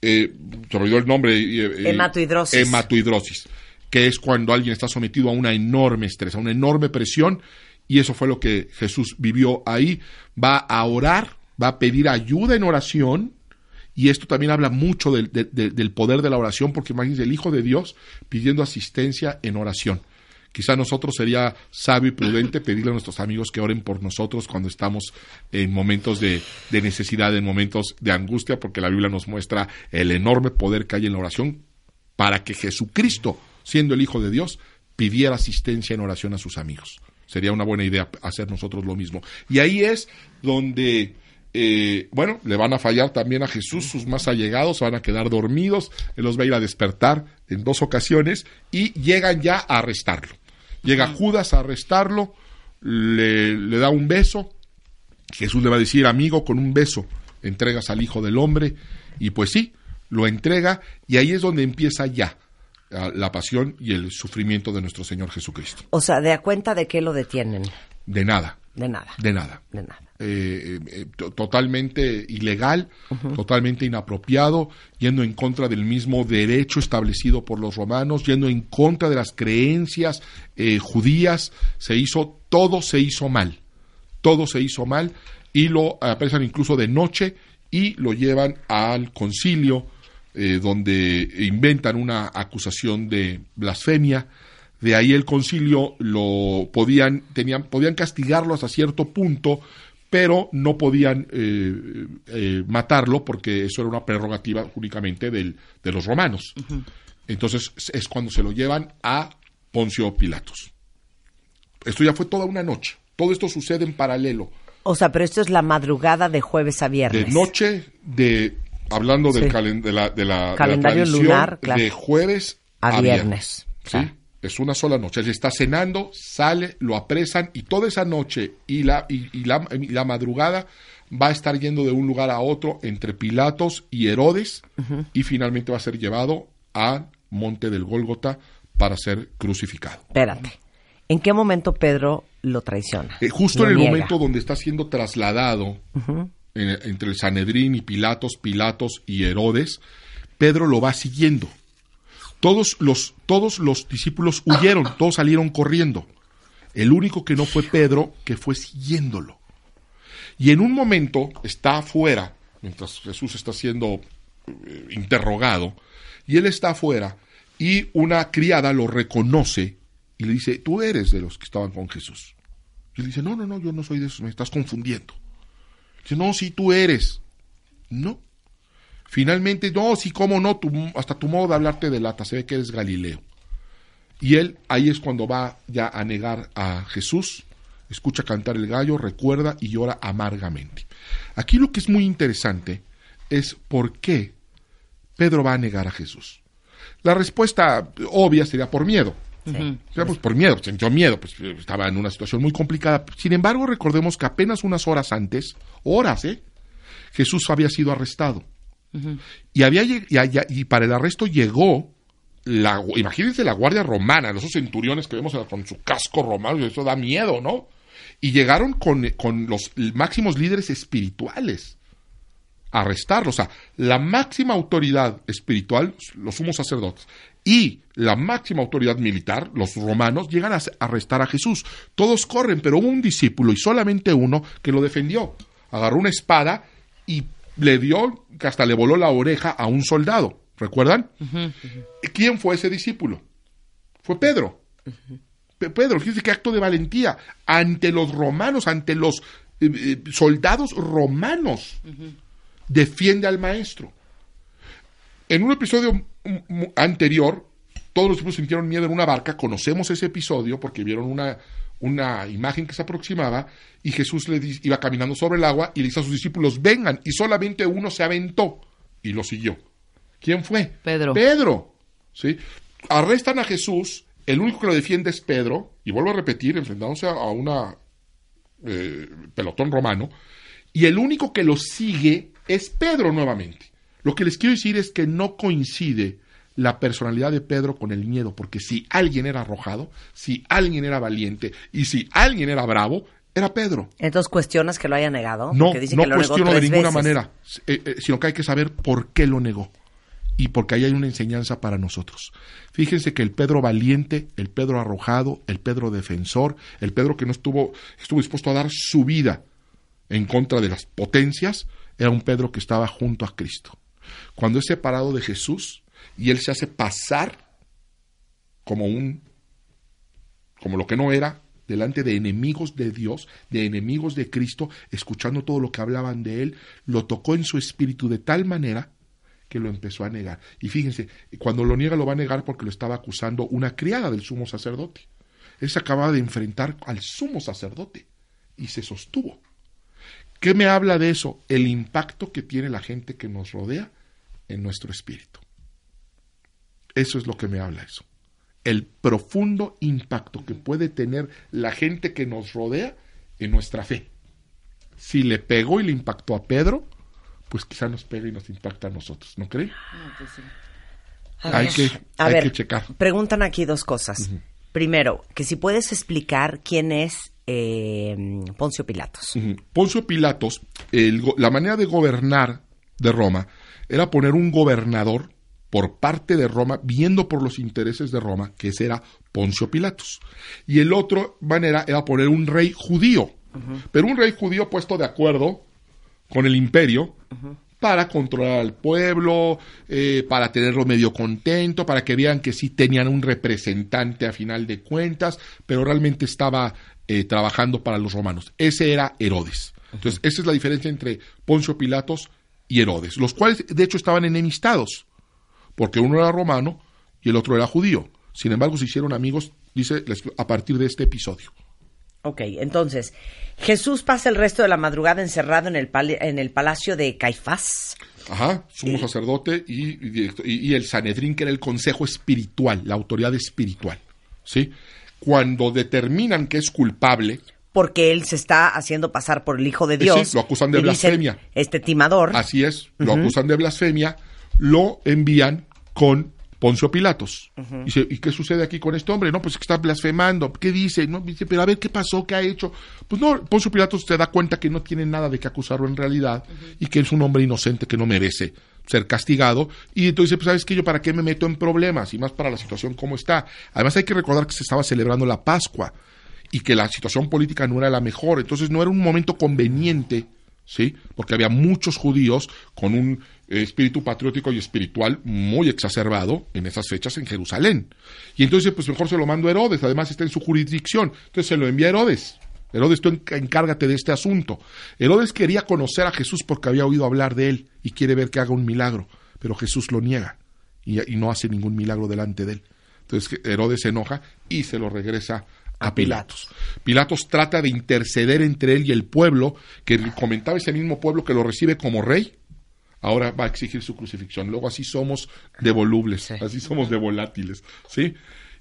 Speaker 4: eh, se me olvidó el nombre. eh, eh,
Speaker 3: Hematohidrosis.
Speaker 4: hematohidrosis, que es cuando alguien está sometido a una enorme estrés, a una enorme presión, y eso fue lo que Jesús vivió ahí. Va a orar, va a pedir ayuda en oración, y esto también habla mucho del, de- de- del poder de la oración, porque imagínense el Hijo de Dios pidiendo asistencia en oración. Quizá nosotros sería sabio y prudente pedirle a nuestros amigos que oren por nosotros cuando estamos en momentos de, de necesidad, en momentos de angustia, porque la Biblia nos muestra el enorme poder que hay en la oración para que Jesucristo, siendo el Hijo de Dios, pidiera asistencia en oración a sus amigos. Sería una buena idea hacer nosotros lo mismo. Y ahí es donde, eh, bueno, le van a fallar también a Jesús, sus más allegados, van a quedar dormidos, él los va a ir a despertar en dos ocasiones y llegan ya a arrestarlo. Llega Judas a arrestarlo, le, le da un beso, Jesús le va a decir, amigo, con un beso entregas al Hijo del Hombre, y pues sí, lo entrega, y ahí es donde empieza ya la pasión y el sufrimiento de nuestro Señor Jesucristo.
Speaker 3: O sea, ¿de a cuenta de qué lo detienen?
Speaker 4: De nada,
Speaker 3: De nada.
Speaker 4: de nada.
Speaker 3: De nada.
Speaker 4: Eh, eh, to- totalmente ilegal, totalmente inapropiado, yendo en contra del mismo derecho establecido por los romanos, yendo en contra de las creencias eh, judías, se hizo, todo se hizo mal, todo se hizo mal y lo apresan incluso de noche y lo llevan al concilio eh, donde inventan una acusación de blasfemia. De ahí el concilio lo podían, tenían, podían castigarlo hasta cierto punto, pero no podían eh, eh, matarlo porque eso era una prerrogativa únicamente del, de los romanos. Entonces es cuando se lo llevan a Poncio Pilatos. Esto ya fue toda una noche. Todo esto sucede en paralelo.
Speaker 3: O sea, pero esto es la madrugada de jueves a viernes.
Speaker 4: De noche, de hablando del
Speaker 3: Sí.
Speaker 4: calen- de la, de la- de la
Speaker 3: Calendario lunar, claro.
Speaker 4: de jueves
Speaker 3: A viernes.
Speaker 4: Es una sola noche. Él está cenando, sale, lo apresan y toda esa noche y la, y, y la, y la madrugada va a estar yendo de un lugar a otro entre Pilatos y Herodes y finalmente va a ser llevado al monte del Gólgota para ser crucificado.
Speaker 3: Espérate. ¿En qué momento Pedro lo traiciona?
Speaker 4: Eh, justo
Speaker 3: Lo
Speaker 4: en el
Speaker 3: niega.
Speaker 4: momento donde está siendo trasladado en- entre el Sanedrín y Pilatos, Pilatos y Herodes, Pedro lo va siguiendo. Todos los, todos los discípulos huyeron, todos salieron corriendo. El único que no fue Pedro, que fue siguiéndolo. Y en un momento está afuera, mientras Jesús está siendo eh, interrogado, y él está afuera, y una criada lo reconoce y le dice, tú eres de los que estaban con Jesús. Y él dice, no, no, no, yo no soy de esos, me estás confundiendo. Dice, no, sí, tú eres. No. Finalmente, no, sí, cómo no, tu- hasta tu modo de hablarte delata, se ve que eres Galileo. Y él ahí es cuando va ya a negar a Jesús, escucha cantar el gallo, recuerda y llora amargamente. Aquí lo que es muy interesante es por qué Pedro va a negar a Jesús. La respuesta obvia sería por miedo. O sea, pues por miedo, sintió miedo, pues estaba en una situación muy complicada. Sin embargo, recordemos que apenas unas horas antes, horas, ¿eh? Jesús había sido arrestado. Y, había, y, allá- y para el arresto llegó, la, imagínense la guardia romana, esos centuriones que vemos con su casco romano, y eso da miedo, ¿no? Y llegaron con, con los máximos líderes espirituales a arrestarlo. O sea, la máxima autoridad espiritual, los sumos sacerdotes, y la máxima autoridad militar, los romanos, llegan a arrestar a Jesús. Todos corren, pero hubo un discípulo y solamente uno que lo defendió. Agarró una espada y le dio, que hasta le voló la oreja a un soldado. ¿Recuerdan? ¿Quién fue ese discípulo? Fue Pedro. Pe- Pedro, fíjense qué acto de valentía ante los romanos, ante los eh, eh, soldados romanos. Defiende al maestro. En un episodio anterior, todos los discípulos sintieron miedo en una barca. Conocemos ese episodio porque vieron una, una imagen que se aproximaba y Jesús le di- iba caminando sobre el agua y le dice a sus discípulos, vengan. Y solamente uno se aventó y lo siguió. ¿Quién fue?
Speaker 2: Pedro.
Speaker 4: Pedro. ¿sí? Arrestan a Jesús el único que lo defiende es Pedro, y vuelvo a repetir, enfrentándose a, a una eh, pelotón romano, y el único que lo sigue es Pedro nuevamente. Lo que les quiero decir es que no coincide la personalidad de Pedro con el miedo, porque si alguien era arrojado, si alguien era valiente y si alguien era bravo, era Pedro.
Speaker 3: Entonces cuestionas que lo haya negado.
Speaker 4: No, no
Speaker 3: que lo negó
Speaker 4: cuestiono de ninguna
Speaker 3: veces.
Speaker 4: manera, eh, eh, sino que hay que saber por qué lo negó. Y porque ahí hay una enseñanza para nosotros. Fíjense que el Pedro valiente, el Pedro arrojado, el Pedro defensor, el Pedro que no estuvo, estuvo dispuesto a dar su vida en contra de las potencias, era un Pedro que estaba junto a Cristo. Cuando es separado de Jesús y él se hace pasar como un como lo que no era, delante de enemigos de Dios, de enemigos de Cristo, escuchando todo lo que hablaban de él, lo tocó en su espíritu de tal manera que lo empezó a negar. Y fíjense, cuando lo niega lo va a negar porque lo estaba acusando una criada del sumo sacerdote. Él se acababa de enfrentar al sumo sacerdote y se sostuvo. ¿Qué me habla de eso? El impacto que tiene la gente que nos rodea en nuestro espíritu. Eso es lo que me habla eso. El profundo impacto que puede tener la gente que nos rodea en nuestra fe. Si le pegó y le impactó a Pedro, pues quizá nos pega y nos impacta a nosotros, ¿no creen?
Speaker 3: A
Speaker 4: Hay
Speaker 3: ver,
Speaker 4: que-
Speaker 3: a
Speaker 4: hay
Speaker 3: ver,
Speaker 4: que checar.
Speaker 3: Preguntan aquí dos cosas. Primero, que si puedes explicar quién es eh, Poncio Pilatos.
Speaker 4: Ujú. Poncio Pilatos, el la manera de gobernar de Roma era poner un gobernador por parte de Roma, viendo por los intereses de Roma, que ese era Poncio Pilatos. Y el otro manera era poner un rey judío, pero un rey judío puesto de acuerdo con el imperio para controlar al pueblo, eh, para tenerlo medio contento, para que vean que sí tenían un representante a final de cuentas, pero realmente estaba eh, trabajando para los romanos. Ese era Herodes. Entonces, esa es la diferencia entre Poncio Pilatos y Herodes, los cuales de hecho estaban enemistados, porque uno era romano y el otro era judío. Sin embargo, se hicieron amigos, dice, a partir de este episodio.
Speaker 3: Ok, entonces, Jesús pasa el resto de la madrugada encerrado en el, en el palacio de Caifás.
Speaker 4: Ajá, sumo sacerdote y, y directo- y- y el Sanedrín, que era el consejo espiritual, la autoridad espiritual. ¿Sí? Cuando determinan que es culpable,
Speaker 3: Porque él se está haciendo pasar por el Hijo de
Speaker 4: Sí,
Speaker 3: Dios.
Speaker 4: lo acusan de
Speaker 3: dicen,
Speaker 4: blasfemia.
Speaker 3: este timador.
Speaker 4: así es, lo acusan de blasfemia, lo envían con Poncio Pilatos. Dice, ¿y qué sucede aquí con este hombre? No, pues que está blasfemando. ¿Qué dice? No, dice, pero a ver qué pasó, qué ha hecho. Pues no, Poncio Pilatos se da cuenta que no tiene nada de qué acusarlo en realidad y que es un hombre inocente que no merece ser castigado. Y entonces, pues, ¿sabes qué? Yo para qué me meto en problemas y más para la situación como está. Además, hay que recordar que se estaba celebrando la Pascua y que la situación política no era la mejor. Entonces, no era un momento conveniente ¿sí? Porque había muchos judíos con un eh, espíritu patriótico y espiritual muy exacerbado en esas fechas en Jerusalén. Y entonces, pues mejor se lo mando a Herodes, además está en su jurisdicción. Entonces se lo envía a Herodes. Herodes, tú enc- encárgate de este asunto. Herodes quería conocer a Jesús porque había oído hablar de él y quiere ver que haga un milagro, pero Jesús lo niega y, y no hace ningún milagro delante de él. Entonces Herodes se enoja y se lo regresa a Pilatos. Pilatos trata de interceder entre él y el pueblo, que comentaba ese mismo pueblo que lo recibe como rey, ahora va a exigir su crucifixión. Luego así somos de volubles, así somos de volátiles, ¿sí?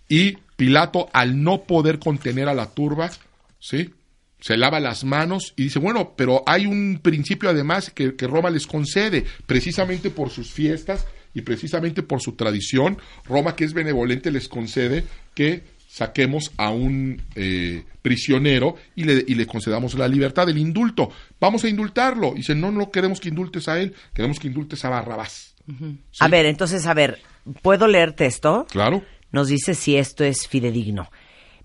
Speaker 4: Y Pilato, al no poder contener a la turba, ¿sí? Se lava las manos y dice, bueno, pero hay un principio además que, que Roma les concede, precisamente por sus fiestas y precisamente por su tradición, Roma que es benevolente les concede que saquemos a un eh, prisionero y le, y le concedamos la libertad, el indulto. Vamos a indultarlo. Y dice, no, no queremos que indultes a él, queremos que indultes a Barrabás.
Speaker 3: A ver, entonces, a ver, ¿puedo leerte esto?
Speaker 4: Claro.
Speaker 3: Nos dice si esto es fidedigno.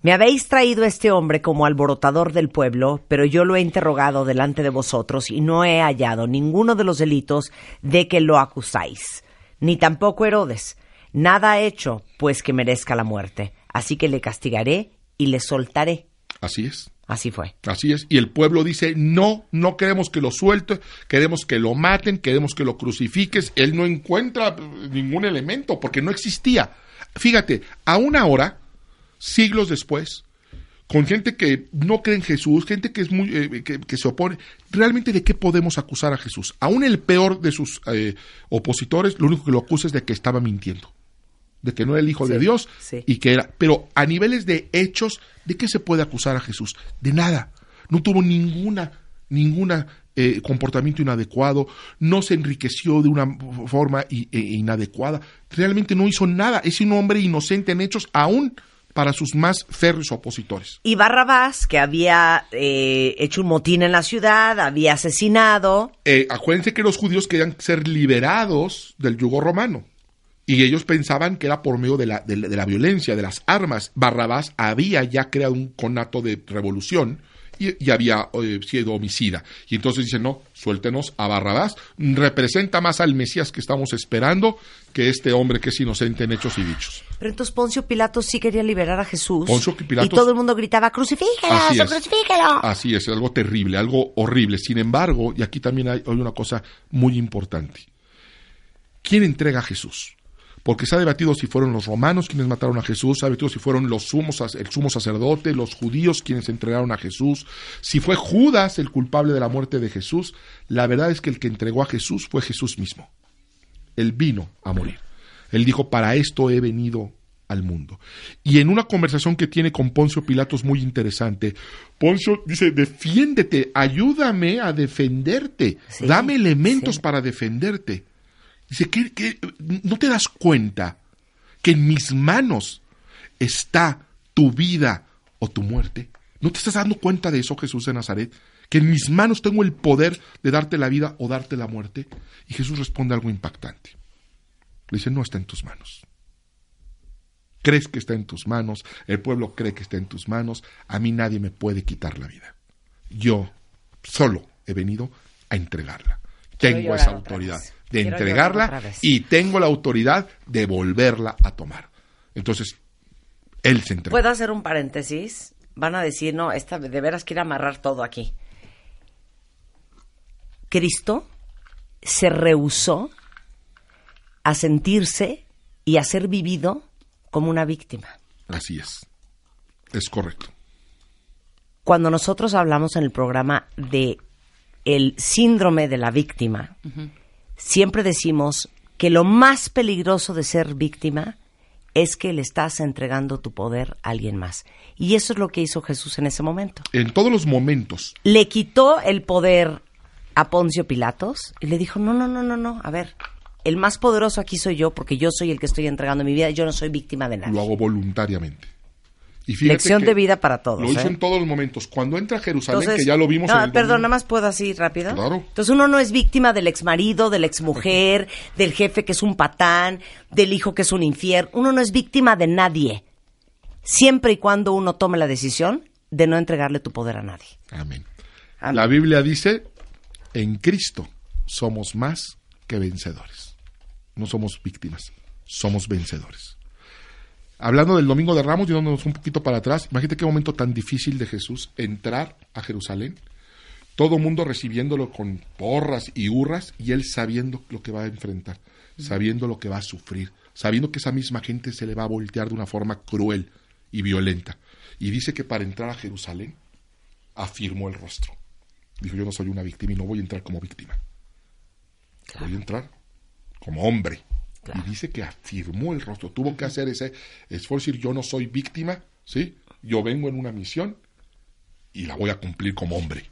Speaker 3: Me habéis traído a este hombre como alborotador del pueblo, pero yo lo he interrogado delante de vosotros y no he hallado ninguno de los delitos de que lo acusáis, ni tampoco Herodes. Nada ha hecho, pues que merezca la muerte. Así que le castigaré y le soltaré.
Speaker 4: Así es.
Speaker 3: Así fue.
Speaker 4: Así es. Y el pueblo dice, no, no queremos que lo suelte, queremos que lo maten, queremos que lo crucifiques. Él no encuentra eh, ningún elemento porque no existía. Fíjate, aún ahora, siglos después, con gente que no cree en Jesús, gente que es muy eh, que, que se opone, realmente de qué podemos acusar a Jesús. Aún el peor de sus eh, opositores, lo único que lo acusa es de que estaba mintiendo. De que no era el Hijo de Dios
Speaker 3: sí.
Speaker 4: y que era. Pero a niveles de hechos, ¿de qué se puede acusar a Jesús? De nada. No tuvo ninguna, ninguna eh, comportamiento inadecuado, no se enriqueció de una forma i- e- inadecuada, realmente no hizo nada. Es un hombre inocente en hechos, aún para sus más férreos opositores.
Speaker 3: Y Barrabás, que había eh, hecho un motín en la ciudad, había asesinado.
Speaker 4: Eh, acuérdense que los judíos querían ser liberados del yugo romano. Y ellos pensaban que era por medio de la, de la- de la violencia, de las armas. Barrabás había ya creado un conato de revolución y, y había eh, sido homicida. Y entonces dicen, no, suéltenos a Barrabás. Representa más al Mesías que estamos esperando que este hombre que es inocente en hechos y dichos.
Speaker 3: Pero entonces Poncio Pilato sí quería liberar a Jesús.
Speaker 4: Poncio Pilatos-
Speaker 3: y todo el mundo gritaba, crucifíquelo,
Speaker 4: Así es.
Speaker 3: crucifíquelo.
Speaker 4: Así es, algo terrible, algo horrible. Sin embargo, y aquí también hay, hay una cosa muy importante. ¿Quién entrega a Jesús? Porque se ha debatido si fueron los romanos quienes mataron a Jesús, se ha debatido si fueron los sumos, el sumo sacerdote, los judíos quienes entregaron a Jesús, si fue Judas el culpable de la muerte de Jesús. La verdad es que el que entregó a Jesús fue Jesús mismo. Él vino a morir. Él dijo, para esto he venido al mundo. Y en una conversación que tiene con Poncio Pilatos muy interesante, Poncio dice, defiéndete, ayúdame a defenderte,
Speaker 3: Sí,
Speaker 4: dame elementos
Speaker 3: sí.
Speaker 4: para defenderte. Dice, ¿qué, qué- no te das cuenta que en mis manos está tu vida o tu muerte? ¿No te estás dando cuenta de eso, Jesús de Nazaret? Que en mis manos tengo el poder de darte la vida o darte la muerte. Y Jesús responde algo impactante. Le dice, no está en tus manos. Crees que está en tus manos, el pueblo cree que está en tus manos, a mí nadie me puede quitar la vida. Yo solo he venido a entregarla. Tengo esa autoridad. De
Speaker 3: Quiero
Speaker 4: entregarla y tengo la autoridad de volverla a tomar. Entonces, él se entregó.
Speaker 3: ¿Puedo hacer un paréntesis? Van a decir, no, esta de veras quiere amarrar todo aquí. Cristo se rehusó a sentirse y a ser vivido como una víctima.
Speaker 4: Así es. Es correcto.
Speaker 3: Cuando nosotros hablamos en el programa de el síndrome de la víctima, siempre decimos que lo más peligroso de ser víctima es que le estás entregando tu poder a alguien más. Y eso es lo que hizo Jesús en ese momento.
Speaker 4: En todos los momentos,
Speaker 3: Le quitó el poder a Poncio Pilatos y le dijo, no, no, no, no, no, a ver, el más poderoso aquí soy yo porque yo soy el que estoy entregando mi vida, yo no soy víctima de
Speaker 4: lo
Speaker 3: nadie.
Speaker 4: hago voluntariamente. Y
Speaker 3: Lección de vida para todos.
Speaker 4: Lo hizo
Speaker 3: ¿eh?
Speaker 4: en todos los momentos. Cuando entra a Jerusalén,
Speaker 3: Entonces,
Speaker 4: que ya lo vimos
Speaker 3: no,
Speaker 4: en el
Speaker 3: perdón,
Speaker 4: domingo-
Speaker 3: nada más puedo así rápido.
Speaker 4: Claro.
Speaker 3: Entonces uno no es víctima del exmarido, de la exmujer, del jefe que es un patán, del hijo que es un infiel. Uno no es víctima de nadie. Siempre y cuando uno tome la decisión de no entregarle tu poder a nadie.
Speaker 4: Amén.
Speaker 3: Amén.
Speaker 4: La Biblia dice, en Cristo somos más que vencedores. No somos víctimas, somos vencedores. Hablando del Domingo de Ramos, yéndonos un poquito para atrás, imagínate qué momento tan difícil de Jesús entrar a Jerusalén, todo mundo recibiéndolo con porras y hurras y él sabiendo lo que va a enfrentar, sabiendo lo que va a sufrir, sabiendo que esa misma gente se le va a voltear de una forma cruel y violenta. Y dice que para entrar a Jerusalén afirmó el rostro. Dijo, yo no soy una víctima y no voy a entrar como víctima. Voy a entrar como hombre. Y dice que afirmó el rostro. Tuvo que hacer ese esfuerzo decir, yo no soy víctima, ¿sí? Yo vengo en una misión y la voy a cumplir como hombre.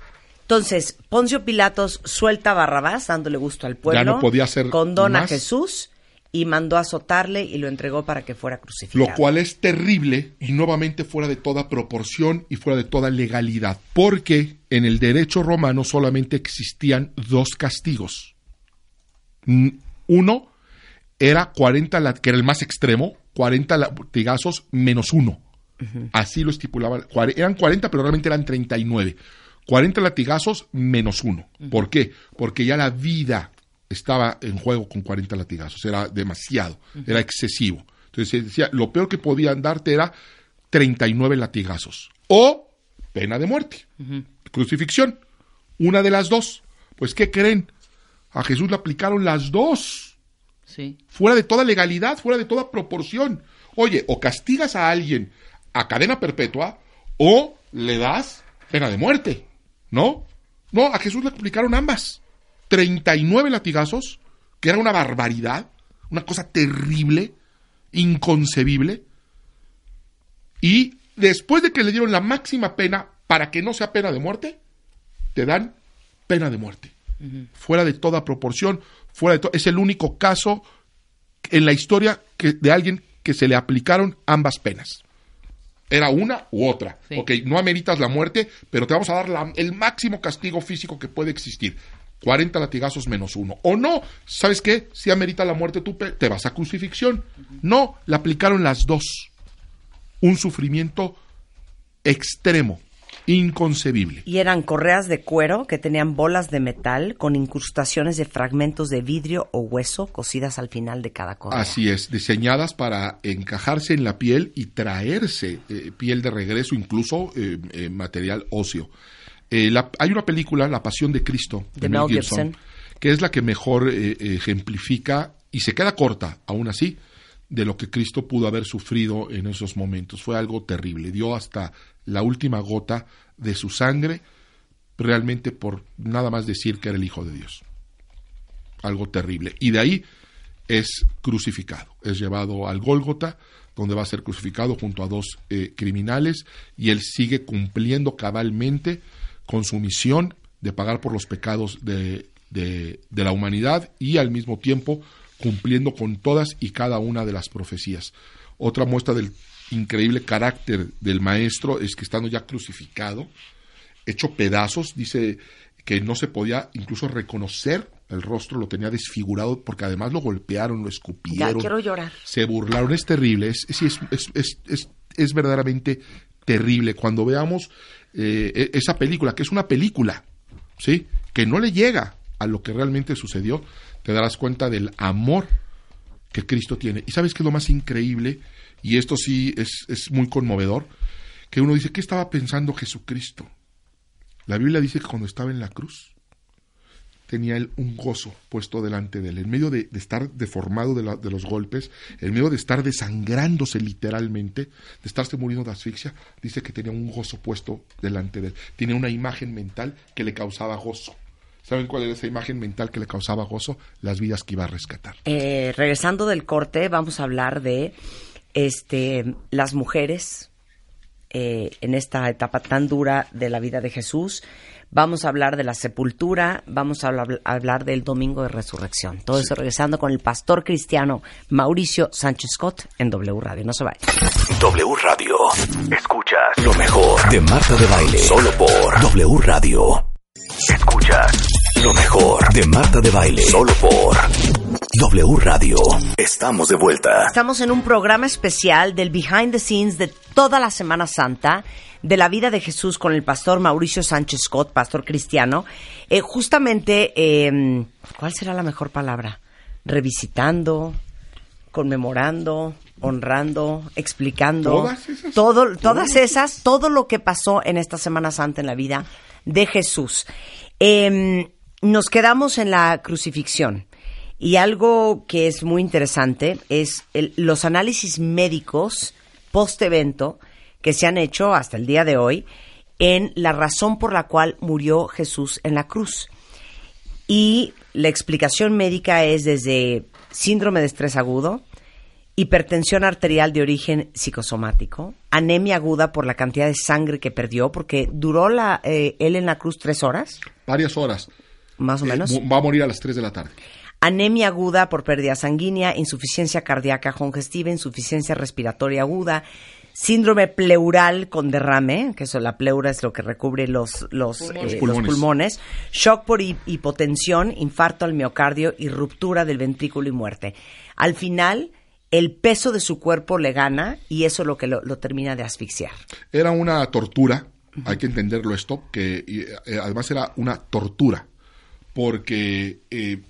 Speaker 3: Entonces, Poncio Pilatos suelta a Barrabás, dándole gusto al pueblo.
Speaker 4: Ya no podía hacer
Speaker 3: Condona a. Jesús y mandó a azotarle y lo entregó para que fuera crucificado.
Speaker 4: Lo cual es terrible y nuevamente fuera de toda proporción y fuera de toda legalidad. Porque en el derecho romano solamente existían dos castigos. Uno era 40, lat- que era el más extremo, 40 latigazos menos uno. Así lo estipulaban. Cuare- Eran 40, pero realmente eran 39. 40 latigazos menos uno. ¿Por qué? Porque ya la vida estaba en juego con 40 latigazos. Era demasiado, era excesivo. Entonces se decía, lo peor que podían darte era 39 latigazos. O pena de muerte, crucifixión. Una de las dos. Pues, ¿qué creen? A Jesús le aplicaron las dos
Speaker 2: Sí.
Speaker 4: fuera de toda legalidad, fuera de toda proporción. Oye, o castigas a alguien a cadena perpetua o le das pena de muerte, ¿no? No, a Jesús le aplicaron ambas. 39 latigazos, que era una barbaridad, una cosa terrible, inconcebible. Y después de que le dieron la máxima pena, para que no sea pena de muerte, te dan pena de muerte. Fuera de toda proporción, fuera de to- es el único caso en la historia que, de alguien que se le aplicaron ambas penas. Era una u otra.
Speaker 2: Sí.
Speaker 4: Ok, no ameritas la muerte, pero te vamos a dar la- el máximo castigo físico que puede existir. 40 latigazos menos uno. O no, ¿sabes qué? Si amerita la muerte, tú te vas a crucifixión. No, le aplicaron las dos. Un sufrimiento extremo, inconcebible.
Speaker 3: Y eran correas de cuero que tenían bolas de metal con incrustaciones de fragmentos de vidrio o hueso cosidas al final de cada correa.
Speaker 4: Así es, diseñadas para encajarse en la piel y traerse eh, piel de regreso, incluso eh, eh, material óseo. La- hay una película, La Pasión de Cristo,
Speaker 3: De Mel Gibson.
Speaker 4: que es la que mejor eh, ejemplifica y se queda corta, aún así, de lo que Cristo pudo haber sufrido en esos momentos. Fue algo terrible. Dio hasta la última gota de su sangre, realmente por nada más decir que era el Hijo de Dios algo terrible. Y de ahí es crucificado, es llevado al Gólgota, donde va a ser crucificado junto a dos eh, criminales, y él sigue cumpliendo cabalmente con su misión de pagar por los pecados de, de- de la humanidad y al mismo tiempo cumpliendo con todas y cada una de las profecías. Otra muestra del increíble carácter del maestro es que estando ya crucificado, hecho pedazos, dice que no se podía incluso reconocer el rostro, lo tenía desfigurado porque además lo golpearon, lo
Speaker 3: Ya
Speaker 4: escupieron,
Speaker 3: quiero llorar.
Speaker 4: se burlaron, es terrible, es, sí, es, es, es, es- es verdaderamente terrible cuando veamos eh, e- esa película, que es una película, ¿sí? que no le llega a lo que realmente sucedió, te darás cuenta del amor que Cristo tiene. ¿Y sabes qué es lo más increíble? Y esto sí es, es muy conmovedor, que uno dice, ¿qué estaba pensando Jesucristo? La Biblia dice que cuando estaba en la cruz, tenía él un gozo puesto delante de él, en medio de, de estar deformado de, de los golpes, en medio de estar desangrándose literalmente, de estarse muriendo de asfixia, dice que tenía un gozo puesto delante de él. Tenía una imagen mental que le causaba gozo. ¿Saben cuál era esa imagen mental que le causaba gozo? Las vidas que iba a rescatar.
Speaker 3: Eh, regresando del corte, vamos a hablar de este, las mujeres eh, en esta etapa tan dura de la vida de Jesús. Vamos a hablar de la sepultura, vamos a hablar, a hablar del domingo de resurrección. Todo eso regresando con el pastor cristiano Mauricio Sánchez Scott en W Radio. No se vaya.
Speaker 5: W Radio. Escuchas lo mejor de Marta de Baile. Solo por W Radio. Escuchas lo mejor de Marta de Baile. Solo por W Radio. Estamos de vuelta.
Speaker 3: Estamos en un programa especial del behind the scenes de toda la Semana Santa de la vida de Jesús con el pastor Mauricio Sánchez Scott, pastor cristiano. Eh, justamente, eh, ¿cuál será la mejor palabra? Revisitando, conmemorando, honrando, explicando.
Speaker 4: Todas esas.
Speaker 3: Todo, todas esas, todo lo que pasó en esta Semana Santa en la vida de Jesús. Em, nos quedamos en la crucifixión. Y algo que es muy interesante es el- los análisis médicos post-evento que se han hecho hasta el día de hoy en la razón por la cual murió Jesús en la cruz. Y la explicación médica es desde síndrome de estrés agudo, hipertensión arterial de origen psicosomático, anemia aguda por la cantidad de sangre que perdió, porque duró la, eh, él en la cruz tres horas,
Speaker 4: Varias horas.
Speaker 3: Más o
Speaker 4: Eh,
Speaker 3: menos.
Speaker 4: va a morir a las 3 de la tarde.
Speaker 3: anemia aguda por pérdida sanguínea, insuficiencia cardíaca congestiva, insuficiencia respiratoria aguda, síndrome pleural con derrame, que eso la pleura es lo que recubre los, los, eh, los
Speaker 4: Pulmones.
Speaker 3: shock por hi- hipotensión, infarto al miocardio y ruptura del ventrículo y muerte. Al final, el peso de su cuerpo le gana y eso es lo que lo, lo termina de asfixiar.
Speaker 4: Era una tortura, hay que entenderlo esto, que y, eh, además era una tortura, porque eh,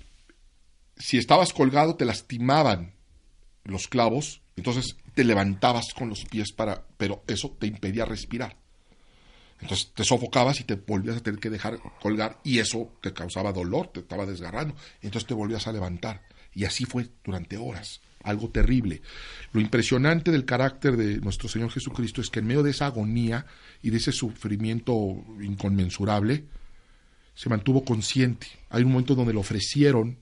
Speaker 4: si estabas colgado te lastimaban los clavos, entonces te levantabas con los pies para, pero eso te impedía respirar. Entonces te sofocabas y te volvías a tener que dejar colgar y eso te causaba dolor, te estaba desgarrando, entonces te volvías a levantar. Y así fue durante horas, algo terrible. Lo impresionante del carácter de nuestro Señor Jesucristo es que en medio de esa agonía y de ese sufrimiento inconmensurable, se mantuvo consciente. Hay un momento donde le ofrecieron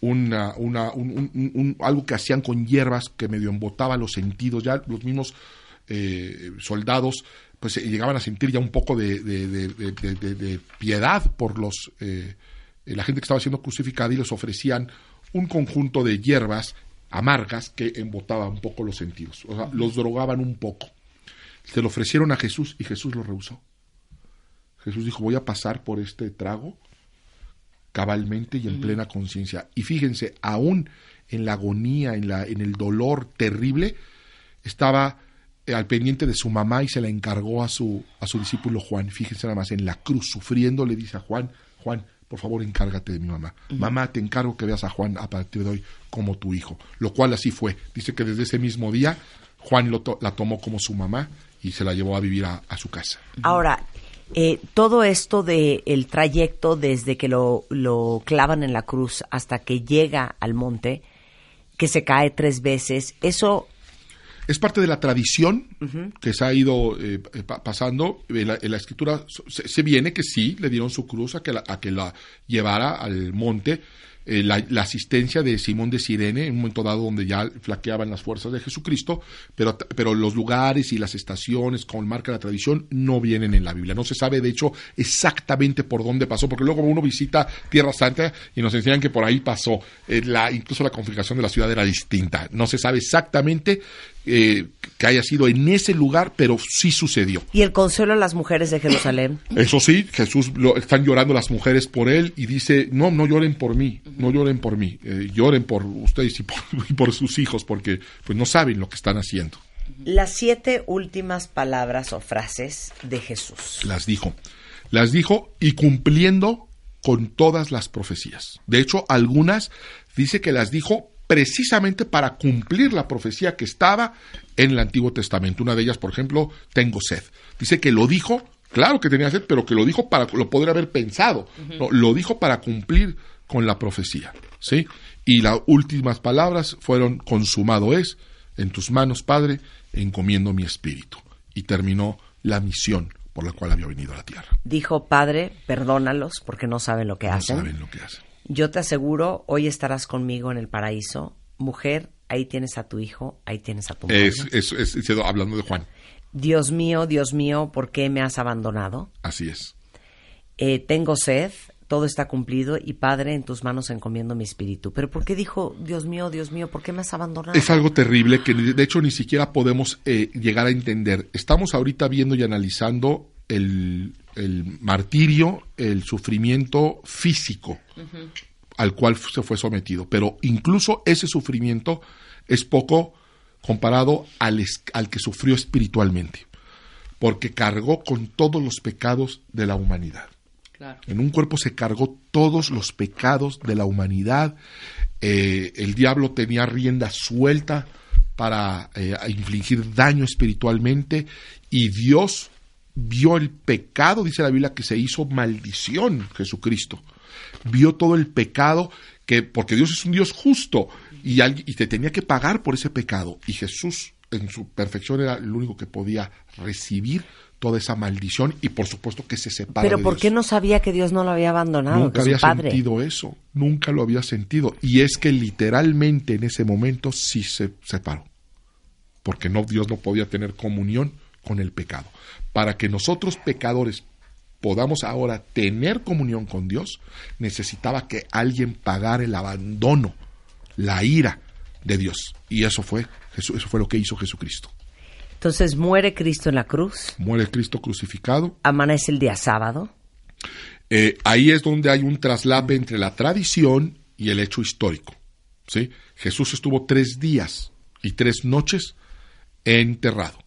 Speaker 4: una, una- un- un- un- algo que hacían con hierbas que medio embotaba los sentidos, ya los mismos eh, soldados pues eh, llegaban a sentir ya un poco de piedad por los eh, eh, la gente que estaba siendo crucificada y les ofrecían un conjunto de hierbas amargas que embotaba un poco los sentidos, o sea, los drogaban un poco. Se lo ofrecieron a Jesús y Jesús lo rehusó. Jesús dijo, voy a pasar por este trago cabalmente y en plena conciencia. Y fíjense, aún en la agonía, en, la, en el dolor terrible, estaba eh, al pendiente de su mamá y se la encargó a su, a su discípulo Juan. Fíjense nada más, en la cruz, sufriendo, le dice a Juan, Juan, por favor, encárgate de mi mamá. Mamá, te encargo que veas a Juan a partir de hoy como tu hijo. Lo cual así fue. Dice que desde ese mismo día, Juan lo to- la tomó como su mamá y se la llevó a vivir a, a su casa.
Speaker 3: Ahora, eh, todo esto de el trayecto desde que lo, lo clavan en la cruz hasta que llega al monte, que se cae tres veces, eso
Speaker 4: Es parte de la tradición que se ha ido eh, eh, pa- pasando. En la, en la escritura se, se viene que sí, le dieron su cruz a que la, a que la llevara al monte. Eh, la, asistencia de Simón de Sirene, en un momento dado donde ya flaqueaban las fuerzas de Jesucristo, pero, pero los lugares y las estaciones, como marca la tradición, no vienen en la Biblia. No se sabe, de hecho, exactamente por dónde pasó, porque luego uno visita Tierra Santa y nos enseñan que por ahí pasó. Eh, la, incluso la configuración de la ciudad era distinta. No se sabe exactamente eh, que haya sido en ese lugar, pero sí sucedió.
Speaker 3: y el consuelo a las mujeres de Jerusalén. *coughs*
Speaker 4: Eso sí, Jesús lo, están llorando las mujeres por él y dice, no, no lloren por mí, no lloren por mí, eh, lloren por ustedes y por, *laughs* y por sus hijos porque pues no saben lo que están haciendo.
Speaker 3: Las siete últimas palabras o frases de Jesús.
Speaker 4: Las dijo. Las dijo y cumpliendo con todas las profecías. De hecho, algunas dice que las dijo precisamente para cumplir la profecía que estaba en el Antiguo Testamento. Una de ellas, por ejemplo, tengo sed. Dice que lo dijo, claro que tenía sed, pero que lo dijo para, lo podría haber pensado. No, lo dijo para cumplir con la profecía. ¿sí? Y las últimas palabras fueron, consumado es, en tus manos, Padre, encomiendo mi espíritu. Y terminó la misión por la cual había venido a la tierra.
Speaker 3: Dijo, Padre, perdónalos porque no saben lo que
Speaker 4: No
Speaker 3: hacen.
Speaker 4: saben lo que hacen.
Speaker 3: Yo te aseguro, hoy estarás conmigo en el paraíso. Mujer, ahí tienes a tu hijo, ahí tienes a tu madre.
Speaker 4: Es, es, es- es- hablando de Juan,
Speaker 3: Dios mío, Dios mío, ¿por qué me has abandonado?
Speaker 4: así es.
Speaker 3: Eh, tengo sed, todo está cumplido y Padre, en tus manos encomiendo mi espíritu. Pero ¿por qué dijo, Dios mío, Dios mío, ¿por qué me has abandonado?
Speaker 4: Es algo terrible que de hecho ni siquiera podemos eh, llegar a entender. Estamos ahorita viendo y analizando el, el martirio, el sufrimiento físico al cual se fue sometido. Pero incluso ese sufrimiento es poco comparado al, al que sufrió espiritualmente, porque cargó con todos los pecados de la humanidad.
Speaker 2: Claro.
Speaker 4: En un cuerpo se cargó todos los pecados de la humanidad. Eh, el diablo tenía rienda suelta para eh, infligir daño espiritualmente y Dios vio el pecado, dice la Biblia, que se hizo maldición Jesucristo. Vio todo el pecado que porque Dios es un Dios justo y, alguien- y te tenía que pagar por ese pecado y Jesús en su perfección era el único que podía recibir toda esa maldición y por supuesto que se separa
Speaker 3: Pero
Speaker 4: de
Speaker 3: ¿por
Speaker 4: Dios.
Speaker 3: qué no sabía que Dios no lo había abandonado?
Speaker 4: Nunca
Speaker 3: que su
Speaker 4: había
Speaker 3: padre.
Speaker 4: sentido eso, nunca lo había sentido. Y es que literalmente en ese momento sí se separó. Porque no, Dios no podía tener comunión con el pecado. Para que nosotros pecadores podamos ahora tener comunión con Dios, necesitaba que alguien pagara el abandono, la ira de Dios. Y eso fue, Jesús- eso fue lo que hizo Jesucristo.
Speaker 3: Entonces muere Cristo en la cruz,
Speaker 4: Muere Cristo crucificado,
Speaker 3: amanece el día sábado,
Speaker 4: Eh, ahí es donde hay un traslape entre la tradición y el hecho histórico. ¿sí? Jesús estuvo tres días y tres noches enterrado.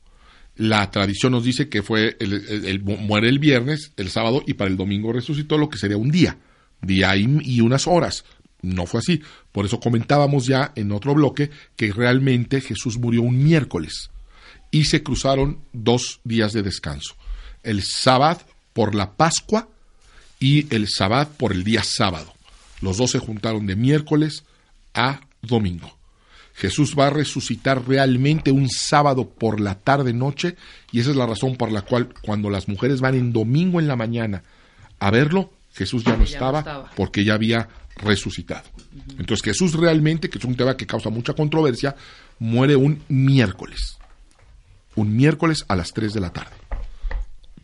Speaker 4: La tradición nos dice que fue el, el- el- muere el viernes, el sábado y para el domingo resucitó, lo que sería un día, día y, y unas horas. No fue así. Por eso comentábamos ya en otro bloque que realmente Jesús murió un miércoles y se cruzaron dos días de descanso. El sábado por la Pascua y el sabbat por el día sábado. Los dos se juntaron de miércoles a domingo. Jesús va a resucitar realmente un sábado por la tarde noche y esa es la razón por la cual cuando las mujeres van en domingo en la mañana a verlo, Jesús ya no,
Speaker 2: Ya no
Speaker 4: estaba. porque ya había resucitado. Entonces Jesús realmente, que es un tema que causa mucha controversia, muere un miércoles. Un miércoles a las 3 de la tarde.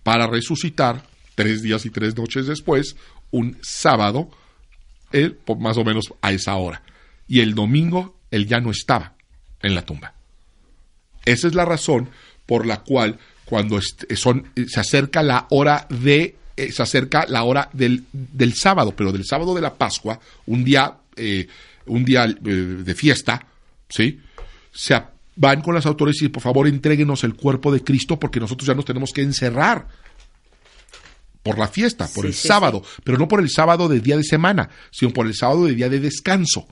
Speaker 4: Para resucitar tres días y tres noches después, un sábado, él, por más o menos a esa hora. Y el domingo, él ya no estaba en la tumba. Esa es la razón por la cual cuando son, eh, se acerca la hora de eh, se acerca la hora del, del sábado, pero del sábado de la Pascua, un día eh, un día eh, de fiesta, ¿sí? Se van con las autoridades y por favor entréguenos el cuerpo de Cristo porque nosotros ya nos tenemos que encerrar por la fiesta, por
Speaker 3: Sí,
Speaker 4: el
Speaker 3: sí,
Speaker 4: sábado, pero no por el sábado de día de semana, sino por el sábado de día de descanso,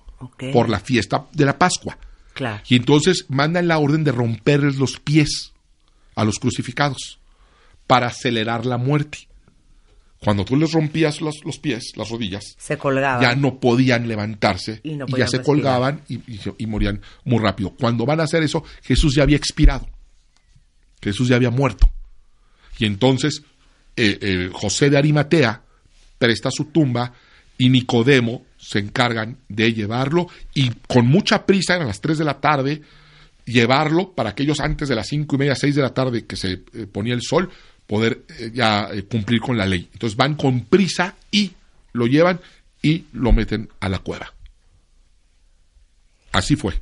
Speaker 4: por la fiesta de la Pascua.
Speaker 3: Claro.
Speaker 4: Y entonces mandan la orden de romperles los pies a los crucificados para acelerar la muerte. Cuando tú les rompías los, los pies, las rodillas,
Speaker 3: Se colgaba.
Speaker 4: ya no podían levantarse
Speaker 3: Y no
Speaker 4: ya se
Speaker 3: respirar.
Speaker 4: colgaban y, y se- y morían muy rápido. Cuando van a hacer eso, Jesús ya había expirado. Jesús ya había muerto. Y entonces eh, eh, José de Arimatea presta su tumba y Nicodemo se encargan de llevarlo y con mucha prisa, eran las 3 de la tarde, llevarlo para aquellos antes de las cinco y media, 6 de la tarde que se eh, ponía el sol, poder eh, ya eh, cumplir con la ley. Entonces van con prisa y lo llevan y lo meten a la cueva. Así fue.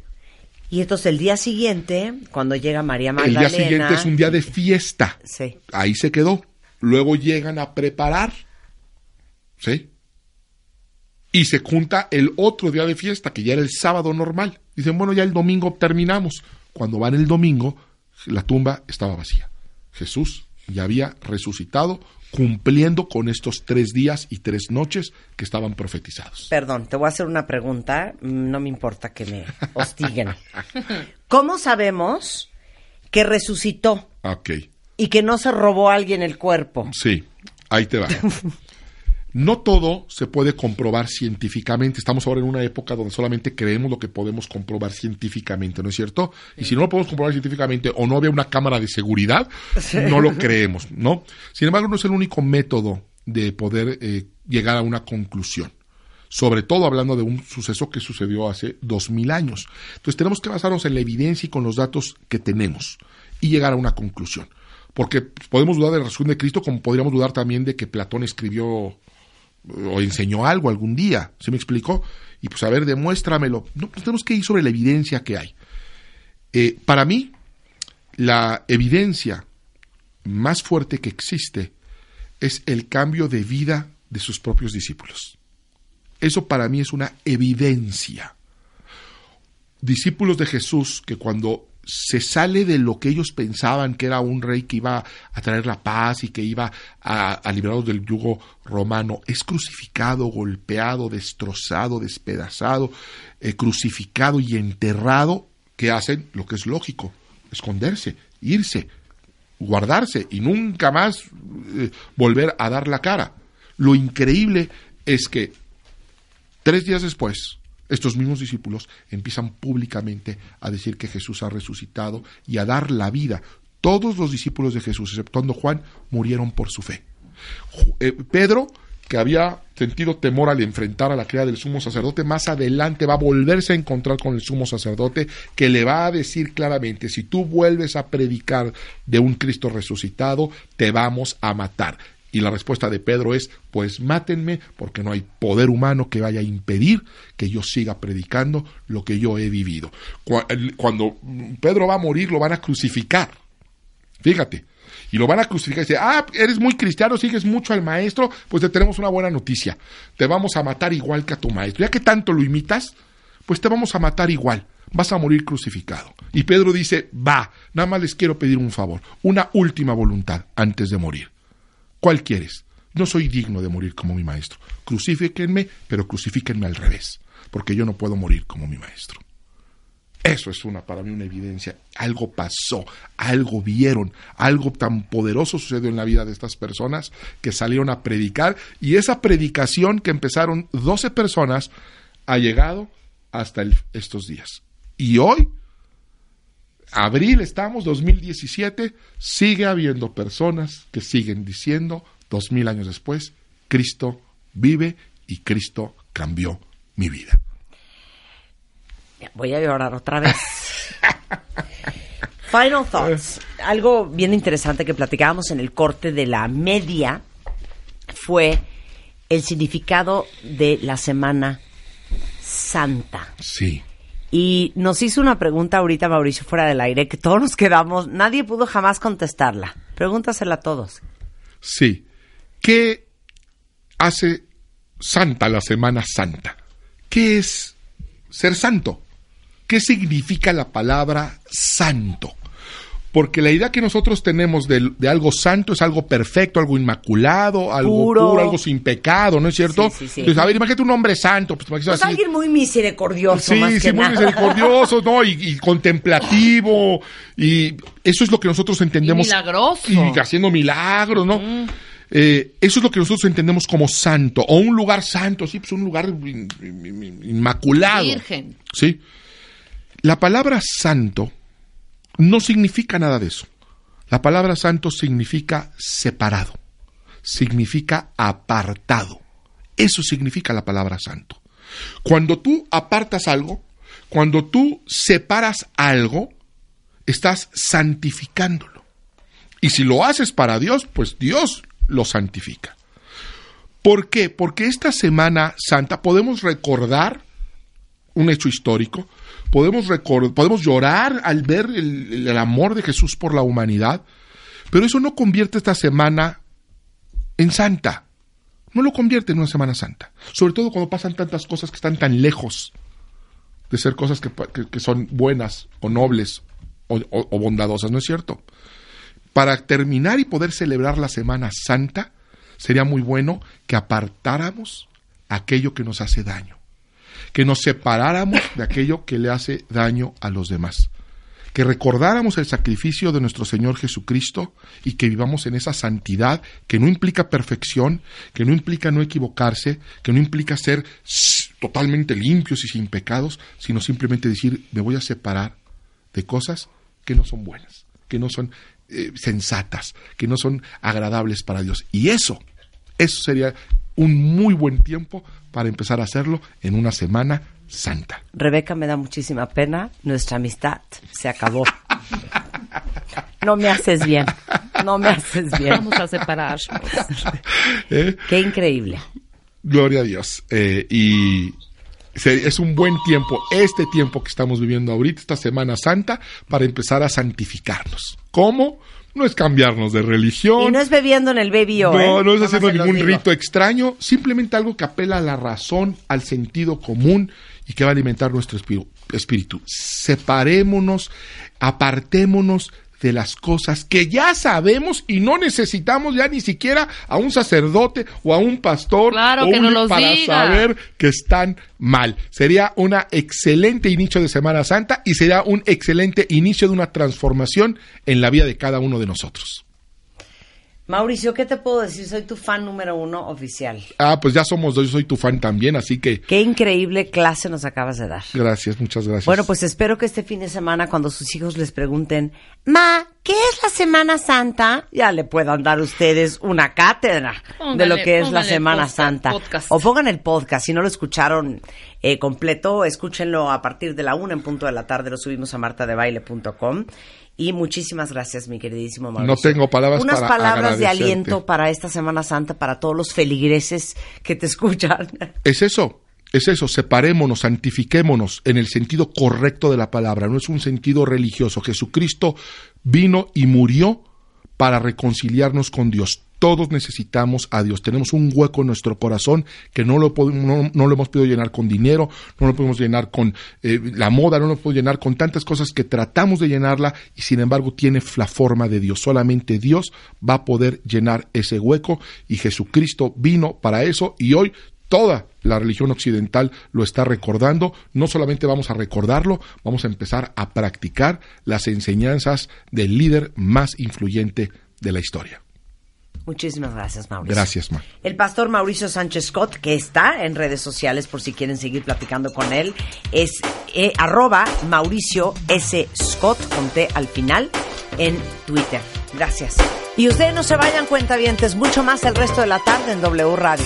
Speaker 3: Y entonces el día siguiente, cuando llega María
Speaker 4: El
Speaker 3: Magdalena...
Speaker 4: día siguiente es un día de fiesta.
Speaker 3: Sí.
Speaker 4: Ahí se quedó. Luego llegan a preparar. ¿Sí? Y se junta el otro día de fiesta, que ya era el sábado normal. Dicen, bueno, ya el domingo terminamos. Cuando van el domingo, la tumba estaba vacía. Jesús ya había resucitado, cumpliendo con estos tres días y tres noches que estaban profetizados.
Speaker 3: Perdón, te voy a hacer una pregunta. Mm, No me importa que me hostiguen. ¿Cómo sabemos que resucitó
Speaker 4: Ok.
Speaker 3: y que no se robó a alguien el cuerpo?
Speaker 4: Sí, ahí te va. *laughs* No todo se puede comprobar científicamente. Estamos ahora en una época donde solamente creemos lo que podemos comprobar científicamente, ¿no es cierto? Y si no lo podemos comprobar científicamente o no había una cámara de seguridad, no lo creemos, ¿no? Sin embargo, no es el único método de poder eh, llegar a una conclusión. Sobre todo hablando de un suceso que sucedió hace dos mil años. Entonces tenemos que basarnos en la evidencia y con los datos que tenemos y llegar a una conclusión. Porque podemos dudar de la resurrección de Cristo como podríamos dudar también de que Platón escribió o enseñó algo algún día, ¿se me explicó? Y pues a ver, demuéstramelo. No, pues tenemos que ir sobre la evidencia que hay. Eh, para mí, la evidencia más fuerte que existe es el cambio de vida de sus propios discípulos. Eso para mí es una evidencia. Discípulos de Jesús que cuando se sale de lo que ellos pensaban que era un rey que iba a traer la paz y que iba a, a liberarlos del yugo romano, es crucificado, golpeado, destrozado, despedazado, eh, crucificado y enterrado, que hacen lo que es lógico, esconderse, irse, guardarse y nunca más eh, volver a dar la cara. Lo increíble es que tres días después, estos mismos discípulos empiezan públicamente a decir que Jesús ha resucitado y a dar la vida. Todos los discípulos de Jesús, exceptuando Juan, murieron por su fe. Eh, Pedro, que había sentido temor al enfrentar a la cría del sumo sacerdote, más adelante va a volverse a encontrar con el sumo sacerdote, que le va a decir claramente, si tú vuelves a predicar de un Cristo resucitado, te vamos a matar. Y la respuesta de Pedro es, pues mátenme, porque no hay poder humano que vaya a impedir que yo siga predicando lo que yo he vivido. Cuando Pedro va a morir, lo van a crucificar. Fíjate. Y lo van a crucificar y dice, ah, eres muy cristiano, sigues mucho al maestro, pues te tenemos una buena noticia. Te vamos a matar igual que a tu maestro. Ya que tanto lo imitas, pues te vamos a matar igual. Vas a morir crucificado. Y Pedro dice, va, nada más les quiero pedir un favor, una última voluntad antes de morir. ¿Cuál quieres? No soy digno de morir como mi maestro. Crucifíquenme, pero crucifíquenme al revés, porque yo no puedo morir como mi maestro. Eso es una para mí una evidencia. Algo pasó, algo vieron, algo tan poderoso sucedió en la vida de estas personas que salieron a predicar y esa predicación que empezaron 12 personas ha llegado hasta estos días. Y hoy, abril estamos, 2017, sigue habiendo personas que siguen diciendo, dos mil años después, Cristo vive y Cristo cambió mi vida.
Speaker 3: Voy a llorar otra vez. *laughs* Final thoughts. Algo bien interesante que platicábamos en el corte de la media fue el significado de la Semana Santa.
Speaker 4: Sí.
Speaker 3: Y nos hizo una pregunta ahorita Mauricio fuera del aire que todos nos quedamos, nadie pudo jamás contestarla. Pregúntasela a todos.
Speaker 4: Sí. ¿Qué hace santa la Semana Santa? ¿Qué es ser santo? ¿Qué significa la palabra santo? Porque la idea que nosotros tenemos de, de algo santo es algo perfecto, algo inmaculado, algo
Speaker 3: Puro.
Speaker 4: puro, algo sin pecado, ¿no es cierto?
Speaker 3: Sí, sí, sí.
Speaker 4: Entonces, a ver, imagínate un hombre santo. Pues,
Speaker 3: Pues
Speaker 4: así-
Speaker 3: alguien muy misericordioso
Speaker 4: Sí,
Speaker 3: más
Speaker 4: sí, muy misericordioso, ¿no? Y, y contemplativo. Y eso es lo que nosotros entendemos.
Speaker 2: Y milagroso.
Speaker 4: Y haciendo milagros, ¿no? Eh, eso es lo que nosotros entendemos como santo. O un lugar santo, sí, pues un lugar in- in- in- inmaculado.
Speaker 2: Virgen.
Speaker 4: Sí. La palabra santo no significa nada de eso. La palabra santo significa separado, significa apartado. Eso significa la palabra santo. Cuando tú apartas algo, cuando tú separas algo, estás santificándolo. Y si lo haces para Dios, pues Dios lo santifica. ¿Por qué? Porque esta Semana Santa podemos recordar un hecho histórico, podemos, podemos llorar al ver el, amor de Jesús por la humanidad, pero eso no convierte esta semana en santa. No lo convierte en una Semana Santa. Sobre todo cuando pasan tantas cosas que están tan lejos de ser cosas que, que- son buenas o nobles o bondadosas, ¿no es cierto? Para terminar y poder celebrar la Semana Santa, sería muy bueno que apartáramos aquello que nos hace daño que nos separáramos de aquello que le hace daño a los demás, que recordáramos el sacrificio de nuestro Señor Jesucristo y que vivamos en esa santidad que no implica perfección, que no implica no equivocarse, que no implica ser totalmente limpios y sin pecados, sino simplemente decir, me voy a separar de cosas que no son buenas, que no son eh, sensatas, que no son agradables para Dios. Y eso, eso sería un muy buen tiempo para empezar a hacerlo en una semana santa.
Speaker 3: Rebeca, me da muchísima pena. Nuestra amistad se acabó. No me haces bien. No me haces bien.
Speaker 2: Vamos a separarnos.
Speaker 4: ¿Eh?
Speaker 3: Qué increíble.
Speaker 4: Gloria a Dios. Eh, y es un buen tiempo, este tiempo que estamos viviendo ahorita, esta Semana Santa, para empezar a santificarnos. ¿Cómo? No es cambiarnos de religión.
Speaker 3: Y no es bebiendo en el baby O,
Speaker 4: No,
Speaker 3: ¿eh?
Speaker 4: no es haciendo ningún rito extraño, simplemente algo que apela a la razón, al sentido común y que va a alimentar nuestro espíritu. espíritu. Separémonos, apartémonos de las cosas que ya sabemos y no necesitamos ya ni siquiera a un sacerdote o a un pastor
Speaker 2: Claro,
Speaker 4: o
Speaker 2: que
Speaker 4: un
Speaker 2: nos los
Speaker 4: para
Speaker 2: diga.
Speaker 4: saber que están mal. Sería un excelente inicio de Semana Santa y sería un excelente inicio de una transformación en la vida de cada uno de nosotros.
Speaker 3: Mauricio, ¿qué te puedo decir? Soy tu fan número uno oficial.
Speaker 4: Ah, pues ya somos dos, yo soy tu fan también, así que
Speaker 3: Qué increíble clase nos acabas de dar.
Speaker 4: gracias, muchas gracias.
Speaker 3: Bueno, pues espero que este fin de semana, cuando sus hijos les pregunten, Ma, ¿qué es la Semana Santa? Ya le puedan dar ustedes una cátedra de lo que es la Semana
Speaker 2: podcast-
Speaker 3: Santa.
Speaker 2: podcast.
Speaker 3: O pongan el podcast, si no lo escucharon eh, completo, escúchenlo a partir de la una en punto de la tarde, lo subimos a martadebaile.com. Y muchísimas gracias, mi queridísimo Mauricio.
Speaker 4: No tengo palabras
Speaker 3: Unas
Speaker 4: para
Speaker 3: palabras de aliento para esta Semana Santa, para todos los feligreses que te escuchan.
Speaker 4: es eso, es eso, separémonos, santifiquémonos en el sentido correcto de la palabra, no es un sentido religioso. Jesucristo vino y murió para reconciliarnos con Dios. Todos necesitamos a Dios. Tenemos un hueco en nuestro corazón que no lo, podemos- no, no lo hemos podido llenar con dinero, no lo podemos llenar con eh, la moda, no lo podemos llenar con tantas cosas que tratamos de llenarla y sin embargo tiene la forma de Dios. Solamente Dios va a poder llenar ese hueco y Jesucristo vino para eso y hoy toda la religión occidental lo está recordando. No solamente vamos a recordarlo, vamos a empezar a practicar las enseñanzas del líder más influyente de la historia.
Speaker 3: Muchísimas gracias, Mauricio.
Speaker 4: Gracias, Ma.
Speaker 3: El pastor Mauricio Sánchez Scott, que está en redes sociales por si quieren seguir platicando con él, es eh, arroba Mauricio S. Scott, con T al final, en Twitter. Gracias. Y ustedes no se vayan cuentavientes, mucho más el resto de la tarde en W Radio.